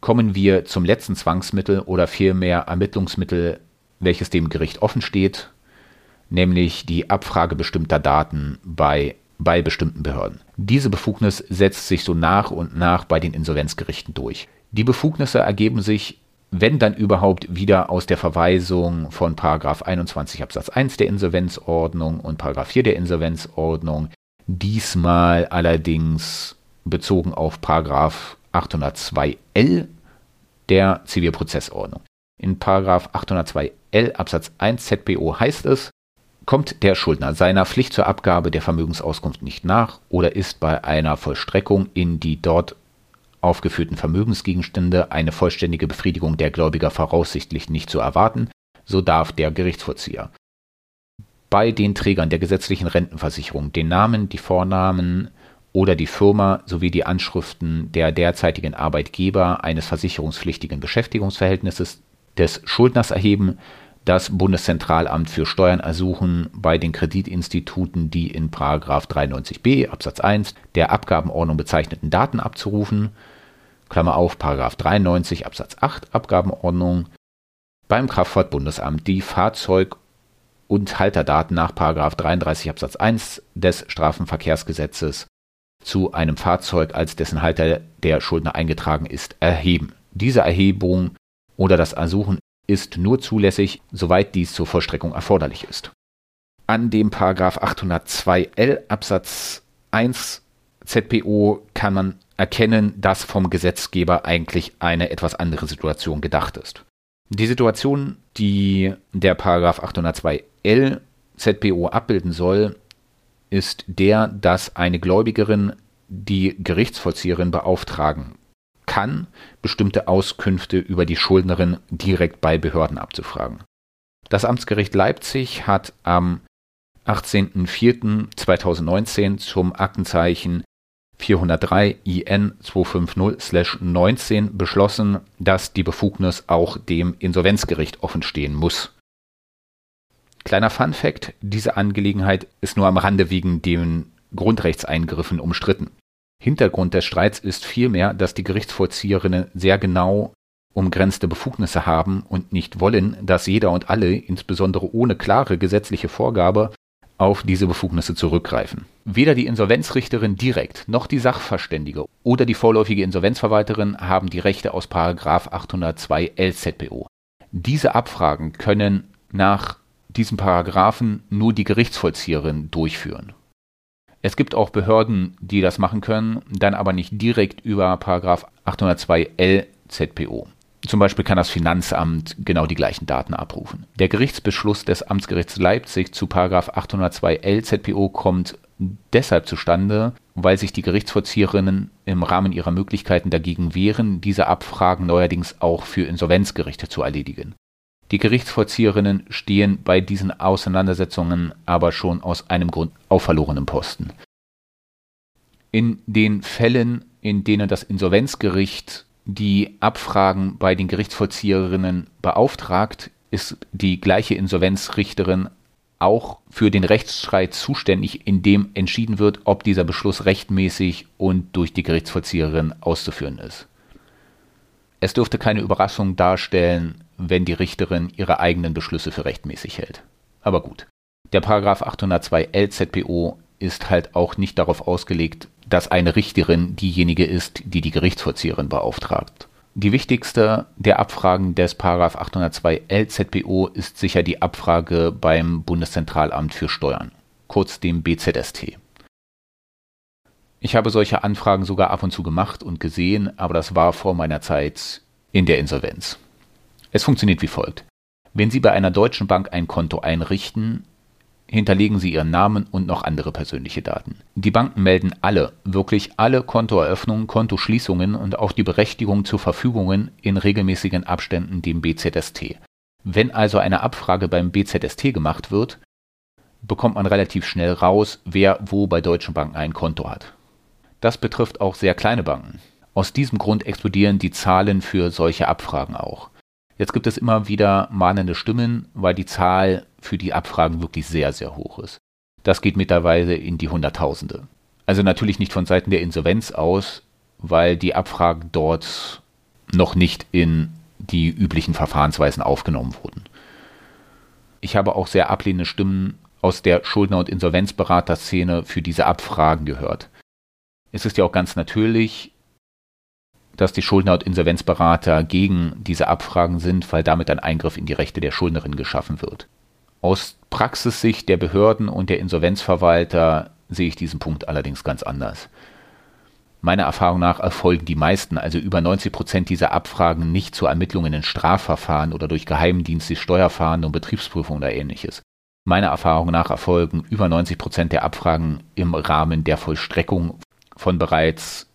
Kommen wir zum letzten Zwangsmittel oder vielmehr Ermittlungsmittel, welches dem Gericht offen steht, nämlich die Abfrage bestimmter Daten bei, bei bestimmten Behörden. Diese Befugnis setzt sich so nach und nach bei den Insolvenzgerichten durch. Die Befugnisse ergeben sich wenn dann überhaupt wieder aus der Verweisung von Paragraph 21 Absatz 1 der Insolvenzordnung und Paragraph 4 der Insolvenzordnung, diesmal allerdings bezogen auf Paragraph 802l der Zivilprozessordnung. In Paragraph 802l Absatz 1 ZPO heißt es, kommt der Schuldner seiner Pflicht zur Abgabe der Vermögensauskunft nicht nach oder ist bei einer Vollstreckung in die dort aufgeführten Vermögensgegenstände eine vollständige Befriedigung der Gläubiger voraussichtlich nicht zu erwarten, so darf der Gerichtsvollzieher. Bei den Trägern der gesetzlichen Rentenversicherung den Namen, die Vornamen oder die Firma sowie die Anschriften der derzeitigen Arbeitgeber eines versicherungspflichtigen Beschäftigungsverhältnisses des Schuldners erheben, das Bundeszentralamt für Steuern ersuchen, bei den Kreditinstituten die in 93b Absatz 1 der Abgabenordnung bezeichneten Daten abzurufen Klammer auf, Paragraph 93 Absatz 8 Abgabenordnung, beim Kraftfahrtbundesamt die Fahrzeug- und Halterdaten nach Paragraph 33 Absatz 1 des Strafenverkehrsgesetzes zu einem Fahrzeug, als dessen Halter der Schuldner eingetragen ist, erheben. Diese Erhebung oder das Ersuchen ist nur zulässig, soweit dies zur Vollstreckung erforderlich ist. An dem Paragraph 802l Absatz 1 ZPO kann man erkennen, dass vom Gesetzgeber eigentlich eine etwas andere Situation gedacht ist. Die Situation, die der Paragraph 802l ZPO abbilden soll, ist der, dass eine Gläubigerin die Gerichtsvollzieherin beauftragen kann, bestimmte Auskünfte über die Schuldnerin direkt bei Behörden abzufragen. Das Amtsgericht Leipzig hat am 18.04.2019 zum Aktenzeichen 403 IN 250/19 beschlossen, dass die Befugnis auch dem Insolvenzgericht offenstehen muss. Kleiner Fun fact, diese Angelegenheit ist nur am Rande wegen den Grundrechtseingriffen umstritten. Hintergrund des Streits ist vielmehr, dass die Gerichtsvollzieherinnen sehr genau umgrenzte Befugnisse haben und nicht wollen, dass jeder und alle, insbesondere ohne klare gesetzliche Vorgabe, auf diese Befugnisse zurückgreifen. Weder die Insolvenzrichterin direkt noch die Sachverständige oder die vorläufige Insolvenzverwalterin haben die Rechte aus 802 LZBO. Diese Abfragen können nach diesem Paragraphen nur die Gerichtsvollzieherin durchführen. Es gibt auch Behörden, die das machen können, dann aber nicht direkt über 802 LZPO. Zum Beispiel kann das Finanzamt genau die gleichen Daten abrufen. Der Gerichtsbeschluss des Amtsgerichts Leipzig zu 802 LZPO kommt deshalb zustande, weil sich die Gerichtsvollzieherinnen im Rahmen ihrer Möglichkeiten dagegen wehren, diese Abfragen neuerdings auch für Insolvenzgerichte zu erledigen. Die Gerichtsvollzieherinnen stehen bei diesen Auseinandersetzungen aber schon aus einem Grund auf verlorenem Posten. In den Fällen, in denen das Insolvenzgericht die Abfragen bei den Gerichtsvollzieherinnen beauftragt, ist die gleiche Insolvenzrichterin auch für den Rechtsstreit zuständig, in dem entschieden wird, ob dieser Beschluss rechtmäßig und durch die Gerichtsvollzieherin auszuführen ist. Es dürfte keine Überraschung darstellen, wenn die Richterin ihre eigenen Beschlüsse für rechtmäßig hält. Aber gut. Der Paragraph 802 LZPO ist halt auch nicht darauf ausgelegt, dass eine Richterin diejenige ist, die die Gerichtsvollzieherin beauftragt. Die wichtigste der Abfragen des Paragraph 802 LZPO ist sicher die Abfrage beim Bundeszentralamt für Steuern, kurz dem BZST. Ich habe solche Anfragen sogar ab und zu gemacht und gesehen, aber das war vor meiner Zeit in der Insolvenz. Es funktioniert wie folgt. Wenn Sie bei einer deutschen Bank ein Konto einrichten, hinterlegen Sie Ihren Namen und noch andere persönliche Daten. Die Banken melden alle, wirklich alle Kontoeröffnungen, Kontoschließungen und auch die Berechtigung zu Verfügungen in regelmäßigen Abständen dem BZST. Wenn also eine Abfrage beim BZST gemacht wird, bekommt man relativ schnell raus, wer wo bei deutschen Banken ein Konto hat. Das betrifft auch sehr kleine Banken. Aus diesem Grund explodieren die Zahlen für solche Abfragen auch. Jetzt gibt es immer wieder mahnende Stimmen, weil die Zahl für die Abfragen wirklich sehr, sehr hoch ist. Das geht mittlerweile in die Hunderttausende. Also natürlich nicht von Seiten der Insolvenz aus, weil die Abfragen dort noch nicht in die üblichen Verfahrensweisen aufgenommen wurden. Ich habe auch sehr ablehnende Stimmen aus der Schuldner- und Insolvenzberaterszene für diese Abfragen gehört. Es ist ja auch ganz natürlich, dass die Schuldner- und Insolvenzberater gegen diese Abfragen sind, weil damit ein Eingriff in die Rechte der Schuldnerin geschaffen wird. Aus Praxissicht der Behörden und der Insolvenzverwalter sehe ich diesen Punkt allerdings ganz anders. Meiner Erfahrung nach erfolgen die meisten, also über 90 Prozent dieser Abfragen nicht zu Ermittlungen in Strafverfahren oder durch Geheimdienste, Steuerfahndung, Betriebsprüfung oder ähnliches. Meiner Erfahrung nach erfolgen über 90 Prozent der Abfragen im Rahmen der Vollstreckung von bereits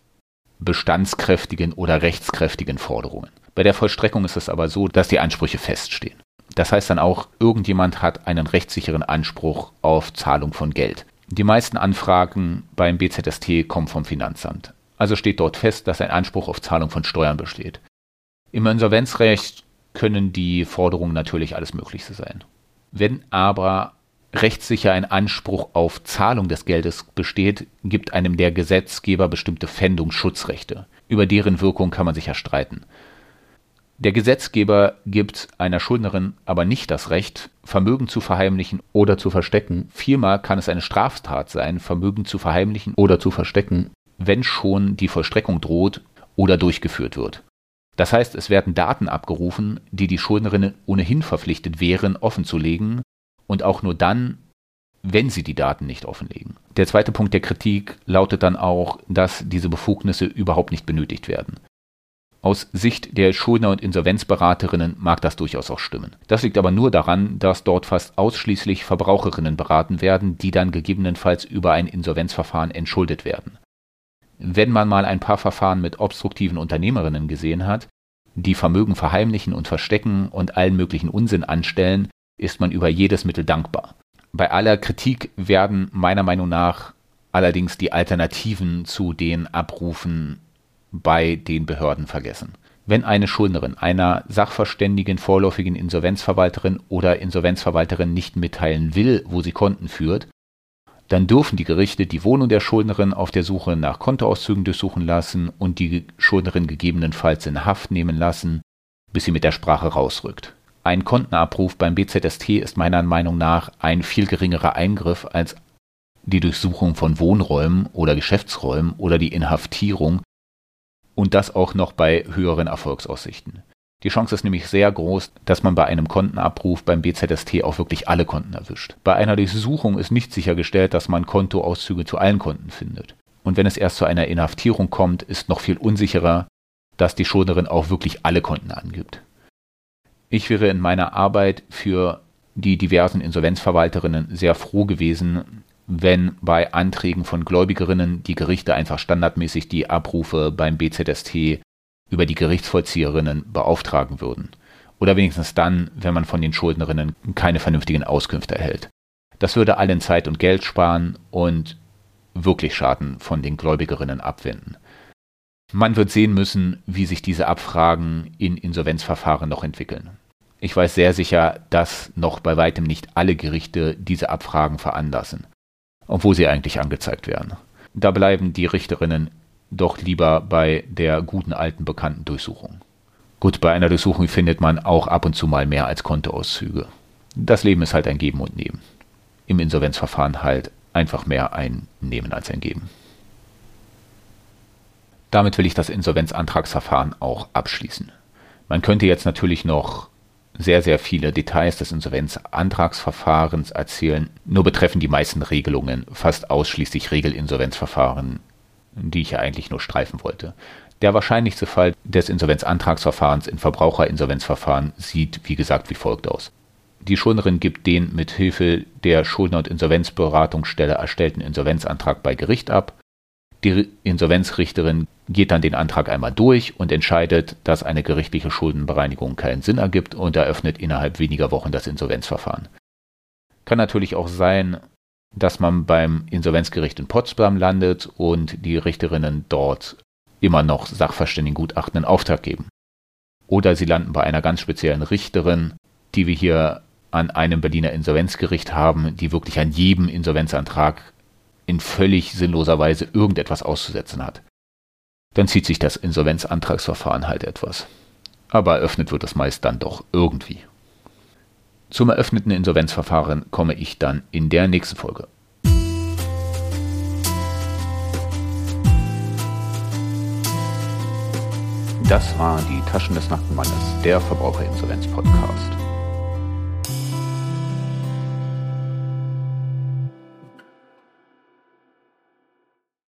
bestandskräftigen oder rechtskräftigen Forderungen. Bei der Vollstreckung ist es aber so, dass die Ansprüche feststehen. Das heißt dann auch, irgendjemand hat einen rechtssicheren Anspruch auf Zahlung von Geld. Die meisten Anfragen beim BZST kommen vom Finanzamt. Also steht dort fest, dass ein Anspruch auf Zahlung von Steuern besteht. Im Insolvenzrecht können die Forderungen natürlich alles Mögliche sein. Wenn aber rechtssicher ein Anspruch auf Zahlung des Geldes besteht, gibt einem der Gesetzgeber bestimmte Pfändungsschutzrechte. Über deren Wirkung kann man sich ja streiten. Der Gesetzgeber gibt einer Schuldnerin aber nicht das Recht, Vermögen zu verheimlichen oder zu verstecken. Vielmehr kann es eine Straftat sein, Vermögen zu verheimlichen oder zu verstecken, wenn schon die Vollstreckung droht oder durchgeführt wird. Das heißt, es werden Daten abgerufen, die die Schuldnerin ohnehin verpflichtet wären, offenzulegen, und auch nur dann, wenn sie die Daten nicht offenlegen. Der zweite Punkt der Kritik lautet dann auch, dass diese Befugnisse überhaupt nicht benötigt werden. Aus Sicht der Schuldner- und Insolvenzberaterinnen mag das durchaus auch stimmen. Das liegt aber nur daran, dass dort fast ausschließlich Verbraucherinnen beraten werden, die dann gegebenenfalls über ein Insolvenzverfahren entschuldet werden. Wenn man mal ein paar Verfahren mit obstruktiven Unternehmerinnen gesehen hat, die Vermögen verheimlichen und verstecken und allen möglichen Unsinn anstellen, ist man über jedes Mittel dankbar. Bei aller Kritik werden meiner Meinung nach allerdings die Alternativen zu den Abrufen bei den Behörden vergessen. Wenn eine Schuldnerin einer sachverständigen vorläufigen Insolvenzverwalterin oder Insolvenzverwalterin nicht mitteilen will, wo sie Konten führt, dann dürfen die Gerichte die Wohnung der Schuldnerin auf der Suche nach Kontoauszügen durchsuchen lassen und die Schuldnerin gegebenenfalls in Haft nehmen lassen, bis sie mit der Sprache rausrückt. Ein Kontenabruf beim BZST ist meiner Meinung nach ein viel geringerer Eingriff als die Durchsuchung von Wohnräumen oder Geschäftsräumen oder die Inhaftierung und das auch noch bei höheren Erfolgsaussichten. Die Chance ist nämlich sehr groß, dass man bei einem Kontenabruf beim BZST auch wirklich alle Konten erwischt. Bei einer Durchsuchung ist nicht sichergestellt, dass man Kontoauszüge zu allen Konten findet. Und wenn es erst zu einer Inhaftierung kommt, ist noch viel unsicherer, dass die Schuldnerin auch wirklich alle Konten angibt. Ich wäre in meiner Arbeit für die diversen Insolvenzverwalterinnen sehr froh gewesen, wenn bei Anträgen von Gläubigerinnen die Gerichte einfach standardmäßig die Abrufe beim BZST über die Gerichtsvollzieherinnen beauftragen würden. Oder wenigstens dann, wenn man von den Schuldnerinnen keine vernünftigen Auskünfte erhält. Das würde allen Zeit und Geld sparen und wirklich Schaden von den Gläubigerinnen abwenden. Man wird sehen müssen, wie sich diese Abfragen in Insolvenzverfahren noch entwickeln. Ich weiß sehr sicher, dass noch bei weitem nicht alle Gerichte diese Abfragen veranlassen, obwohl sie eigentlich angezeigt werden. Da bleiben die Richterinnen doch lieber bei der guten alten bekannten Durchsuchung. Gut, bei einer Durchsuchung findet man auch ab und zu mal mehr als Kontoauszüge. Das Leben ist halt ein Geben und Nehmen. Im Insolvenzverfahren halt einfach mehr ein Nehmen als ein Geben. Damit will ich das Insolvenzantragsverfahren auch abschließen. Man könnte jetzt natürlich noch sehr, sehr viele Details des Insolvenzantragsverfahrens erzählen. Nur betreffen die meisten Regelungen fast ausschließlich Regelinsolvenzverfahren, die ich ja eigentlich nur streifen wollte. Der wahrscheinlichste Fall des Insolvenzantragsverfahrens in Verbraucherinsolvenzverfahren sieht, wie gesagt, wie folgt aus. Die Schuldnerin gibt den mit Hilfe der Schuldner- und Insolvenzberatungsstelle erstellten Insolvenzantrag bei Gericht ab. Die Insolvenzrichterin geht dann den Antrag einmal durch und entscheidet, dass eine gerichtliche Schuldenbereinigung keinen Sinn ergibt und eröffnet innerhalb weniger Wochen das Insolvenzverfahren. Kann natürlich auch sein, dass man beim Insolvenzgericht in Potsdam landet und die Richterinnen dort immer noch Sachverständigengutachten in Auftrag geben. Oder sie landen bei einer ganz speziellen Richterin, die wir hier an einem Berliner Insolvenzgericht haben, die wirklich an jedem Insolvenzantrag in völlig sinnloser Weise irgendetwas auszusetzen hat dann zieht sich das Insolvenzantragsverfahren halt etwas. Aber eröffnet wird es meist dann doch irgendwie. Zum eröffneten Insolvenzverfahren komme ich dann in der nächsten Folge. Das war die Taschen des Nachtmannes, der Verbraucherinsolvenz-Podcast.